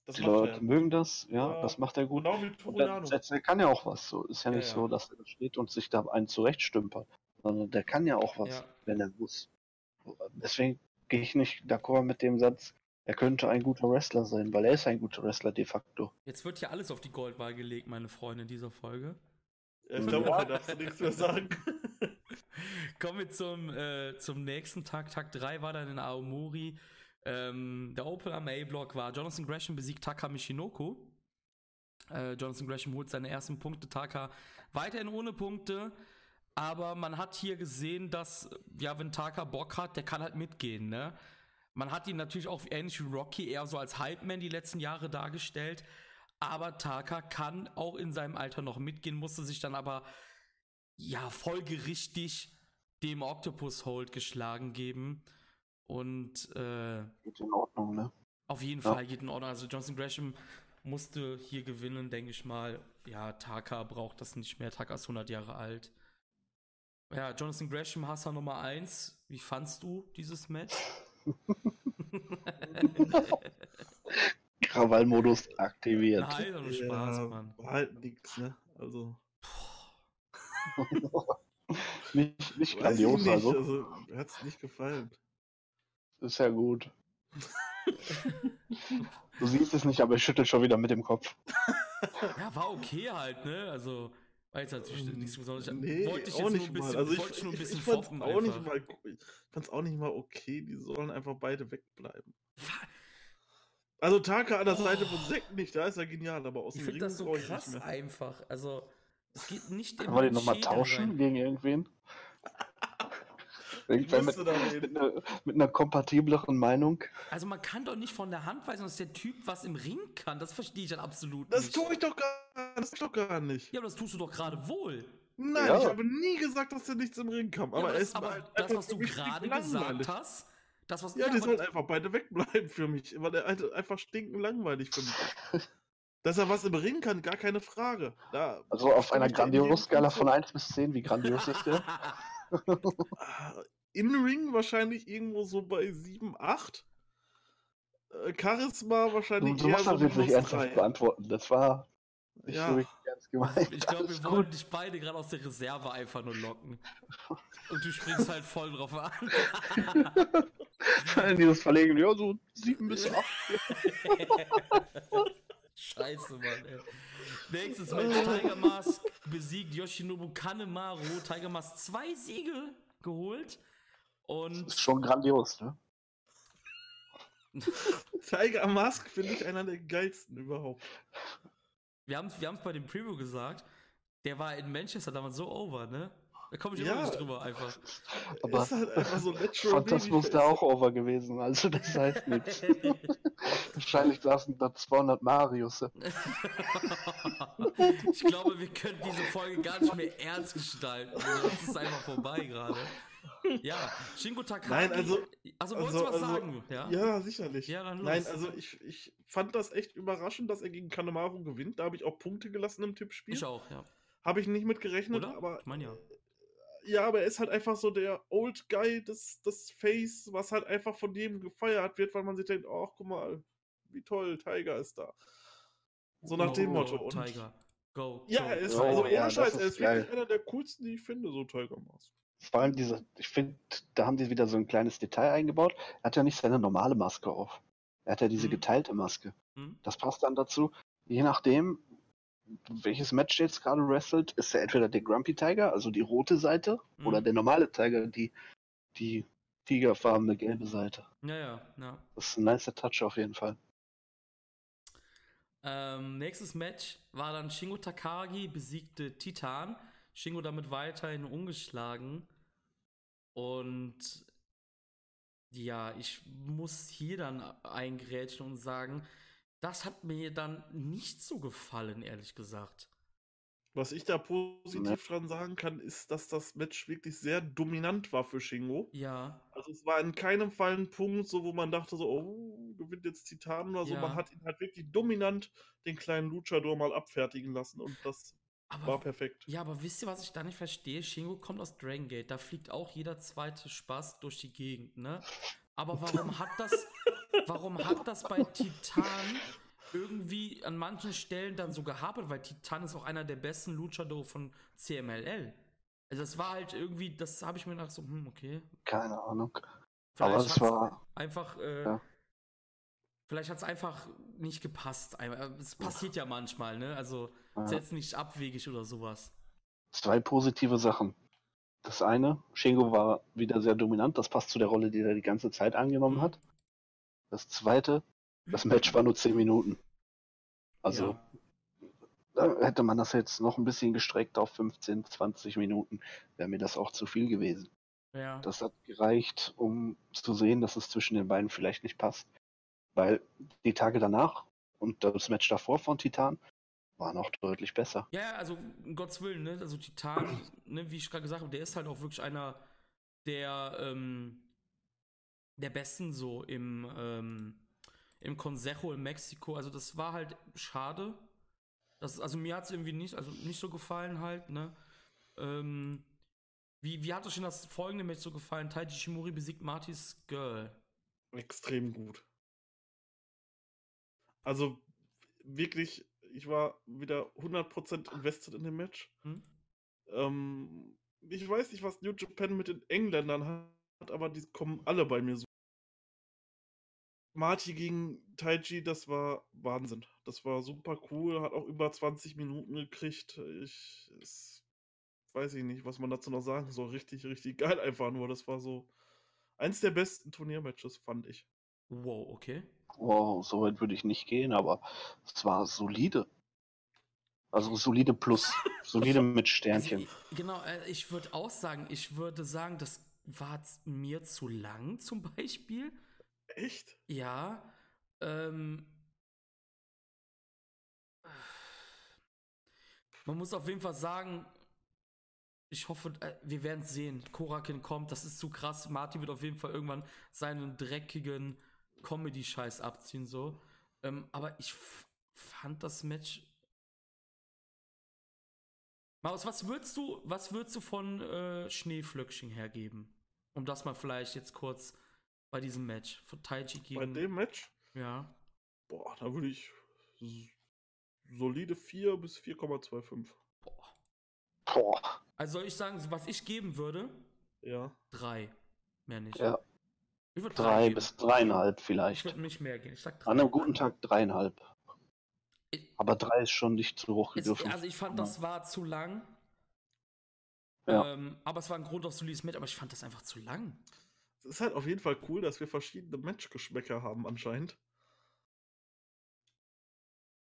Das die er Leute ja. mögen das, ja, Ja, das macht er gut. Genau wie Toriano. der, der kann ja auch was. So ist ja Ja, nicht ja. so, dass er da steht und sich da einen zurechtstümpert, sondern der kann ja auch was, Ja. wenn er muss. Deswegen gehe ich nicht d'accord mit dem Satz, er könnte ein guter Wrestler sein, weil er ist ein guter Wrestler de facto. Jetzt wird hier alles auf die Goldwaage gelegt, meine Freunde, in dieser Folge. Ich glaube, auch, er darfst du nichts mehr sagen. Kommen wir zum, äh, zum nächsten Tag. Tag 3 war dann in Aomori. Ähm, der Opener am A-Block war Jonathan Gresham besiegt Taka Michinoku. Äh, Jonathan Gresham holt seine ersten Punkte. Taka weiterhin ohne Punkte. Aber man hat hier gesehen, dass, ja, wenn Taka Bock hat, der kann halt mitgehen, ne? Man hat ihn natürlich auch ähnlich wie Rocky eher so als Hype-Man die letzten Jahre dargestellt. Aber Taka kann auch in seinem Alter noch mitgehen, musste sich dann aber ja, folgerichtig dem Octopus Hold geschlagen geben. Und äh, Geht in Ordnung, ne? auf jeden Ja. Fall geht in Ordnung. Also Johnson Gresham musste hier gewinnen, denke ich mal. Ja, Taka braucht das nicht mehr. Taka ist 100 Jahre alt. Ja, Jonathan Gresham, Hasser Nummer 1. Wie fandst du dieses Match? Krawallmodus aktiviert. Nein, doch nur Spaß, Ja, Mann. War halt nix, ne? Also. nicht nicht grandios, nicht. also. Also, hat's nicht gefallen. Ist ja gut. du siehst es nicht, aber ich schüttel schon wieder mit dem Kopf. Ja, war okay halt, ne? Also, war jetzt natürlich Ähm, nichts Besonderes. Nee, wollte ich auch nicht nur ein bisschen, mal. Also ich, wollte ich nur ein ich, bisschen ich fand's foppen auch nicht mal, ich fand's auch nicht mal okay. Die sollen einfach beide wegbleiben. Also Taka an der Seite von Oh. Zack nicht, da ist er genial, aber aus Ich dem finde Ring das so ich krass mehr. einfach. Also, es geht nicht Können wir den nochmal tauschen rein. gegen irgendwen? Ich Irgendwer mit, mit, einer, mit einer kompatibleren Meinung. Also, man kann doch nicht von der Hand weisen, dass der Typ was im Ring kann. Das verstehe ich dann absolut Das nicht. tue ich doch gar, das tue ich doch gar nicht. Ja, aber das tust du doch gerade wohl. Nein, Ja. ich habe nie gesagt, dass er nichts im Ring kam. Ja, Aber, er das, ist aber halt das einfach was du gerade gesagt hast, das, was Ja, die aber- sollen einfach beide wegbleiben für mich, weil er halt einfach stinken langweilig für mich. Dass er was im Ring kann, gar keine Frage. Da Also auf einer Grandios-Skala Punkt von zu. 1 bis 10, wie grandios ist der? Ah, In Ring wahrscheinlich irgendwo so bei 7, 8. Äh, Charisma Du, wahrscheinlich du eher musst das jetzt nicht ernsthaft 3. beantworten. Das war nicht Ja. so richtig ernst gemeint. Ich glaube, wir wollen dich beide gerade aus der Reserve einfach nur locken. Und du springst halt voll drauf an. Vor allem dieses Verlegen, ja, so 7 bis 8. Scheiße, Mann, ey. Nächstes Match: Tiger Mask besiegt Yoshinobu Kanemaru. Tiger Mask zwei Siege geholt. Und Ist schon grandios, ne? Tiger Mask finde ich einer der geilsten überhaupt. wir haben es wir haben's bei dem Preview gesagt, der war in Manchester damals so over, ne? Da komme ich immer Ja. nicht drüber einfach. Aber ist halt einfach so Phantasmus da auch over gewesen, also das heißt nichts. Wahrscheinlich saßen da 200 Marius. ich glaube, wir können diese Folge gar nicht mehr ernst gestalten. Das ist einfach vorbei gerade. Ja, Shingo Takagi. Nein, also- Also, wolltest also- du was also- sagen? Ja. Ja, sicherlich. Ja, dann los. Nein, also ich, ich fand das echt überraschend, dass er gegen Kanemaru gewinnt. Da habe ich auch Punkte gelassen im Tippspiel. Ich auch, ja. Habe ich nicht mit gerechnet, Oder? aber Ich meine ja. Ja, aber er ist halt einfach so der Old Guy des, des Face, was halt einfach von jedem gefeiert wird, weil man sich denkt, ach, guck mal, wie toll, Tiger ist da. So nach dem Go, Motto. Und Tiger. Go. ja, go, er ist Oh, also ohne ja, das Scheiß, ist er ist geil. wirklich einer der coolsten, die ich finde, so Tiger Mask. Vor allem diese, ich finde, da haben die wieder so ein kleines Detail eingebaut. Er hat ja nicht seine normale Maske auf. Er hat ja diese Mhm. geteilte Maske. Hm? Das passt dann dazu. Je nachdem, welches Match jetzt gerade wrestelt, ist er entweder der Grumpy Tiger, also die rote Seite, oder Mhm. der normale Tiger, die, die tigerfarbene gelbe Seite. Ja, ja, ja. Das ist ein nicer Touch auf jeden Fall. Ähm, nächstes Match war dann Shingo Takagi besiegte Titan. Shingo damit weiterhin ungeschlagen. Und ja, ich muss hier dann eingrätschen und sagen, das hat mir dann nicht so gefallen, ehrlich gesagt. Was ich da positiv Ja. dran sagen kann, ist, dass das Match wirklich sehr dominant war für Shingo. Ja, Also es war in keinem Fall ein Punkt, so wo man dachte so, oh, gewinnt jetzt Titan oder so. Ja. Man hat ihn halt wirklich dominant den kleinen Luchador mal abfertigen lassen und das aber war perfekt. Ja, aber wisst ihr, was ich da nicht verstehe? Shingo kommt aus Dragon Gate, da fliegt auch jeder zweite Spaß durch die Gegend, ne? Aber warum hat das, warum hat das bei Titan irgendwie an manchen Stellen dann so gehabert? Weil Titan ist auch einer der besten Luchador von CMLL. Also das war halt irgendwie, das habe ich mir gedacht so, hm, okay. Keine Ahnung. Vielleicht Aber es war, einfach, äh, Ja. vielleicht hat es einfach nicht gepasst. Ein- Es passiert ja manchmal, ne? Also Ja. jetzt nicht abwegig oder sowas. zwei positive Sachen. Das eine, Shingo war wieder sehr dominant, das passt zu der Rolle, die er die ganze Zeit angenommen Mhm. hat. Das zweite, das Match war nur 10 Minuten. Also ja. hätte man das jetzt noch ein bisschen gestreckt auf 15, 20 Minuten, wäre mir das auch zu viel gewesen. ja. Das hat gereicht, um zu sehen, dass es zwischen den beiden vielleicht nicht passt. Weil die Tage danach und das Match davor von Titan waren auch deutlich besser. Ja, ja, also um Gottes Willen, ne? Also Titan, ne, wie ich gerade gesagt habe, der ist halt auch wirklich einer der, ähm, der besten so im, ähm, im Consejo in Mexiko. Also das war halt schade. Das, also mir hat es irgendwie nicht, also nicht so gefallen halt, ne? Ähm, wie, wie hat euch denn das folgende Match so gefallen? Taiji Shimori besiegt Martys Girl. Extrem gut. Also wirklich, ich war wieder 100% invested in dem Match. Hm? Ähm, ich weiß nicht, was New Japan mit den Engländern hat, aber die kommen alle bei mir so. Marty gegen Taiji, das war Wahnsinn. Das war super cool, hat auch über 20 Minuten gekriegt. Ich es, weiß ich nicht, was man dazu noch sagen soll. Richtig, richtig geil einfach nur. Das war so eins der besten Turniermatches, fand ich. Wow, okay. Wow, so weit würde ich nicht gehen, aber es war solide. Also solide plus. Solide mit Sternchen. Also, ich- genau, äh, ich würde auch sagen, ich würde sagen, das war mir zu lang zum Beispiel. Echt? Ja. Ähm, man muss auf jeden Fall sagen, ich hoffe, äh, wir werden es sehen. Korakin kommt, das ist zu krass. Martin wird auf jeden Fall irgendwann seinen dreckigen Comedy-Scheiß abziehen, so. Ähm, aber ich fand das Match. Maus, was würdest du, was würdest du von äh, Schneeflöckchen hergeben? Um das mal vielleicht jetzt kurz bei diesem Match von Taiji gegen. Bei dem Match? Ja. Boah, da würde ich solide 4 bis 4,25. Boah. Boah. Also soll ich sagen, was ich geben würde? Ja. Drei. Mehr nicht. Ja. Ich würd Drei geben. bis dreieinhalb Ich vielleicht. würde nicht mehr gehen. Ich sag drei. An einem guten Tag dreieinhalb. Ich- Aber drei ist schon nicht zu hoch gegriffen. also ich fand, das war zu lang. Ja. Ähm, aber es war ein Grund auf solides Match, aber ich fand das einfach zu lang. Es ist halt auf jeden Fall cool, dass wir verschiedene Matchgeschmäcker haben anscheinend.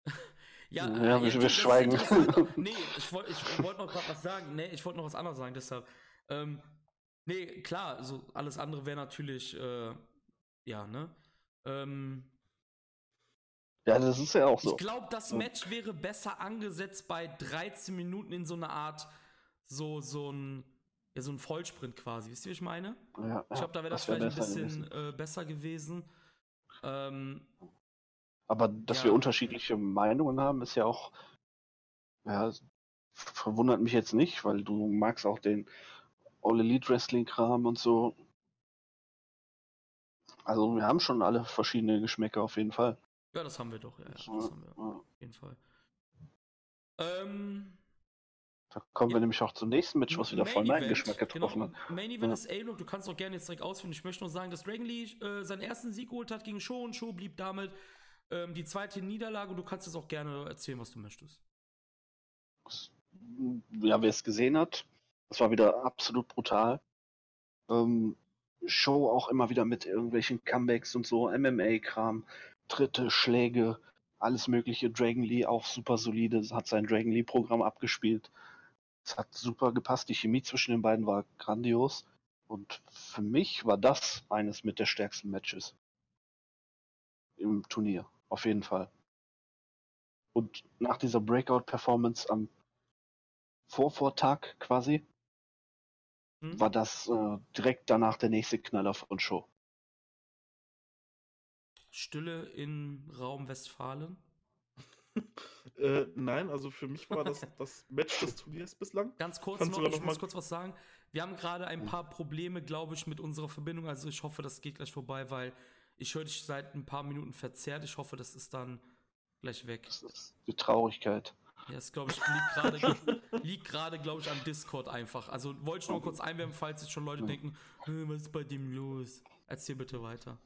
Ja, Ja, äh, wir- jetzt- wir das schweigen. interessant. Nee, ich wollte ich wollt noch gerade was sagen. Nee, ich wollte noch was anderes sagen, deshalb. Ähm, nee, klar, so alles andere wäre natürlich, äh, ja, ne? Ähm, Ja, das ist ja auch so. Ich glaube, das Ja. Match wäre besser angesetzt bei 13 Minuten in so einer Art, so, so ein, ja, so ein Vollsprint quasi. Wisst ihr, wie ich meine? Ja, Ich glaube, da wäre das, wär vielleicht ein bisschen gewesen. äh, besser gewesen. Ähm, Aber dass Ja. wir unterschiedliche Meinungen haben, ist ja auch, ja, verwundert mich jetzt nicht, weil du magst auch den All Elite Wrestling Kram und so. Also wir haben schon alle verschiedene Geschmäcker auf jeden Fall. ja, das haben wir doch, ja, ja das haben wir auf jeden Fall. Ähm, Da kommen Ja. wir nämlich auch zum nächsten Match, was wieder voll meinen Event, Geschmack getroffen genau, hat. Main Event Ja. ist A-Look, du kannst auch gerne jetzt direkt ausführen. Ich möchte nur sagen, dass Dragon Lee äh, seinen ersten Sieg geholt hat gegen Show und Show blieb damit ähm, die zweite Niederlage und du kannst jetzt auch gerne erzählen, was du möchtest. Ja, wer es gesehen hat, das war wieder absolut brutal. Ähm, Show auch immer wieder mit irgendwelchen Comebacks und so, MMA-Kram, Tritte, Schläge, alles mögliche. Dragon Lee auch super solide, hat sein Dragon Lee-Programm abgespielt. Es hat super gepasst, die Chemie zwischen den beiden war grandios. Und für mich war das eines mit der stärksten Matches im Turnier, auf jeden Fall. Und nach dieser Breakout-Performance am Vorvortag quasi, Hm? war das äh, direkt danach der nächste Knaller von Show. Stille in Raum Westfalen. Äh, nein, also für mich war das das Match des Turniers bislang. Ganz kurz Kannst noch, ich noch muss mal- kurz was sagen. Wir haben gerade ein paar Probleme, glaube ich, mit unserer Verbindung. Also ich hoffe, das geht gleich vorbei, weil ich höre dich seit ein paar Minuten verzerrt. Ich hoffe, das ist dann gleich weg. Das ist die Traurigkeit. Ja, das glaube ich liegt gerade, liegt gerade, glaube ich, am Discord einfach. Also wollte ich nur kurz einwerfen, falls jetzt schon Leute Ja. denken, "Hä, was ist bei dem los? Erzähl bitte weiter.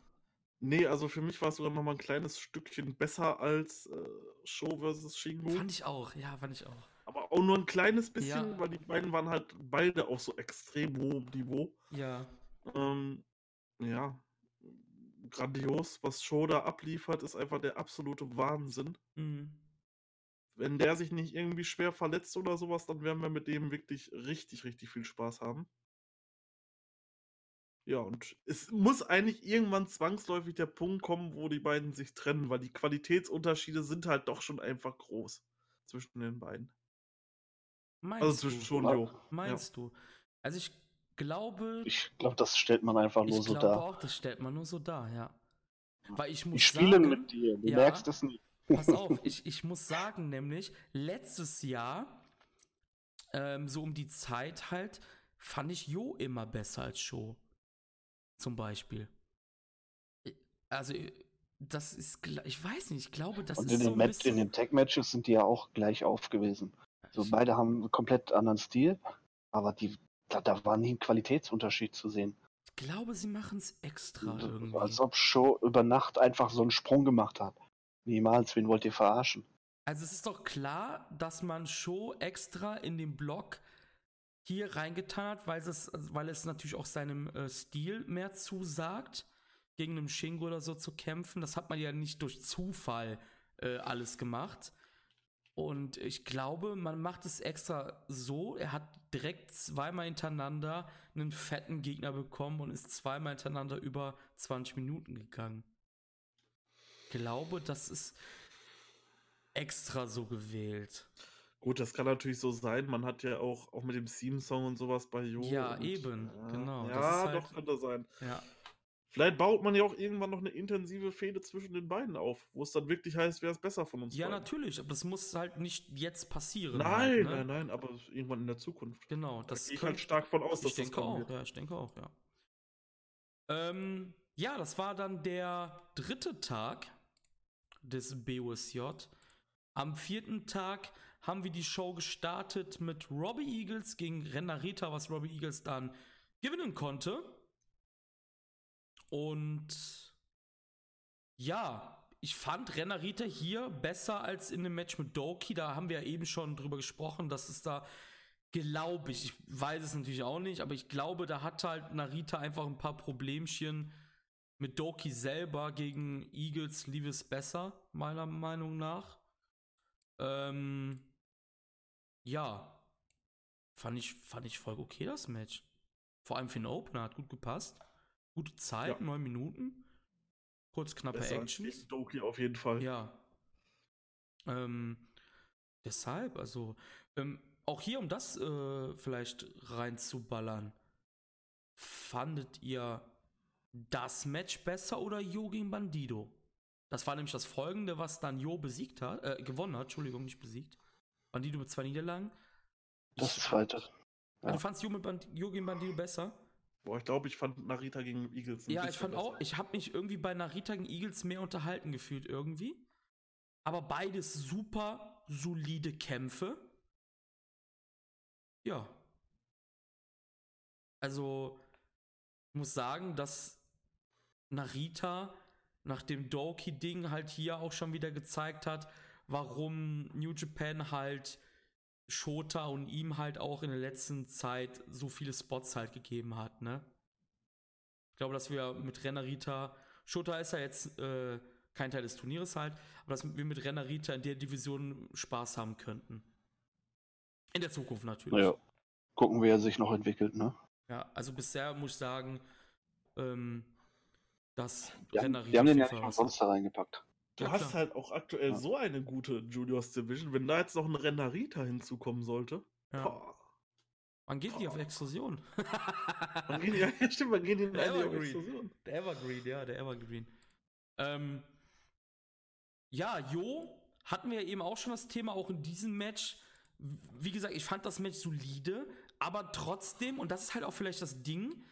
Nee, also für mich war es sogar noch mal ein kleines Stückchen besser als äh, Show vs. Shingo. Fand ich auch, ja, fand ich auch. Aber auch nur ein kleines bisschen, Ja. weil die beiden waren halt beide auf so extrem hohem Niveau. Ja, Ähm, ja, grandios. Was Show da abliefert, ist einfach der absolute Wahnsinn. mhm. Wenn der sich nicht irgendwie schwer verletzt oder sowas, dann werden wir mit dem wirklich richtig, richtig viel Spaß haben. Ja, und es muss eigentlich irgendwann zwangsläufig der Punkt kommen, wo die beiden sich trennen, weil die Qualitätsunterschiede sind halt doch schon einfach groß zwischen den beiden. Meinst Also zwischen du? Ja. Jo. Meinst du? Also ich glaube, Ich glaube, das stellt man einfach nur ich so glaube dar. auch, das stellt man nur so dar, ja. Weil ich muss Ich spiele sagen, mit dir, du ja. merkst es nicht. Pass auf, ich, ich muss sagen, nämlich, letztes Jahr, ähm, so um die Zeit halt, fand ich Jo immer besser als Show. Zum Beispiel. Also, i- das ist, ich weiß nicht, ich glaube, das Und ist in so den, ein Mat bisschen. in den Tag-Matches sind die ja auch gleich auf gewesen. So, beide haben einen komplett anderen Stil, aber die, da, da war nie ein Qualitätsunterschied zu sehen. ich glaube, sie machen es extra irgendwie. Als ob Show über Nacht einfach so einen Sprung gemacht hat. Niemals, wen wollt ihr verarschen? Also es ist doch klar, dass man Show extra in den Block hier reingetan hat, weil es, weil es natürlich auch seinem äh, Stil mehr zusagt, gegen einen Shingo oder so zu kämpfen. Das hat man ja nicht durch Zufall äh, alles gemacht. Und ich glaube, man macht es extra so. Er hat direkt zweimal hintereinander einen fetten Gegner bekommen und ist zweimal hintereinander über 20 Minuten gegangen. Ich glaube, das ist extra so gewählt. Gut, das kann natürlich so sein. Man hat ja auch, auch mit dem Theme-Song und sowas bei Jo. Ja, und, eben, genau, das Ja, ist halt- doch, könnte sein. Ja. Vielleicht baut man ja auch irgendwann noch eine intensive Fehde zwischen den beiden auf, wo es dann wirklich heißt, wer ist besser von uns Ja, beiden. natürlich, aber das muss halt nicht jetzt passieren. Nein, halt, ne? nein, nein, aber irgendwann in der Zukunft. Genau, Da das gehe ich halt stark von aus, dass ich das denke kommen auch, wird. ja, ich denke auch, ja. Ähm, ja, das war dann der dritte Tag des BOSJ. Am vierten Tag haben wir die Show gestartet mit Robbie Eagles gegen Renarita, was Robbie Eagles dann gewinnen konnte. Und ja, ich fand Renarita hier besser als in dem Match mit Doki. Da haben wir ja eben schon drüber gesprochen, dass es da, glaube ich, ich weiß es natürlich auch nicht, aber ich glaube, da hat halt Narita einfach ein paar Problemchen mit Doki selber gegen Eagles lief es besser, meiner Meinung nach. Ähm, ja, fand ich, fand ich voll okay, das Match. Vor allem für den Opener, hat gut gepasst. Gute Zeit, Ja. neun Minuten. Kurz knappe Besser Actions. Doki auf jeden Fall. Ja. Ähm, deshalb, also, ähm, auch hier, um das äh, vielleicht reinzuballern, fandet ihr das Match besser oder Jo gegen Bandido? Das war nämlich das folgende, was dann Jo besiegt hat, äh, gewonnen hat, Entschuldigung, nicht besiegt. Bandido mit zwei Niederlagen. Das Ich- zweite. Ah, ja. Du fandst Jo, mit Band Bandido besser? Boah, ich glaube, ich fand Narita gegen Eagles ein Ja, ich fand besser. auch, ich habe mich irgendwie bei Narita gegen Eagles mehr unterhalten gefühlt irgendwie. Aber beides super solide Kämpfe. Ja. Also, ich muss sagen, dass Narita nach dem Doki-Ding halt hier auch schon wieder gezeigt hat, warum New Japan halt Shota und ihm halt auch in der letzten Zeit so viele Spots halt gegeben hat, ne? Ich glaube, dass wir mit Renarita, Shota ist ja jetzt äh, kein Teil des Turnieres halt, aber dass wir mit Renarita in der Division Spaß haben könnten. In der Zukunft natürlich. Ja. Gucken, wie er sich noch entwickelt, ne? Ja, also bisher muss ich sagen, ähm, dass Die haben, Renarita die haben den ja nicht umsonst da reingepackt. Du Ja, hast klar. halt auch aktuell Ja. so eine gute Juniors Division. Wenn da jetzt noch ein Renarita hinzukommen sollte. Ja. boah. Wann geht die auf Exklusion? Wann gehen die, ja, stimmt, gehen die in Der eine Evergreen. Explosion? Der Evergreen, ja, der Evergreen. Ähm, ja, Jo, hatten wir ja eben auch schon das Thema, auch in diesem Match. Wie gesagt, ich fand das Match solide, aber trotzdem, und das ist halt auch vielleicht das Ding,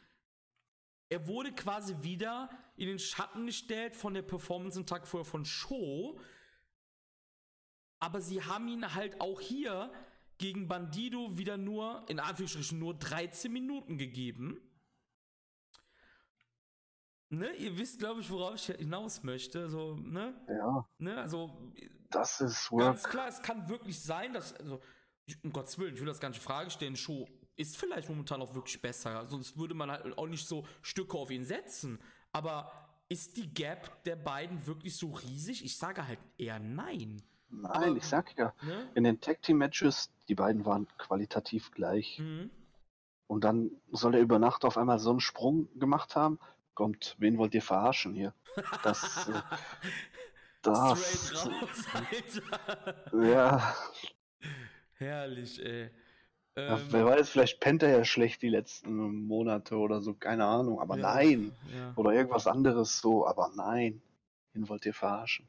er wurde quasi wieder in den Schatten gestellt von der Performance am Tag vorher von Show. Aber sie haben ihn halt auch hier gegen Bandido wieder nur, in Anführungsstrichen, nur 13 Minuten gegeben. Ne, ihr wisst, glaube ich, worauf ich hinaus möchte. So, ne? Ja, Ne, also das ist ganz Work. klar, es kann wirklich sein, dass, also, um Gottes Willen, ich will das gar nicht in Frage stellen, Show ist vielleicht momentan auch wirklich besser. Sonst würde man halt auch nicht so Stücke auf ihn setzen. Aber ist die Gap der beiden wirklich so riesig? Ich sage halt eher nein. Nein, ich sag ja, Ne? in den Tag Team Matches, die beiden waren qualitativ gleich. Mhm. Und dann soll er über Nacht auf einmal so einen Sprung gemacht haben. Kommt, wen wollt ihr verarschen hier? Das, äh, das, Straight raus, Alter. ja, Herrlich, ey. Ja, Ähm, wer weiß, vielleicht pennt er ja schlecht die letzten Monate oder so, keine Ahnung, aber ja, nein. Ja. Oder irgendwas anderes so, aber nein. Wen wollt ihr verarschen?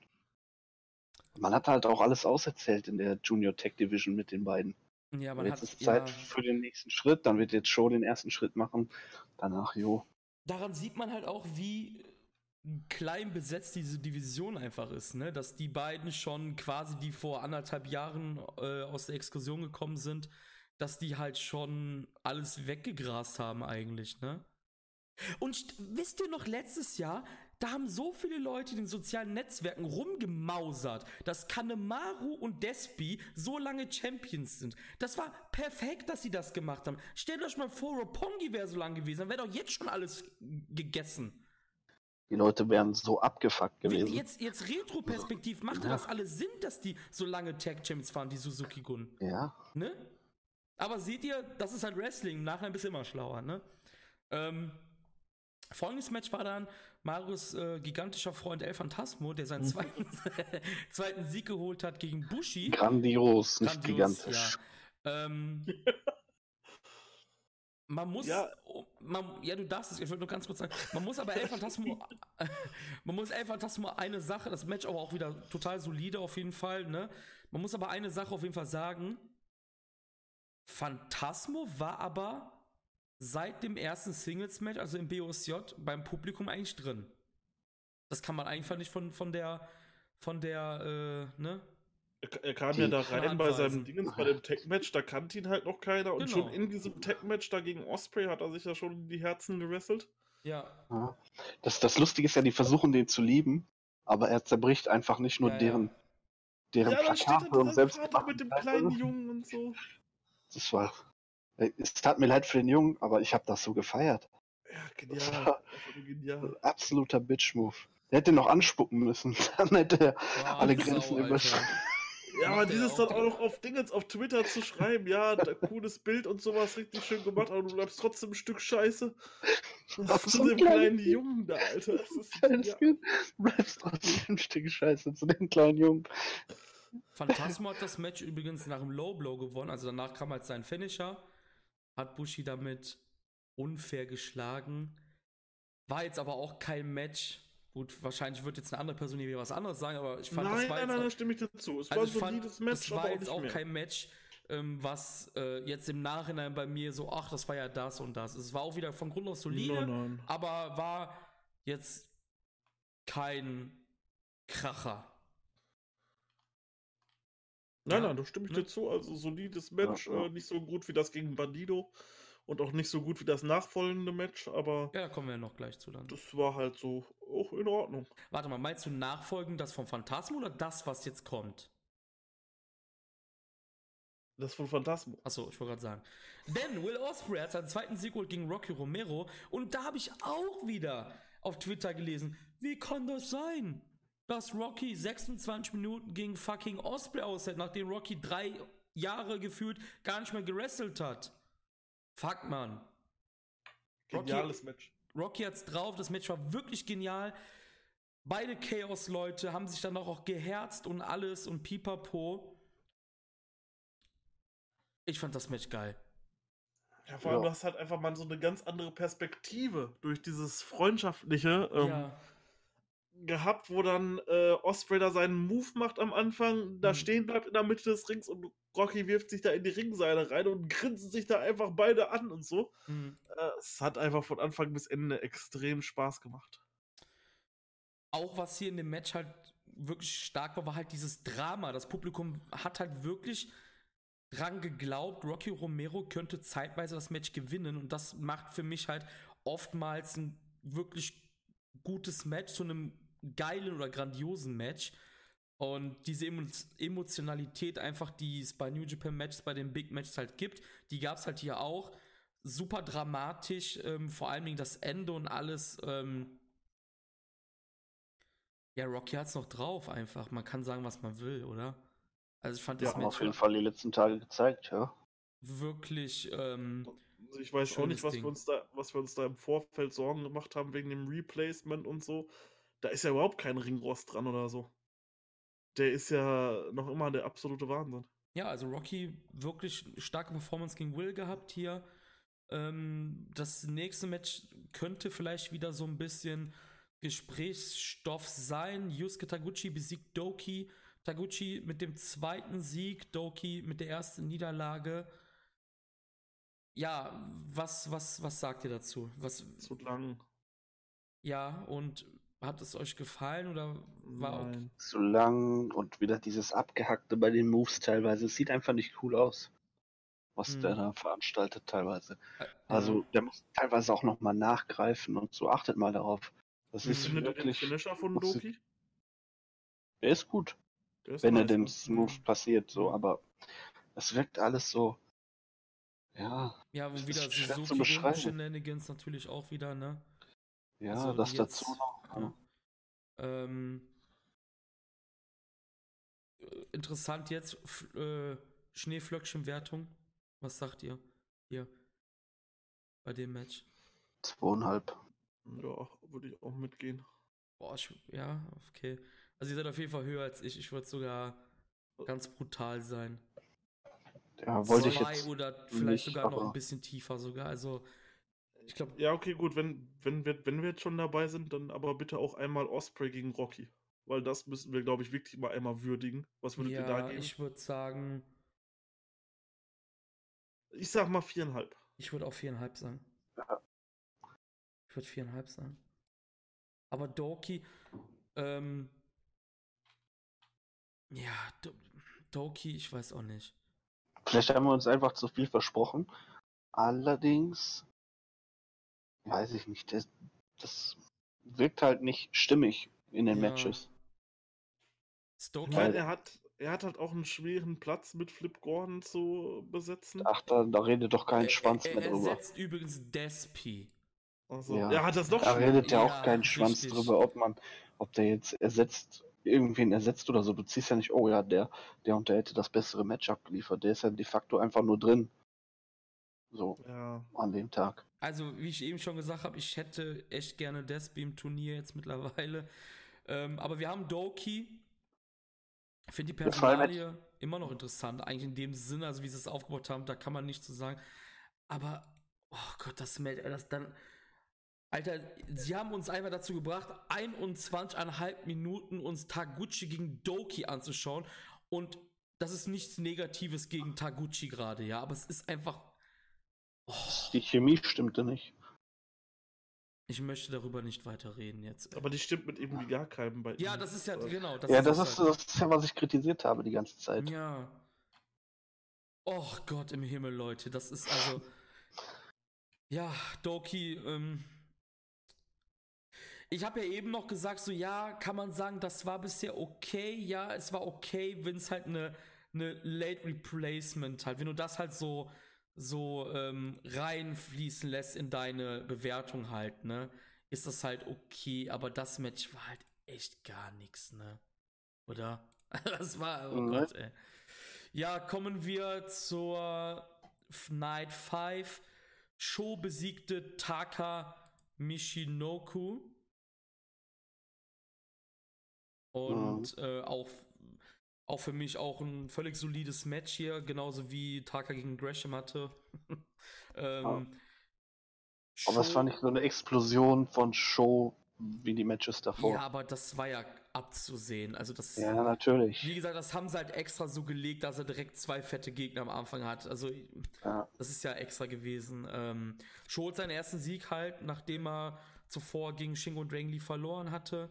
Man hat halt auch alles auserzählt in der Junior Tech Division mit den beiden. ja, man jetzt hat, ist Zeit ja, für den nächsten Schritt, dann wird jetzt Show den ersten Schritt machen. Danach, jo. daran sieht man halt auch, wie klein besetzt diese Division einfach ist, ne? Dass die beiden schon quasi, die vor anderthalb Jahren äh, aus der Exkursion gekommen sind, dass die halt schon alles weggegrast haben eigentlich, ne? Und st- wisst ihr noch letztes Jahr, da haben so viele Leute in den sozialen Netzwerken rumgemausert, dass Kanemaru und Despi so lange Champions sind. Das war perfekt, dass sie das gemacht haben. Stellt euch mal vor, Roppongi wäre so lang gewesen, dann wäre doch jetzt schon alles gegessen. Die Leute wären so abgefuckt gewesen. Jetzt, jetzt Retroperspektiv, macht Ja. das alles Sinn, dass die so lange Tag Champions waren, die Suzuki-Gun? Ja, Ne? Aber seht ihr, das ist halt Wrestling. Im Nachhinein bist du immer schlauer, ne? Ähm, folgendes Match war dann Marius äh, gigantischer Freund El Phantasmo, der seinen zweiten, zweiten Sieg geholt hat gegen Bushi. grandios, nicht Grandios, gigantisch. Ja. Ähm, Man muss, Ja. oh, man, ja, du darfst es, ich würde nur ganz kurz sagen, man muss aber El Phantasmo, man muss El Phantasmo eine Sache, das Match aber auch wieder total solide auf jeden Fall, ne? Man muss aber eine Sache auf jeden Fall sagen, Phantasmo war aber seit dem ersten Singles-Match, also im BOSJ, beim Publikum eigentlich drin. Das kann man einfach nicht von, von der, von der, äh, ne? Er, er kam Die ja da rein bei seinem Dingens, bei dem Tech-Match, da kannte ihn halt noch keiner. Und Genau. schon in diesem Tech-Match da gegen Osprey hat er sich ja schon in die Herzen gewesselt. Ja, Ja. Das, das Lustige ist ja, die versuchen den zu lieben, aber er zerbricht einfach nicht nur Ja, ja. deren, deren Ja, Plakate und selbst Vater mit dem kleinen Jungen und so. Das war. Es tat mir leid für den Jungen, aber ich habe das so gefeiert. Ja, Das genial. genial. Absoluter Bitch-Move. Der hätte noch anspucken müssen. Dann hätte er Wow, alle Grenzen überschritten. Ja, aber er dieses auch. dann auch noch auf Dingens auf Twitter zu schreiben, ja, da, cooles Bild und sowas, richtig schön gemacht, aber du bleibst trotzdem ein Stück Scheiße. Auf Zu so dem kleinen kleinen Jungen da, Alter. Das ist, ja. Kind. Du bleibst trotzdem ein Stück Scheiße zu dem kleinen Jungen. Phantasmo hat das Match übrigens nach dem Low Blow gewonnen, also danach kam halt sein Finisher, hat Bushi damit unfair geschlagen. War jetzt aber auch kein Match. Gut, wahrscheinlich wird jetzt eine andere Person hier was anderes sagen, aber ich fand das Nein, war nein, jetzt nein, auch, da stimme ich dir zu. Es also war ein fand, solides Match, das war auch jetzt auch mehr. kein Match, ähm, was äh, jetzt im Nachhinein bei mir so, ach, das war ja das und das. Es war auch wieder von Grund aus solide, nein. aber war jetzt kein Kracher. Nein, Ja, nein, da stimme ich ne? dir zu. Also solides Match, Ja, ja. Äh, nicht so gut wie das gegen Bandido und auch nicht so gut wie das nachfolgende Match, aber Ja, da kommen wir noch gleich zu dann. das war halt so auch in Ordnung. Warte mal, meinst du nachfolgend das vom Phantasmo oder das, was jetzt kommt? Das von Phantasmo. Achso, ich wollte gerade sagen. Denn Will Ospreay hat seinen zweiten Sieg gegen Rocky Romero und da habe ich auch wieder auf Twitter gelesen, wie kann das sein, dass Rocky 26 Minuten gegen fucking Ospreay aushält, nachdem Rocky drei Jahre gefühlt gar nicht mehr gerestelt hat? Fuck, man. Rocky- Geniales Match. Rocky hat's drauf, das Match war wirklich genial. Beide Chaos-Leute haben sich dann auch, auch geherzt und alles und pipapo. Ich fand das Match geil. Ja, vor allem, Ja. du hast halt einfach mal so eine ganz andere Perspektive durch dieses Freundschaftliche ähm, ja, gehabt, wo dann äh, Osprey da seinen Move macht am Anfang, da Mhm. stehen bleibt in der Mitte des Rings und Rocky wirft sich da in die Ringseile rein und grinsen sich da einfach beide an und so. mhm. Äh, es hat einfach von Anfang bis Ende extrem Spaß gemacht. auch was hier in dem Match halt wirklich stark war, war halt dieses Drama. Das Publikum hat halt wirklich dran geglaubt, Rocky Romero könnte zeitweise das Match gewinnen und das macht für mich halt oftmals ein wirklich gutes Match zu einem geilen oder grandiosen Match. Und diese Emo Emotionalität einfach, die es bei New Japan Matches, bei den Big Matches halt gibt, die gab es halt hier auch. Super dramatisch, ähm, vor allen Dingen das Ende und alles. Ähm, ja, Rocky hat's noch drauf einfach. Man kann sagen, was man will, oder? Also ich fand das Ja, haben Match auf jeden Fall die letzten Tage gezeigt, ja. wirklich, ähm, Also ich weiß auch Schönes nicht, was Ding. wir, uns da, was wir uns da im Vorfeld Sorgen gemacht haben wegen dem Replacement und so. Da ist ja überhaupt kein Ringrost dran oder so. Der ist ja noch immer der absolute Wahnsinn. ja, also Rocky wirklich starke Performance gegen Will gehabt hier. Ähm, das nächste Match könnte vielleicht wieder so ein bisschen Gesprächsstoff sein. Yusuke Taguchi besiegt Doki. Taguchi mit dem zweiten Sieg, Doki mit der ersten Niederlage. Ja, was, was, was sagt ihr dazu? Was, Zu lang. ja, und hat es euch gefallen oder war okay? Zu lang und wieder dieses Abgehackte bei den Moves teilweise. Es sieht einfach nicht cool aus, was Mhm. der da veranstaltet teilweise. Also der muss teilweise auch nochmal nachgreifen und so. Achtet mal darauf. Das Wie ist findet ihr den wirklich. Finisher von Doki? Der ist gut, Der ist wenn er den ne? Smooth passiert, so, aber es wirkt alles so. Ja, Ja, wo Das wieder ist schwer zu Suzuki beschreiben. Shenanigans natürlich auch wieder, ne? ja, Also, das dazu noch. Ähm, äh, interessant jetzt, F äh, Schneeflöckchen-Wertung. Was sagt ihr hier bei dem Match? Zweieinhalb. Ja, würde ich auch mitgehen. Boah, ich, ja, okay. Also ihr seid auf jeden Fall höher als ich. Ich würde sogar ganz brutal sein. Ja, wollte ich zwei jetzt. oder vielleicht nicht, sogar noch ein bisschen tiefer sogar. Also ich glaube, Ja, okay, gut, wenn, wenn, wir, wenn wir jetzt schon dabei sind, dann aber bitte auch einmal Osprey gegen Rocky. Weil das müssen wir, glaube ich, wirklich mal einmal würdigen. Was würdet ihr da ja, geben? ich würde sagen, Ich sag mal viereinhalb. ich würde auch viereinhalb sagen. Ja. Ich würde viereinhalb sagen. Aber Doki, ähm, ja, Do Doki, ich weiß auch nicht. Vielleicht haben wir uns einfach zu viel versprochen. Allerdings weiß ich nicht. Das, das wirkt halt nicht stimmig in den Ja. Matches. Ich Stokey, meine, er hat, er hat halt auch einen schweren Platz mit Flip Gordon zu besetzen. Ach, da, da redet doch kein Schwanz er, mehr er drüber. ersetzt übrigens Despi. Also, Ja. Er hat das noch Da schwerer. redet ja Ja, auch kein Schwanz richtig. drüber, ob man, ob der jetzt ersetzt, irgendwen ersetzt oder so. Du ziehst ja nicht, oh ja, der, der und der hätte das bessere Match abgeliefert. Der ist ja de facto einfach nur drin. So, Ja. an dem Tag. Also, wie ich eben schon gesagt habe, ich hätte echt gerne Despi im Turnier jetzt mittlerweile. Ähm, aber wir haben Doki. Ich finde die Personalie immer noch interessant. Eigentlich in dem Sinne, also wie sie es aufgebaut haben, da kann man nichts zu sagen. Aber, oh Gott, das Match, das dann. Alter, sie haben uns einfach dazu gebracht, 21,5 Minuten uns Taguchi gegen Doki anzuschauen. Und das ist nichts Negatives gegen Taguchi gerade, ja. Aber es ist einfach. Oh, Die Chemie stimmte nicht. ich möchte darüber nicht weiter reden jetzt. Aber die stimmt mit irgendwie gar keinem bei Ja, ihm. das ist ja, Äh, genau. Das ja, das es ist, halt. das ist ja, was ich kritisiert habe die ganze Zeit. Ja. Och Gott im Himmel, Leute, das ist also. Ja, Doki, ähm. Ich habe ja eben noch gesagt, so ja, kann man sagen, das war bisher okay. Ja, es war okay, wenn es halt eine eine Late Replacement halt, wenn du das halt so so ähm, reinfließen lässt in deine Bewertung halt, ne, ist das halt okay. Aber das Match war halt echt gar nichts, ne, oder? Das war, oh Mhm. Gott, ey. Ja, kommen wir zur Night 5. Sho besiegte Taka Michinoku. Und äh, auch, auch für mich auch ein völlig solides Match hier, genauso wie Taka gegen Gresham hatte. ähm, Aber es war nicht so eine Explosion von Show wie die Matches davor. Ja, aber das war ja abzusehen. Also das Ja, Wie natürlich. gesagt, das haben sie halt extra so gelegt, dass er direkt zwei fette Gegner am Anfang hat. Also, Ja. das ist ja extra gewesen. Ähm, Sho holt seinen ersten Sieg halt, nachdem er zuvor gegen Shingo und Lee verloren hatte.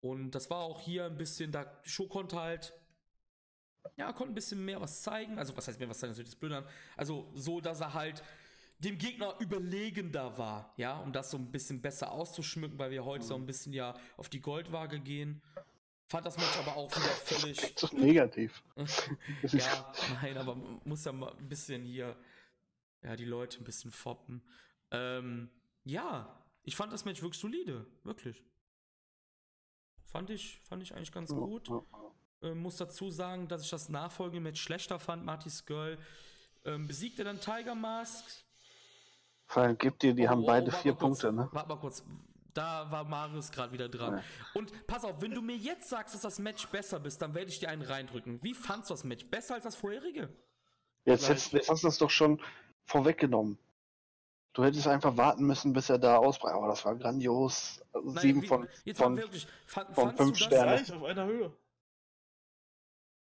Und das war auch hier ein bisschen, da Sho konnte halt, ja, konnte ein bisschen mehr was zeigen. Also, was heißt mehr was zeigen, das wird jetzt blöd an. Also, so, dass er halt dem Gegner überlegender war, ja, um das so ein bisschen besser auszuschmücken, weil wir heute so ein bisschen ja auf die Goldwaage gehen. Fand das Match aber auch wieder völlig. So negativ. Ja, nein, aber man muss ja mal ein bisschen hier, ja, die Leute ein bisschen foppen. Ähm, ja, ich fand das Match wirklich solide, wirklich. Fand ich, fand ich eigentlich ganz gut. Ja, Ähm, muss dazu sagen, dass ich das nachfolgende Match schlechter fand. Marty's Girl ähm, besiegte dann Tiger Mask. Vor allem gibt dir, die haben Oh, beide vier kurz, Punkte, ne? Warte mal kurz. Da war Marius gerade wieder dran. Ja. Und pass auf, wenn du mir jetzt sagst, dass das Match besser bist, dann werde ich dir einen reindrücken. Wie fandst du das Match? Besser als das vorherige? Jetzt, jetzt hast du das doch schon vorweggenommen. Du hättest einfach warten müssen, bis er da ausbreitet. Aber das war grandios. Also Nein, Sieben wie- von, von wirklich. Fand, von fünf du das, Sterne. Gleich auf einer Höhe.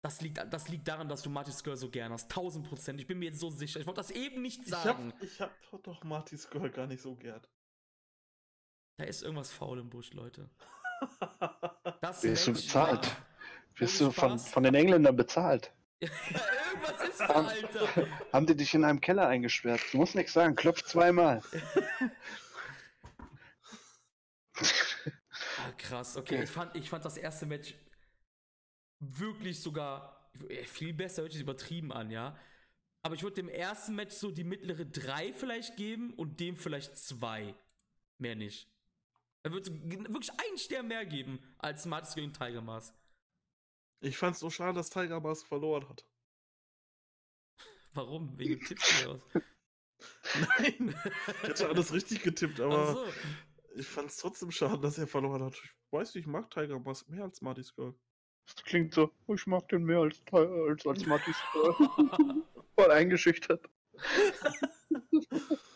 Das liegt, das liegt daran, dass du Marty's Girl so gern hast. 1000 Prozent. Ich bin mir jetzt so sicher. Ich wollte das eben nicht Ich sagen. hab, ich hab doch Marty's Girl gar nicht so gern. Da ist irgendwas faul im Busch, Leute. Das Wirst du bezahlt? Wirst du von, von den Engländern bezahlt. Ja, irgendwas ist da, Alter. Haben die dich in einem Keller eingesperrt? Du musst nichts sagen, klopf zweimal. Ah, krass, okay. Ich fand, ich fand das erste Match wirklich sogar äh, viel besser, hört sich übertrieben an, ja. Aber ich würde dem ersten Match so die mittlere 3 vielleicht geben und dem vielleicht 2. Mehr nicht. Er würde wirklich einen Stern mehr geben als Martis gegen Tiger Mask. Ich fand's so schade, dass Tiger Mask verloren hat. Warum? Wegen Tipps was? Nein, ich hätte alles richtig getippt, aber so. ich fand's trotzdem schade, dass er verloren hat. Ich weiß nicht, ich mag Tiger Mask mehr als Marty's Girl. Das klingt so, oh, ich mag den mehr als, als, als Mattis. Voll eingeschüchtert.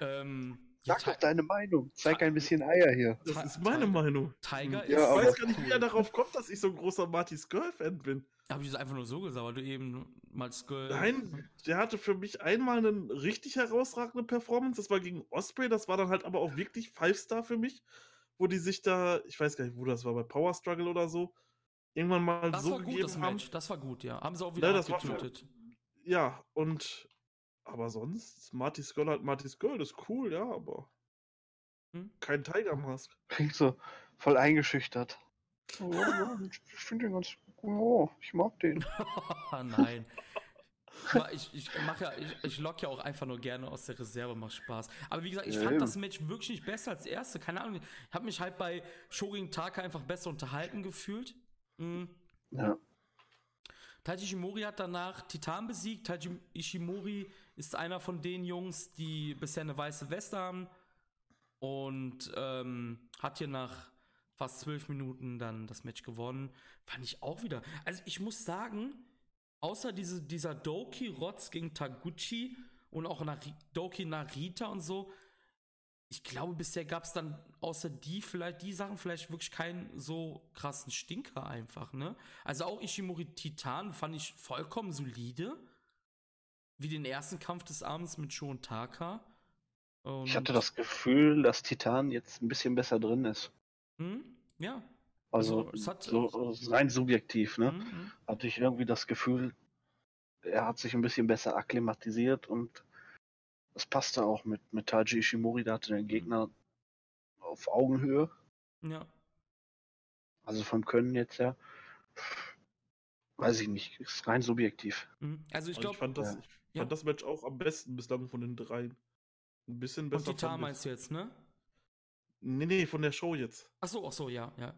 ähm, Sag doch deine Meinung. Zeig ein bisschen Eier hier. Das ist meine Meinung. Tiger Ich Ja, ist. aber- weiß gar nicht, wie er darauf kommt, dass ich so ein großer Marty Skrull-Fan bin. Habe ich das einfach nur so gesagt, weil du eben mal Skull. Nein, der hatte für mich einmal eine richtig herausragende Performance. Das war gegen Osprey. Das war dann halt aber auch wirklich Five-Star für mich. Wo die sich da, ich weiß gar nicht, wo das war, bei Power Struggle oder so, irgendwann mal Das so war gut, gegeben das haben. Match. Das war gut, ja. Haben sie auch wieder Ja, das war für- abgetötet. Ja, und aber sonst, Marty Skull hat Marty Skull, das ist cool, ja, aber Hm? kein Tiger Mask. Klingt so voll eingeschüchtert. Oh, ja, ich finde den ganz. Oh, ich mag den. Nein. Ich, ich mache ja, ich, ich lock ja auch einfach nur gerne aus der Reserve, macht Spaß. Aber wie gesagt, ich Ja, fand eben. das Match wirklich nicht besser als das erste. Keine Ahnung. Ich habe mich halt bei Shogun Taka einfach besser unterhalten gefühlt. Mhm. Ja. Taiji Ishimori hat danach Titan besiegt. Taiji Ishimori ist einer von den Jungs, die bisher eine weiße Weste haben. Und ähm, hat hier nach fast zwölf Minuten dann das Match gewonnen. Fand ich auch wieder. Also ich muss sagen, außer diese, dieser Doki-Rotz gegen Taguchi und auch Nari Doki Narita und so, ich glaube, bisher gab es dann außer die vielleicht, die Sachen vielleicht wirklich keinen so krassen Stinker einfach, ne? Also auch Ishimori Titan fand ich vollkommen solide. Wie den ersten Kampf des Abends mit Sho und Taka. Und, Ich hatte das Gefühl, dass Titan jetzt ein bisschen besser drin ist. Hm? Ja. Also, Also, hat- so rein subjektiv, ne? Hm, hm. Hatte ich irgendwie das Gefühl, er hat sich ein bisschen besser akklimatisiert und es passte auch mit, mit Taji Ishimori, da hatte der Gegner auf Augenhöhe, Ja. also vom Können jetzt her. Weiß ich nicht, ist rein subjektiv. Hm. Also ich Ich, glaube, fand, das, ja. ich Ja. fand das Match auch am besten bislang von den dreien. Ein bisschen und besser. Titan fand meinst ich- du jetzt, ne? Nee, nee, von der Show jetzt. Ach so, ach so, ja, ja.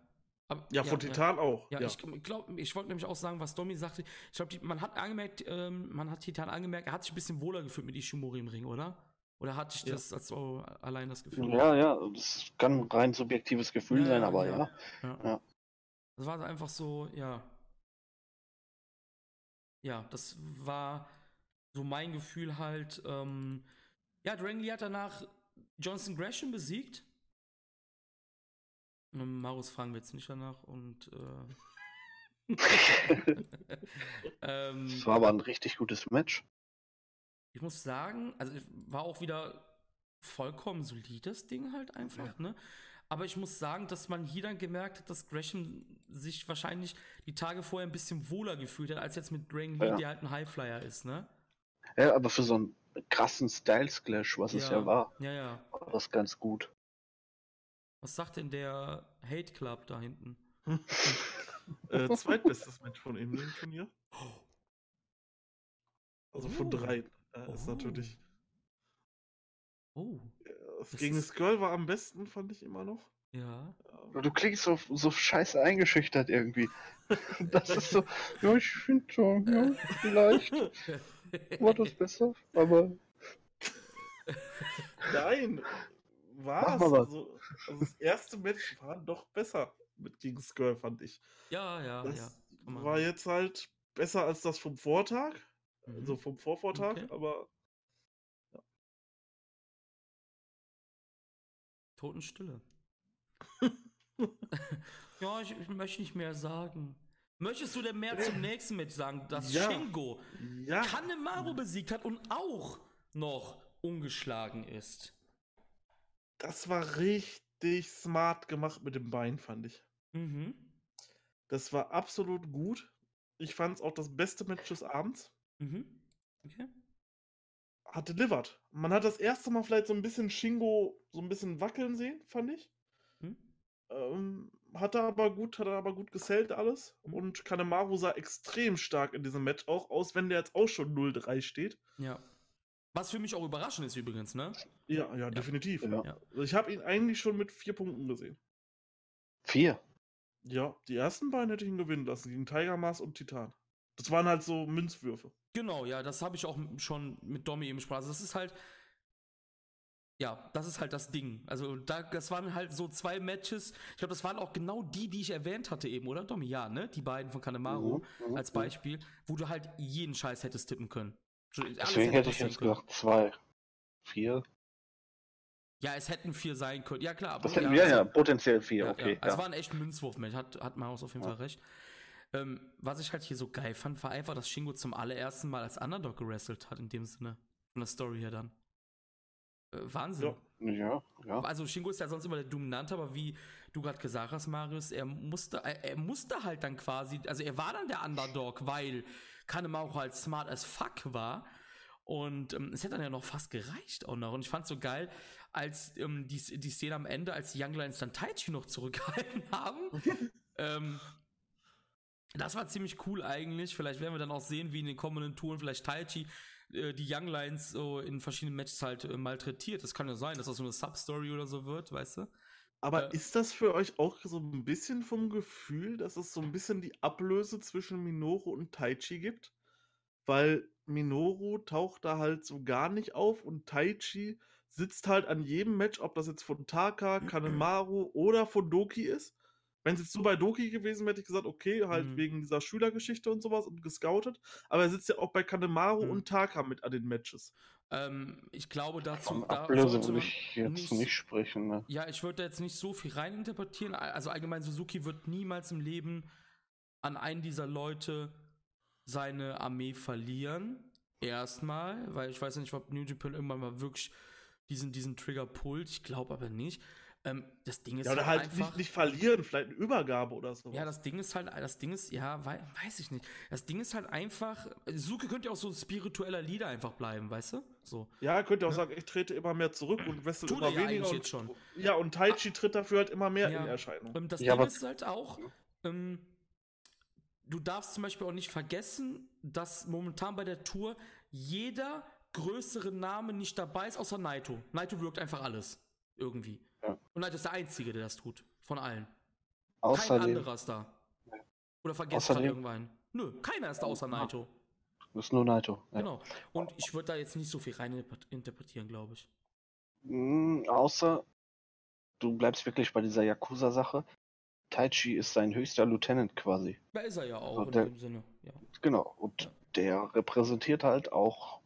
Aber- Ja, von Titan auch. Ja, ich glaube, ich wollte nämlich auch sagen, was Domi sagte. Ich glaube, man hat angemerkt, ähm, man hat Titan angemerkt, er hat sich ein bisschen wohler gefühlt mit Ishimori im Ring, oder? Oder hatte ich Ja. das als so allein das Gefühl? Ja, ja, das kann ein rein subjektives Gefühl Ja, sein, ja, aber ja. ja. Ja. Ja. Das war einfach so, ja. Ja, das war so mein Gefühl halt. Ähm, ja, Dragon Lee hat danach Johnson Gresham besiegt. Marus fragen wir jetzt nicht danach und äh, ähm, Das war aber ein richtig gutes Match. ich muss sagen, also es war auch wieder vollkommen solides Ding halt einfach, ne? Aber ich muss sagen, dass man hier dann gemerkt hat, dass Gresham sich wahrscheinlich die Tage vorher ein bisschen wohler gefühlt hat, als jetzt mit Dragon Lee, Ja. der halt ein Highflyer ist, ne? Ja, aber für so einen krassen Styles Clash, was es ja war, Ja, ja. war das ganz gut. Was sagt denn der Hate Club da hinten? Äh, zweitbestes Match von ihm im Turnier. Also von Oh. drei. Äh, ist Oh. natürlich. Oh, Das Das gegen ist- Skull war am besten, fand ich immer noch. ja. Ähm, Du klingst so, so scheiße eingeschüchtert irgendwie. Das ist so, ja, ich finde schon, ja, vielleicht war das besser, aber Nein, war was. Also, also das erste Match war doch besser mit gegen Skull, fand ich. ja, ja, Das ja. war jetzt halt besser als das vom Vortag, Mhm. also vom Vorvortag, Okay. aber Totenstille. ja, ich, ich möchte nicht mehr sagen. Möchtest du denn mehr zum nächsten Match sagen, dass Ja. Shingo ja, Kanemaru besiegt hat und auch noch ungeschlagen ist? Das war richtig smart gemacht mit dem Bein, fand ich. Mhm. Das war absolut gut. Ich fand es auch das beste Match des Abends. Mhm. Okay. Hat delivered. Man hat das erste Mal vielleicht so ein bisschen Shingo so ein bisschen wackeln sehen, fand ich. Hm? Ähm, hat er aber gut, hat er aber gut gesellt alles. Mhm. Und Kanemaru sah extrem stark in diesem Match auch aus, wenn der jetzt auch schon 0-3 steht. Ja. Was für mich auch überraschend ist übrigens, ne? Ja, ja, definitiv. Ja. Ja. Also Ich habe ihn eigentlich schon mit vier Punkten gesehen. vier. Ja, die ersten beiden hätte ich ihn gewinnen lassen, gegen Tiger Mask und Titan. Das waren halt so Münzwürfe. Genau, ja, das habe ich auch schon mit Domi eben gesprochen. Also das ist halt, ja, das ist halt das Ding. Also da, das waren halt so zwei Matches. Ich glaube, das waren auch genau die, die ich erwähnt hatte eben, oder Domi? Ja, ne? Die beiden von Kanemaru Mhm, mhm, als mhm. Beispiel, wo du halt jeden Scheiß hättest tippen können. Deswegen hätte ich jetzt gesagt zwei, vier. Ja, es hätten vier sein können. Ja, klar. Aber Das hätten, ja, also- ja, potenziell vier, Ja, okay. ja. Also Ja, war ein echt Münzwurf-Match, hat, hat Marius auf jeden. Fall recht. Ähm, was ich halt hier so geil fand, war einfach, dass Shingo zum allerersten Mal als Underdog gewrestelt hat, in dem Sinne. Von der Story her dann. Äh, Wahnsinn. Ja. ja, ja. Also Shingo ist ja sonst immer der Dominante, aber wie du gerade gesagt hast, Marius, er musste, er, er musste halt dann quasi, also er war dann der Underdog, weil Kanemaru halt smart as fuck war. Und ähm, es hätte dann ja noch fast gereicht auch noch. Und ich fand so geil, als ähm, die, die Szene am Ende, als die Young Lions dann Taichi noch zurückgehalten haben. ähm, das war ziemlich cool eigentlich. Vielleicht werden wir dann auch sehen, wie in den kommenden Touren vielleicht Taichi äh, die Young Lions so in verschiedenen Matches halt äh, malträtiert. Das kann ja sein, dass das so eine Substory oder so wird, weißt du? Aber Ja. ist das für euch auch so ein bisschen vom Gefühl, dass es so ein bisschen die Ablöse zwischen Minoru und Taichi gibt? Weil Minoru taucht da halt so gar nicht auf und Taichi sitzt halt an jedem Match, ob das jetzt von Taka, Kanemaru oder von Doki ist. Wenn es jetzt so bei Doki gewesen wäre, hätte ich gesagt, okay, halt Mhm. wegen dieser Schülergeschichte und sowas und gescoutet. Aber er sitzt ja auch bei Kanemaru Mhm. und Taka mit an den Matches. Ähm, ich glaube dazu, Von da Ablöse sollte ich jetzt nicht- nicht, sprechen. Ne? Ja, ich würde da jetzt nicht so viel reininterpretieren. Also allgemein, Suzuki wird niemals im Leben an einen dieser Leute seine Armee verlieren. Erstmal, weil ich weiß nicht, ob New Japan irgendwann mal wirklich diesen, diesen Trigger pullt. Ich glaube aber nicht. Ähm, das Ding ist Ja, oder halt einfach. nicht, nicht verlieren, vielleicht eine Übergabe oder so. Ja, das Ding ist halt, das Ding ist, ja, wei weiß ich nicht. Das Ding ist halt einfach, Suzuki könnte ja auch so ein spiritueller Leader einfach bleiben, weißt du? So. Ja, er könnte auch Ja. sagen, ich trete immer mehr zurück und wessel Tut immer er ja weniger. Und, jetzt schon. Ja, und Taichi tritt dafür halt immer mehr Ja. in Erscheinung. Ähm, das Ja, Ding ist halt auch, ähm, du darfst zum Beispiel auch nicht vergessen, dass momentan bei der Tour jeder größere Name nicht dabei ist, außer Naito. Naito wirkt einfach alles. Irgendwie. Ja. Und Naito ist der Einzige, der das tut. Von allen. Kein Außerdem, anderer ist da. Oder vergesst gerade irgendwann. Nö, keiner ist da außer Naito. das ist nur Naito. Ja. Genau. Und ich würde da jetzt nicht so viel rein interpretieren, glaube ich. Mm, außer, du bleibst wirklich bei dieser Yakuza-Sache. Taichi ist sein höchster Lieutenant quasi. Da ist er ja auch So, in der- dem Sinne. Ja. Genau. Und Ja. der repräsentiert halt auch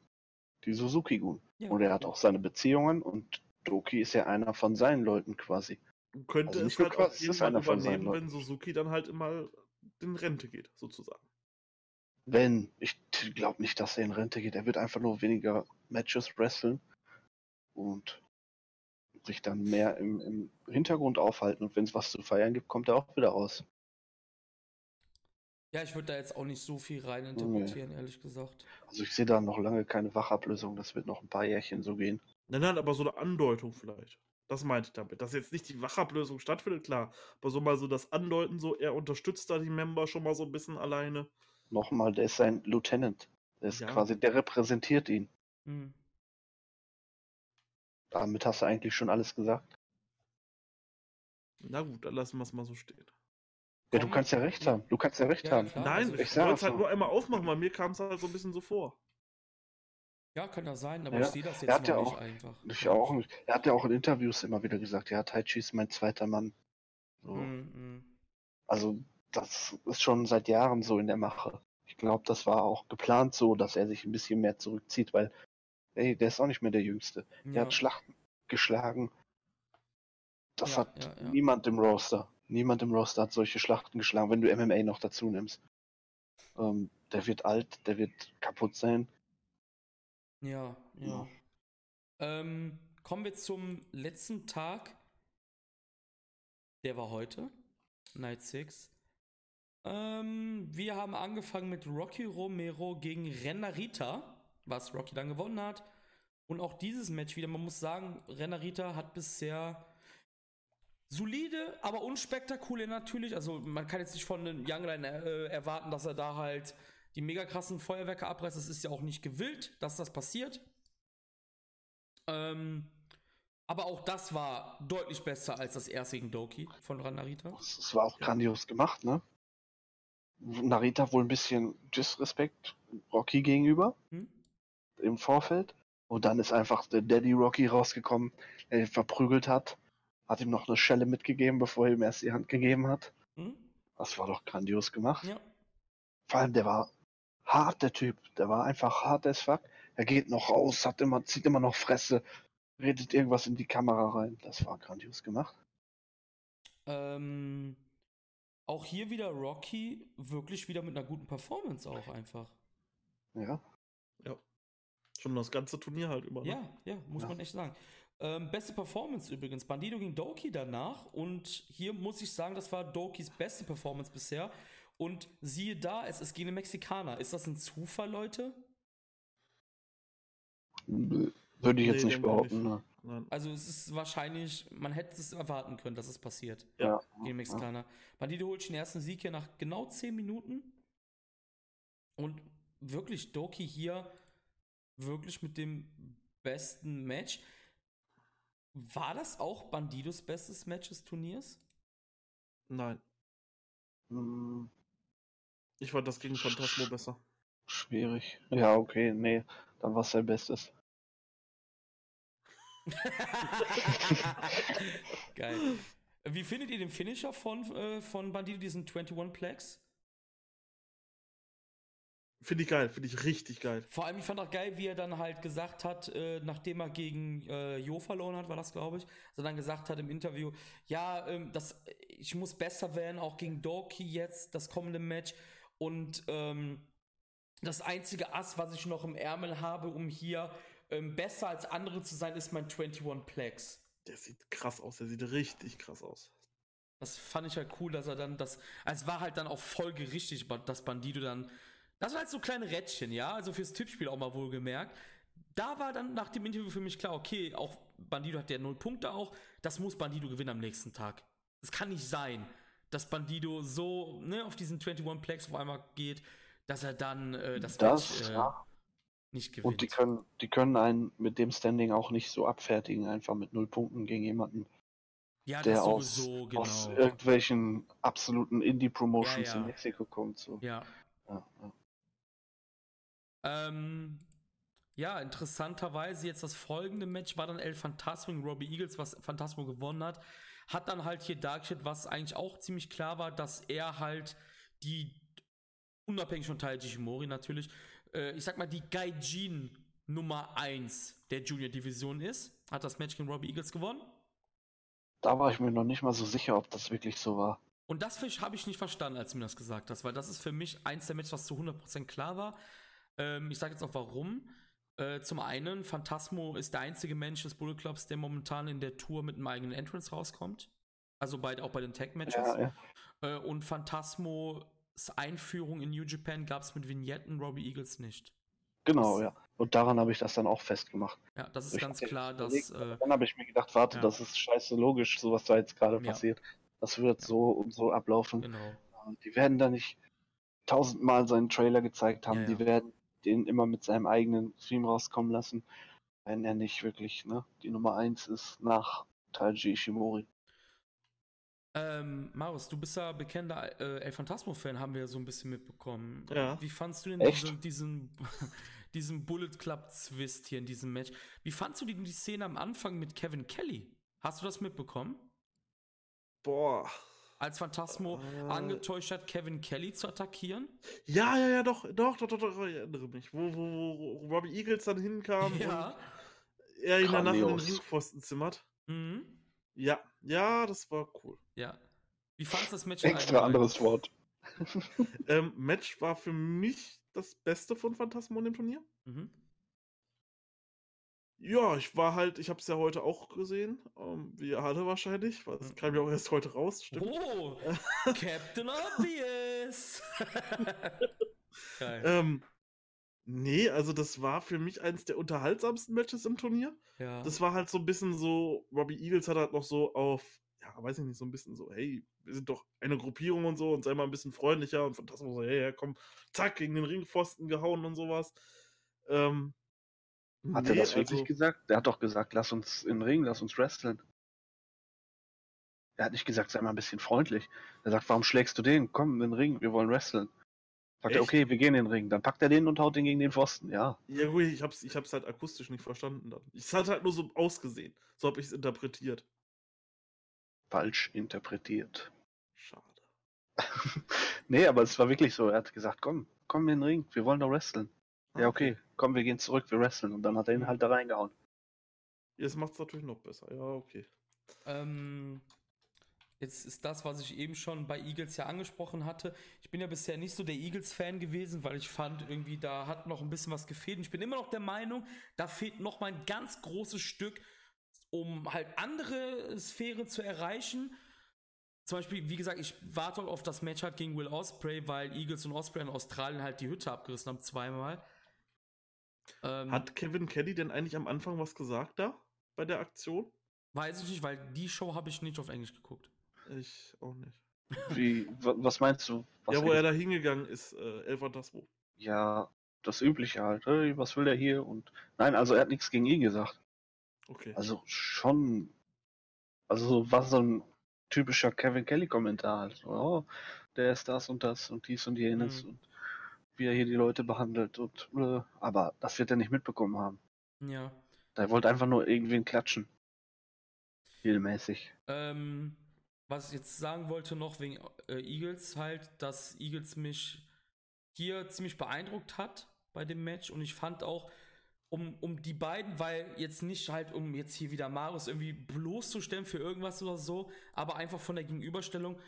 die Suzuki-Gun. Ja. Und er hat auch seine Beziehungen und Doki ist ja einer von seinen Leuten quasi. Könnte Also es halt auch irgendwann einer von seinen übernehmen, wenn. Suzuki dann halt immer in Rente geht, sozusagen. Wenn, ich glaube nicht, dass er in Rente geht. Er wird einfach nur weniger Matches wresteln und sich dann mehr im, im Hintergrund aufhalten. Und wenn es was zu feiern gibt, kommt er auch wieder raus. Ja, ich würde da jetzt auch nicht so viel rein interpretieren, ehrlich gesagt. Also ich sehe da noch lange keine Wachablösung. Das wird noch ein paar Jährchen so gehen. Nein, nein, aber so eine Andeutung vielleicht. Das meinte ich damit. Dass jetzt nicht die Wachablösung stattfindet, klar. Aber so mal so das Andeuten, so er unterstützt da die Member schon mal so ein bisschen alleine. Nochmal, der ist sein Lieutenant. Der ist Ja. quasi, der repräsentiert ihn. Hm. Damit hast du eigentlich schon alles gesagt. Na gut, dann lassen wir es mal so stehen. Ja, du kannst ja recht haben. Du kannst ja recht Ja, haben. klar. Nein, also ich ich wollte es halt so. nur einmal aufmachen, weil mir kam es halt so ein bisschen so vor. Ja, kann das sein, aber Ja, ich sehe das jetzt ja noch nicht auch- einfach. Ich auch nicht. Er hat ja auch in Interviews immer wieder gesagt, ja, Taichi ist mein zweiter Mann. So. Hm, hm. Also, das ist schon seit Jahren so in der Mache. Ich glaube, das war auch geplant so, dass er sich ein bisschen mehr zurückzieht, weil, ey, der ist auch nicht mehr der Jüngste. Der Ja. hat Schlachten geschlagen. Das Ja, hat ja, ja. niemand im Roster. Niemand im Roster hat solche Schlachten geschlagen, wenn du MMA noch dazu nimmst. Ähm, der wird alt, der wird kaputt sein. Ja, ja. Ja. Ähm, kommen wir zum letzten Tag. Der war heute. Night 6. Ähm, wir haben angefangen mit Rocky Romero gegen Renarita, was Rocky dann gewonnen hat. Und auch dieses Match wieder, man muss sagen, Renarita hat bisher solide, aber unspektakulär natürlich. Also man kann jetzt nicht von einem Young Line äh, erwarten, dass er da halt die mega krassen Feuerwerke abreißt. Das ist ja auch nicht gewillt, dass das passiert. Ähm, aber auch das war deutlich besser als das erste gegen Doki von Ranarita. Es es war auch grandios gemacht, ne? Narita wohl ein bisschen Disrespekt Rocky gegenüber Hm? im Vorfeld. Und dann ist einfach der Daddy Rocky rausgekommen, der ihn verprügelt hat. Hat ihm noch eine Schelle mitgegeben, bevor er ihm erst die Hand gegeben hat. Hm? Das war doch grandios gemacht. Ja. Vor allem, der war hart, der Typ. Der war einfach hart as fuck. Er geht noch raus, hat immer, zieht immer noch Fresse, redet irgendwas in die Kamera rein. Das war grandios gemacht. Ähm, auch hier wieder Rocky, wirklich wieder mit einer guten Performance auch einfach. Ja. Ja. Schon das ganze Turnier halt über. ne? Ja, ja, muss Ja. man echt sagen. Ähm, beste Performance übrigens. Bandido gegen Doki danach. Und hier muss ich sagen, das war Dokis beste Performance bisher. Und siehe da, es ist gegen den Mexikaner. Ist das ein Zufall, Leute? Würde ich jetzt Nee, nicht behaupten. nicht. Ne? Also es ist wahrscheinlich, man hätte es erwarten können, dass es passiert. Ja. gegen Mexikaner. Bandido holt sich den ersten Sieg hier nach genau 10 Minuten. Und wirklich Doki hier wirklich mit dem besten Match. War das auch Bandidos bestes Match des Turniers? Nein. Ich fand das gegen Phantasmo besser. schwierig. Ja, okay, nee. Dann war es sein Bestes. Geil. Wie findet ihr den Finisher von, äh, von Bandido, diesen 21 Plex? Finde ich geil, finde ich richtig geil. Vor allem, ich fand auch geil, wie er dann halt gesagt hat, äh, nachdem er gegen äh, Jo verloren hat, war das, glaube ich, also dann gesagt hat im Interview, ja, ähm, das, ich muss besser werden, auch gegen Doki jetzt, das kommende Match. Und ähm, das einzige Ass, was ich noch im Ärmel habe, um hier ähm, besser als andere zu sein, ist mein 21 Plex. Der sieht krass aus, der sieht richtig krass aus. Das fand ich halt cool, dass er dann das. Also es war halt dann auch folgerichtig, dass Bandido dann. Das war halt so kleine Rädchen, ja, also fürs Tippspiel auch mal wohlgemerkt. Da war dann nach dem Interview für mich klar, okay, auch Bandido hat ja null Punkte auch, das muss Bandido gewinnen am nächsten Tag. Es kann nicht sein, dass Bandido so ne, auf diesen 21 Plex auf einmal geht, dass er dann äh, das, Das, Match äh, ja. nicht gewinnt. Und die können, die können einen mit dem Standing auch nicht so abfertigen, einfach mit null Punkten gegen jemanden, ja, der aus, sowieso, genau. aus irgendwelchen absoluten Indie-Promotions Ja, ja. in Mexiko kommt. So. ja. Ja. Ähm, ja, interessanterweise jetzt das folgende Match war dann El Phantasmo gegen Robbie Eagles, was Phantasmo gewonnen hat. Hat dann halt hier dargestellt, was eigentlich auch ziemlich klar war, dass er halt die, unabhängig von Taiji Ishimori natürlich, äh, ich sag mal, die Gaijin Nummer 1 der Junior Division ist. Hat das Match gegen Robbie Eagles gewonnen. Da war ich mir noch nicht mal so sicher, ob das wirklich so war. Und das habe ich nicht verstanden, als du mir das gesagt hast, weil das ist für mich eins der Matches, was zu 100% klar war. Ähm, ich sage jetzt auch warum. Äh, zum einen, Phantasmo ist der einzige Mensch des Bullet Clubs, der momentan in der Tour mit einem eigenen Entrance rauskommt. Also bei, auch bei den Tag-Matches. Ja, ja. Äh, und Phantasmos Einführung in New Japan gab es mit Vignetten Robbie Eagles nicht. Genau, ja. Und daran habe ich das dann auch festgemacht. Ja, das ist Ich ganz klar, dass. Äh, Dann habe ich mir gedacht, warte, Ja. das ist scheiße logisch, so was da jetzt gerade passiert. Das wird so und so ablaufen. genau. Die werden da nicht tausendmal seinen Trailer gezeigt haben. Die werden den immer mit seinem eigenen Stream rauskommen lassen, wenn er nicht wirklich ne, die Nummer 1 ist nach Taiji Ishimori. Ähm, Marius, du bist ja bekennender äh, El Phantasmo-Fan, haben wir ja so ein bisschen mitbekommen. Ja. Wie fandst du denn Echt? diese, diesen, diesen Bullet Club-Zwist hier in diesem Match? Wie fandst du denn die Szene am Anfang mit Kevin Kelly? Hast du das mitbekommen? Boah. Als Phantasmo Äh. angetäuscht hat, Kevin Kelly zu attackieren? Ja, ja, ja, doch, doch, doch, doch, doch ich erinnere mich. Wo, wo, wo Robbie Eagles dann hinkam Ja. und er ihn danach in den. Ringpfosten zimmert. Mhm. Ja, ja, das war cool. Ja. Wie fandst du das Match Extra anderes Wort. Ähm, Match war für mich das Beste von Phantasmo in dem Turnier. Mhm. Ja, ich war halt, ich habe es ja heute auch gesehen, ähm, wie ihr alle wahrscheinlich, weil es Mhm. kam ja auch erst heute raus, stimmt. Oh, Captain Obvious! Geil. Ähm, nee, also das war für mich eines der unterhaltsamsten Matches im Turnier. ja. Das war halt so ein bisschen so, Robbie Eagles hat halt noch so auf, ja, weiß ich nicht, so ein bisschen so, hey, wir sind doch eine Gruppierung und so und sei mal ein bisschen freundlicher und Phantasmo so, hey, ja, komm, zack, gegen den Ringpfosten gehauen und sowas. Ähm, Hat er nee, das wirklich also- gesagt? Der hat doch gesagt, lass uns in den Ring, lass uns wresteln. Er hat nicht gesagt, sei mal ein bisschen freundlich. Er sagt, warum schlägst du den? Komm in den Ring, wir wollen wresteln. Sagt er, Echt? okay, wir gehen in den Ring. Dann packt er den und haut den gegen den Pfosten, ja. Ja, gut, ich hab's, ich hab's halt akustisch nicht verstanden dann. Es hat halt nur so ausgesehen. So habe ich es interpretiert. Falsch interpretiert. Schade. nee, aber es war wirklich so. Er hat gesagt, komm, komm in den Ring, wir wollen doch wresteln. Ja, Ah, okay, komm, wir gehen zurück, wir wresteln. Und dann hat er ihn halt da reingehauen. Jetzt macht es natürlich noch besser. Ja, okay. Ähm, jetzt ist das, was ich eben schon bei Eagles ja angesprochen hatte. Ich bin ja bisher nicht so der Eagles-Fan gewesen, weil ich fand, irgendwie da hat noch ein bisschen was gefehlt. Und ich bin immer noch der Meinung, da fehlt noch mal ein ganz großes Stück, um halt andere Sphären zu erreichen. Zum Beispiel, wie gesagt, ich warte auf das Match halt gegen Will Osprey, weil Eagles und Osprey in Australien halt die Hütte abgerissen haben, zweimal. Ähm, Hat Kevin Kelly denn eigentlich am Anfang was gesagt da bei der Aktion? weiß ich nicht, weil die Show habe ich nicht auf Englisch geguckt. Ich auch nicht. Wie, wa- was meinst du? Was ja, wo er da hingegangen ist, äh, El Fantasmo. ja, das Übliche halt. Hey, was will der hier? Und nein, also er hat nichts gegen ihn gesagt. Okay. Also schon, also so war so ein typischer Kevin Kelly Kommentar halt. Oh, der ist das und das und dies und jenes Mhm. und wie er hier die Leute behandelt und äh, aber das wird er nicht mitbekommen haben. Ja. Der wollte einfach nur irgendwen klatschen. Regelmäßig. Ähm, was ich jetzt sagen wollte noch wegen äh, Eagles halt, dass Eagles mich hier ziemlich beeindruckt hat bei dem Match und ich fand auch, um, um die beiden, weil jetzt nicht halt, um jetzt hier wieder Marius irgendwie bloßzustellen für irgendwas oder so, aber einfach von der Gegenüberstellung,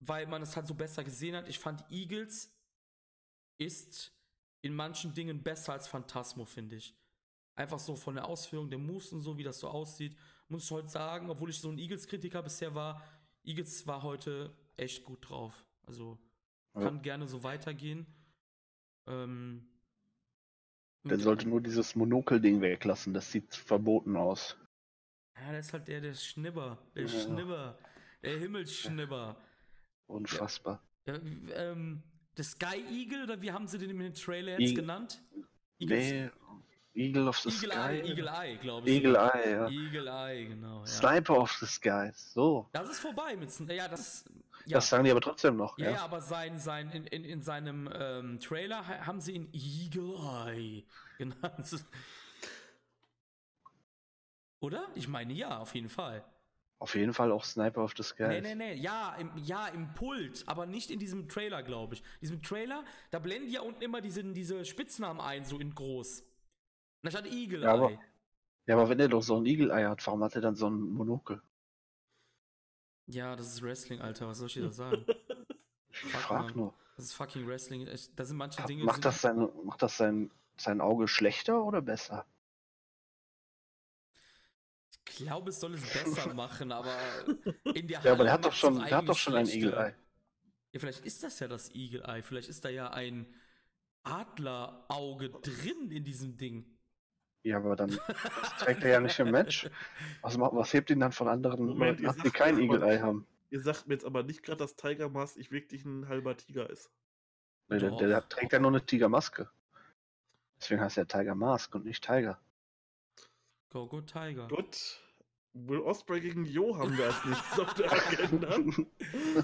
weil man es halt so besser gesehen hat. Ich fand Eagles ist in manchen Dingen besser als Phantasmo, finde ich. Einfach so von der Ausführung der Moves und so, wie das so aussieht, muss ich heute sagen, obwohl ich so ein Eagles-Kritiker bisher war, Eagles war heute echt gut drauf. Also Ja. kann gerne so weitergehen. Ähm, Der sollte nur dieses Monokel-Ding weglassen, das sieht verboten aus. Ja, der ist halt der, der Schnibber. Der Ja. Schnibber. Der Himmelsschnibber. Unfassbar. Ja, ähm, der Sky Eagle, oder wie haben sie den dem Trailer jetzt Eagle- genannt? Eagles-? Eagle of the Eagle Sky? Eye, Eagle Eye, glaube ich. Eagle. Eye, ja. Eagle Eye, genau. Ja. Sniper of the Skies. So. Das ist vorbei mit Ja, das. Ja, Das sagen die aber trotzdem noch. ja, Ja, aber sein, sein, in, in, in seinem ähm, Trailer ha- haben sie ihn Eagle Eye genannt. Oder? Ich meine ja, auf jeden Fall. Auf jeden Fall auch Sniper of the Skies. Nee, nee, nee, ja, im, ja, im Pult, aber nicht in diesem Trailer, glaube ich. In diesem Trailer, da blenden ja unten immer diese, diese Spitznamen ein, so in groß. Und da stand Eagle Ja, aber- Eye. Ja, aber wenn er doch so ein Eagle-Eye hat, warum hat er dann so ein Monokel? Ja, das ist Wrestling, Alter, was soll ich dir da sagen? Ich Fuck, frag nur. Das ist fucking Wrestling. Es- Da sind manche Dinge. Macht das, seine, macht das sein, sein Auge schlechter oder besser? Ich glaube, es soll es besser machen, aber in der Ja, aber Halle der hat doch schon, der hat doch schon ein. Eagle-Eye. Ja, vielleicht ist das ja das Eagle Eye. Vielleicht ist da ja ein Adlerauge drin in diesem Ding. Ja, aber dann das trägt er ja nicht im Match. Was, was hebt ihn dann von anderen Moment, Leuten ab, die kein Eagle-Eye haben? Ihr sagt mir jetzt aber nicht gerade, dass Tiger Mask ich wirklich ein halber Tiger ist. Nee, der, der, der trägt ja nur eine Tigermaske. Deswegen heißt er Tiger Mask und nicht Tiger. Go, go, Tiger. Gut. Will Osprey gegen Jo haben wir als nächstes auf der Agenda.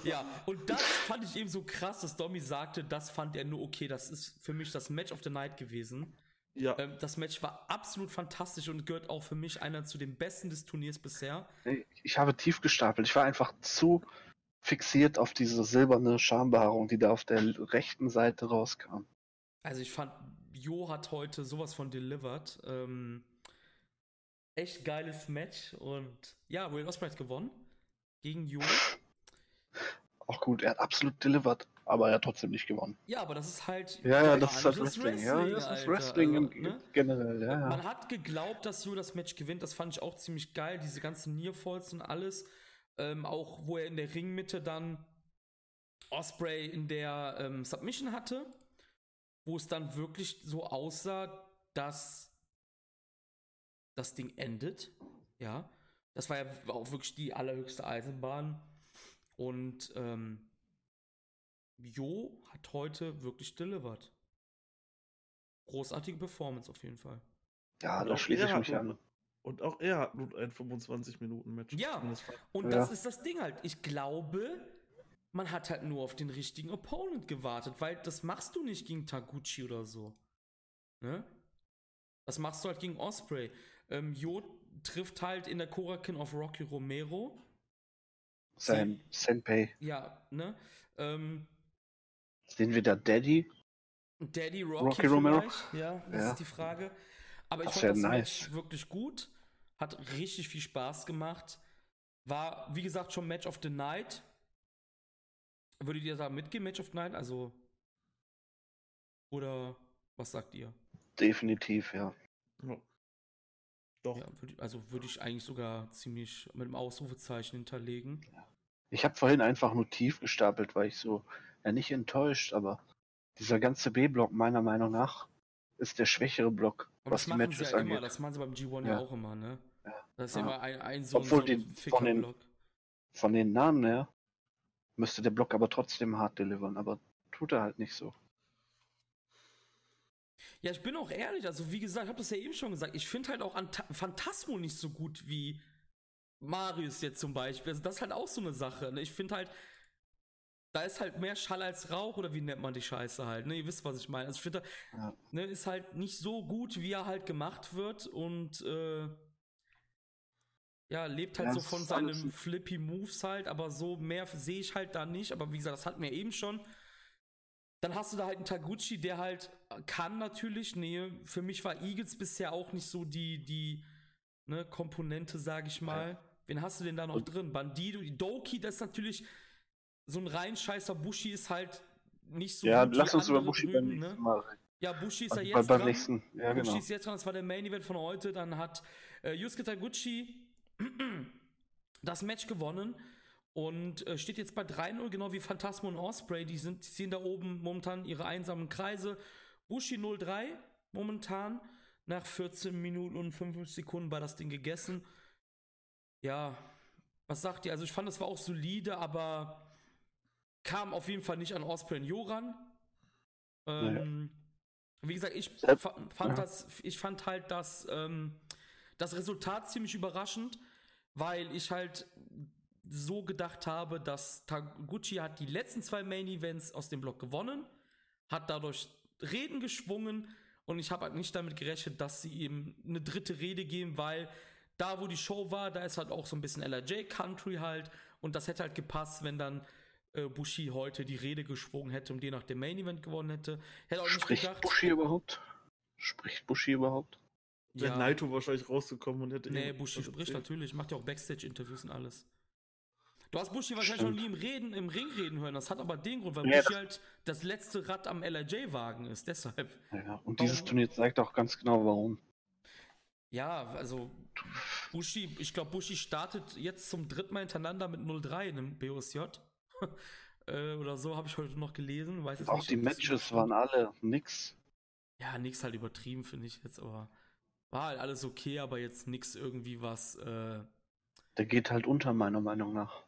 Ja, und das fand ich eben so krass, dass Domi sagte, das fand er nur okay. Das ist für mich das Match of the Night gewesen. Ja, Ähm, das Match war absolut fantastisch und gehört auch für mich einer zu den besten des Turniers bisher. Ich habe tief gestapelt. Ich war einfach zu fixiert auf diese silberne Schambehaarung, die da auf der rechten Seite rauskam. Also ich fand, Jo hat heute sowas von delivered. Ähm, echt geiles Match und ja, Will Ospreay hat gewonnen gegen Jo. Auch gut, er hat absolut delivered, aber er hat trotzdem nicht gewonnen. Ja, aber das ist halt Ja, ja, das ist halt japanisches Wrestling. Ja, das ist. Wrestling Also, im, ne? generell, ja. Man ja. hat geglaubt, dass Jo das Match gewinnt. Das fand ich auch ziemlich geil. Diese ganzen Nearfalls und alles. Ähm, auch wo er in der Ringmitte dann Osprey in der ähm, Submission hatte. Wo es dann wirklich so aussah, dass das Ding endet. Ja. Das war ja auch wirklich die allerhöchste Eisenbahn. Und ähm, Jo hat heute wirklich delivered. Großartige Performance auf jeden Fall. Ja, da schließe ich mich an. Und auch er hat nun ein 25-Minuten-Match. Ja. Und Ja. das ist das Ding halt. Ich glaube, man hat halt nur auf den richtigen Opponent gewartet, weil das machst du nicht gegen Taguchi oder so. Ne? Das machst du halt gegen Osprey. Ähm, Jo trifft halt in der Korakin auf Rocky Romero. Sein Senpei. Ja, ne? Ähm, Sehen wir da Daddy? Daddy Rocky, Rocky Romero? Ja, das Ja. ist die Frage. Aber ich Das fand das nice. Match wirklich gut. Hat richtig viel Spaß gemacht. War, wie gesagt, schon Match of the Night. Würdet ihr sagen, mitgehen, Match of the Night? Also. Oder was sagt ihr? Definitiv, ja. Ja. Doch. Ja, würd, also würde ich eigentlich sogar ziemlich mit einem Ausrufezeichen hinterlegen. Ich habe vorhin einfach nur tief gestapelt, weil ich so, ja nicht enttäuscht, aber dieser ganze B-Block meiner Meinung nach ist der schwächere Block, Aber was das die machen Matches sie ja immer, angeht. das machen sie beim G1 ja, Ja. auch immer, ne? Ja. Das ist ja immer ein, ein so, Obwohl so die- ein von den- Fickerblock. Von den Namen her müsste der Block aber trotzdem hart delivern, aber tut er halt nicht so. Ja, ich bin auch ehrlich, also wie gesagt, ich habe das ja eben schon gesagt, ich finde halt auch Anta Phantasmo nicht so gut wie Marius jetzt zum Beispiel. Also das ist halt auch so eine Sache. Ne? Ich finde halt, da ist halt mehr Schall als Rauch oder wie nennt man die Scheiße halt. Ne? Ihr wisst, was ich meine. Also ich finde, Ja. ne, ist halt nicht so gut, wie er halt gemacht wird und äh, ja, lebt halt Ja, so von seinen ein- flippy Moves halt, aber so mehr sehe ich halt da nicht. Aber wie gesagt, das hatten wir eben schon. Dann hast du da halt einen Taguchi, der halt kann natürlich, nee, für mich war Eagles bisher auch nicht so die, die ne, Komponente, sag ich mal. Wen hast du denn da noch Und- drin? Bandido, Doki, das ist natürlich so ein reinscheißer Bushi ist halt nicht so ja, gut lass uns über Bushi beim drüben, nächsten ne? Mal reden. Ja, Bushi ist ja Also jetzt bei, beim dran. nächsten, ja Bushi genau. ist jetzt dran, das war der Main Event von heute. Dann hat äh, Yusuke Taguchi das Match gewonnen und äh, steht jetzt bei 3-0, genau wie Phantasmo und Osprey. Die, sind, die ziehen da oben momentan ihre einsamen Kreise. Bushi 0-3 momentan. Nach 14 Minuten und 55 Sekunden war das Ding gegessen. Ja, was sagt ihr? Also ich fand, das war auch solide, aber kam auf jeden Fall nicht an Osprey und Joran. Ähm, Wie gesagt, ich fand ja. das, ich fand halt das, ähm, das Resultat ziemlich überraschend, weil ich halt so gedacht habe, dass Taguchi hat die letzten zwei Main Events aus dem Block gewonnen, hat dadurch Reden geschwungen und ich habe halt nicht damit gerechnet, dass sie ihm eine dritte Rede geben, weil da, wo die Show war, da ist halt auch so ein bisschen LRJ Country halt und das hätte halt gepasst, wenn dann äh, Bushi heute die Rede geschwungen hätte und die nach dem Main Event gewonnen hätte. Hätte auch nicht Spricht gedacht. Bushi überhaupt? Spricht Bushi überhaupt? Wäre Naito wahrscheinlich rausgekommen und hätte. Nee, Bushi spricht erzählt. natürlich, macht ja auch Backstage-Interviews und alles. Du hast Bushi wahrscheinlich noch Stimmt. nie im Reden, im Ring reden hören. Das hat aber den Grund, weil Ja, Bushi halt das letzte Rad am LRJ-Wagen ist. Deshalb. Ja, und dieses Warum- Turnier zeigt auch ganz genau, warum. Ja, also Bushi, ich glaube, Bushi startet jetzt zum dritten Mal hintereinander mit 0-3 in einem BOSJ. äh, oder so habe ich heute noch gelesen. Weiß jetzt Auch nicht, die Matches waren alle nix. Ja, nix halt übertrieben, finde ich jetzt, aber war halt alles okay, aber jetzt nix irgendwie was. Äh, Der geht halt unter, meiner Meinung nach.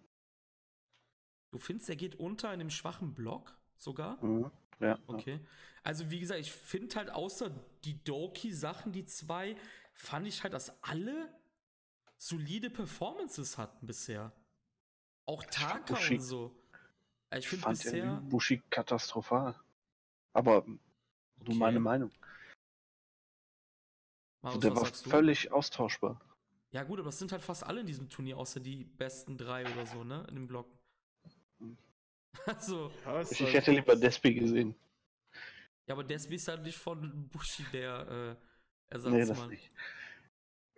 Du findest, der geht unter in dem schwachen Block sogar? Mhm. Ja. Okay. Also wie gesagt, ich finde halt außer die Doki-Sachen, die zwei, fand ich halt, dass alle solide Performances hatten bisher. Auch Taka Bushi- und so. Äh, Ich finde fand bisher. Bushi katastrophal. Aber nur Okay. meine Meinung. Marius, der war völlig austauschbar. Ja, gut, aber es sind halt fast alle in diesem Turnier, außer die besten drei oder so, ne? In dem Block. Also, Ich hätte lieber Despi gesehen. ja, aber Despi ist halt nicht von Bushi der äh, Nee, das Ersatzmann. nicht.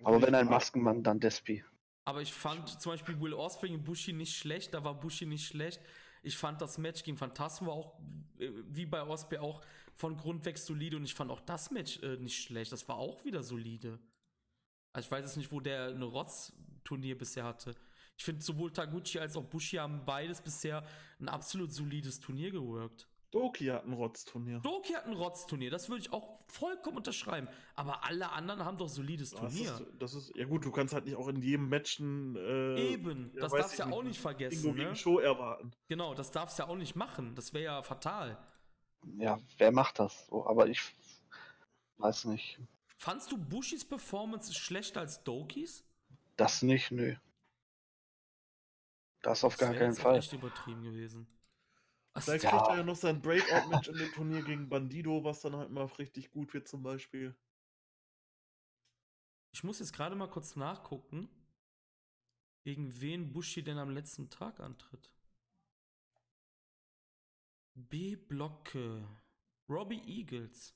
Aber wenn ein Maskenmann, dann Despi. Aber ich fand zum Beispiel Will Ospreay und Bushi nicht schlecht, da war Bushi nicht schlecht. Ich fand das Match gegen Phantasmo auch, äh, wie bei Osprey, auch von Grund weg solide und ich fand auch das Match äh, nicht schlecht. Das war auch wieder solide. Also ich weiß jetzt nicht, wo der eine Rotz-Turnier bisher hatte. Ich finde, sowohl Taguchi als auch Bushi haben beides bisher ein absolut solides Turnier geworkt. Doki hat ein Rotzturnier. Doki hat ein Rotz-Turnier, das würde ich auch vollkommen unterschreiben. Aber alle anderen haben doch solides Das Turnier. ist, das ist, ja gut, du kannst halt nicht auch in jedem Match ein, äh, Eben, ja, das darfst du ja auch nicht vergessen. Ne? Show erwarten. Genau, das darfst du ja auch nicht machen. Das wäre ja fatal. Ja, wer macht das so? Aber ich weiß nicht. Fandst du Bushis Performance schlechter als Dokis? Das nicht, nö. Das auf gar keinen jetzt auch Fall. echt übertrieben gewesen. Vielleicht Ja. kriegt er ja noch sein Breakout-Match in dem Turnier gegen Bandido, was dann halt mal richtig gut wird zum Beispiel. ich muss jetzt gerade mal kurz nachgucken. Gegen wen Bushi denn am letzten Tag antritt? B-Blocke. Robbie Eagles.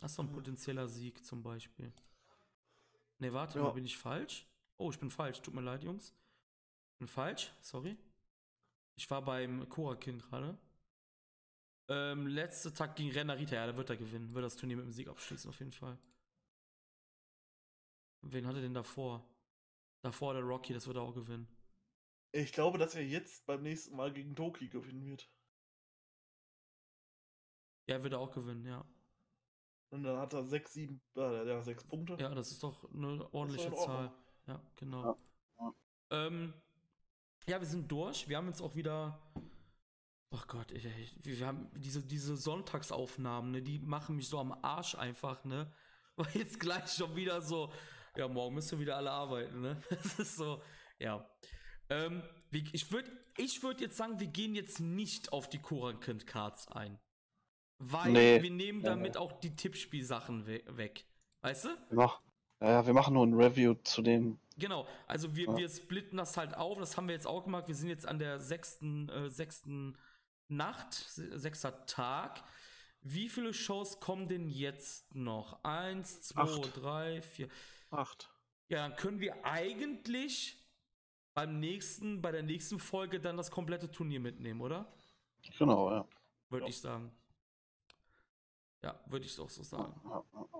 Das ist doch ein Mhm. potenzieller Sieg zum Beispiel. Ne, warte Ja. mal, bin ich falsch? Oh, ich bin falsch. Tut mir leid, Jungs. Bin falsch, sorry. Ich war beim Korakin gerade. Ähm, letzter Tag gegen Renarita, ja, da wird er gewinnen. Wird das Turnier mit dem Sieg abschließen, auf jeden Fall. Wen hat er denn davor? Davor der Rocky, das wird er auch gewinnen. Ich glaube, dass er jetzt beim nächsten Mal gegen Toki gewinnen wird. Ja, wird er auch gewinnen, ja. Und dann hat er sechs, sieben, äh, ja, sechs Punkte. Ja, das ist doch eine ordentliche. Zahl. Ja, genau. Ja, Ähm, ja, wir sind durch. Wir haben jetzt auch wieder. Oh Gott, ich, wir haben diese, diese Sonntagsaufnahmen, ne, die machen mich so am Arsch einfach, ne? Weil jetzt gleich schon wieder so, ja, morgen müssen wir wieder alle arbeiten, ne? Das ist so, ja. Ähm, wie, ich würde ich würd jetzt sagen, wir gehen jetzt nicht auf die Korankent Cards ein. Weil Nee. wir nehmen damit auch die Tippspielsachen we weg. Weißt du? Wir machen, ja, ja, wir machen nur ein Review zu dem. Genau, also wir, Ja. wir splitten das halt auf, das haben wir jetzt auch gemacht. Wir sind jetzt an der sechsten, äh, sechsten Nacht, se- sechster Tag. Wie viele Shows kommen denn jetzt noch? Eins, zwei, Acht. drei, vier. Acht. Ja, dann können wir eigentlich beim nächsten, bei der nächsten Folge dann das komplette Turnier mitnehmen, oder? Genau, ja. Würde Ja. ich sagen. Ja, würde ich auch so sagen.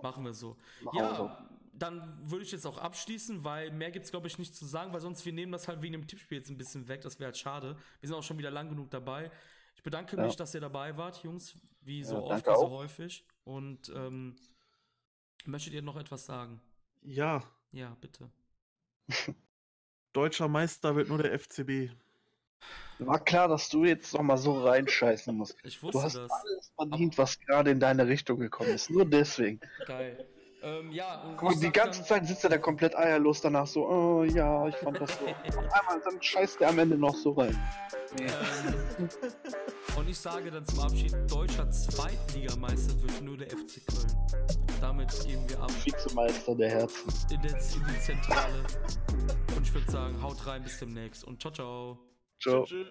Machen wir so. Machen. Ja, dann würde ich jetzt auch abschließen, weil mehr gibt es, glaube ich, nicht zu sagen, weil sonst wir nehmen das halt wegen dem Tippspiel jetzt ein bisschen weg. Das wäre halt schade. Wir sind auch schon wieder lang genug dabei. Ich bedanke Ja. mich, dass ihr dabei wart, Jungs, wie so Ja, oft, wie so häufig. Und ähm, möchtet ihr noch etwas sagen? Ja, Ja, bitte. deutscher Meister wird nur der FCB. War klar, dass du jetzt noch mal so reinscheißen musst. Ich Du wusste hast das. alles verdient, was gerade in deine Richtung gekommen ist. Nur deswegen. Geil. Ähm, ja, und Guck mal, die ganze dann- Zeit sitzt er da komplett eierlos danach so, oh ja, ich fand das so. Und einmal dann scheißt er am Ende noch so rein. Ähm, und ich sage dann zum Abschied, deutscher Zweitligameister wird nur der FC Köln. Damit geben wir ab Vizemeister der Herzen. in, der, in die Zentrale. Und ich würde sagen, haut rein, bis demnächst und ciao, ciao. Ciao. Tschüss.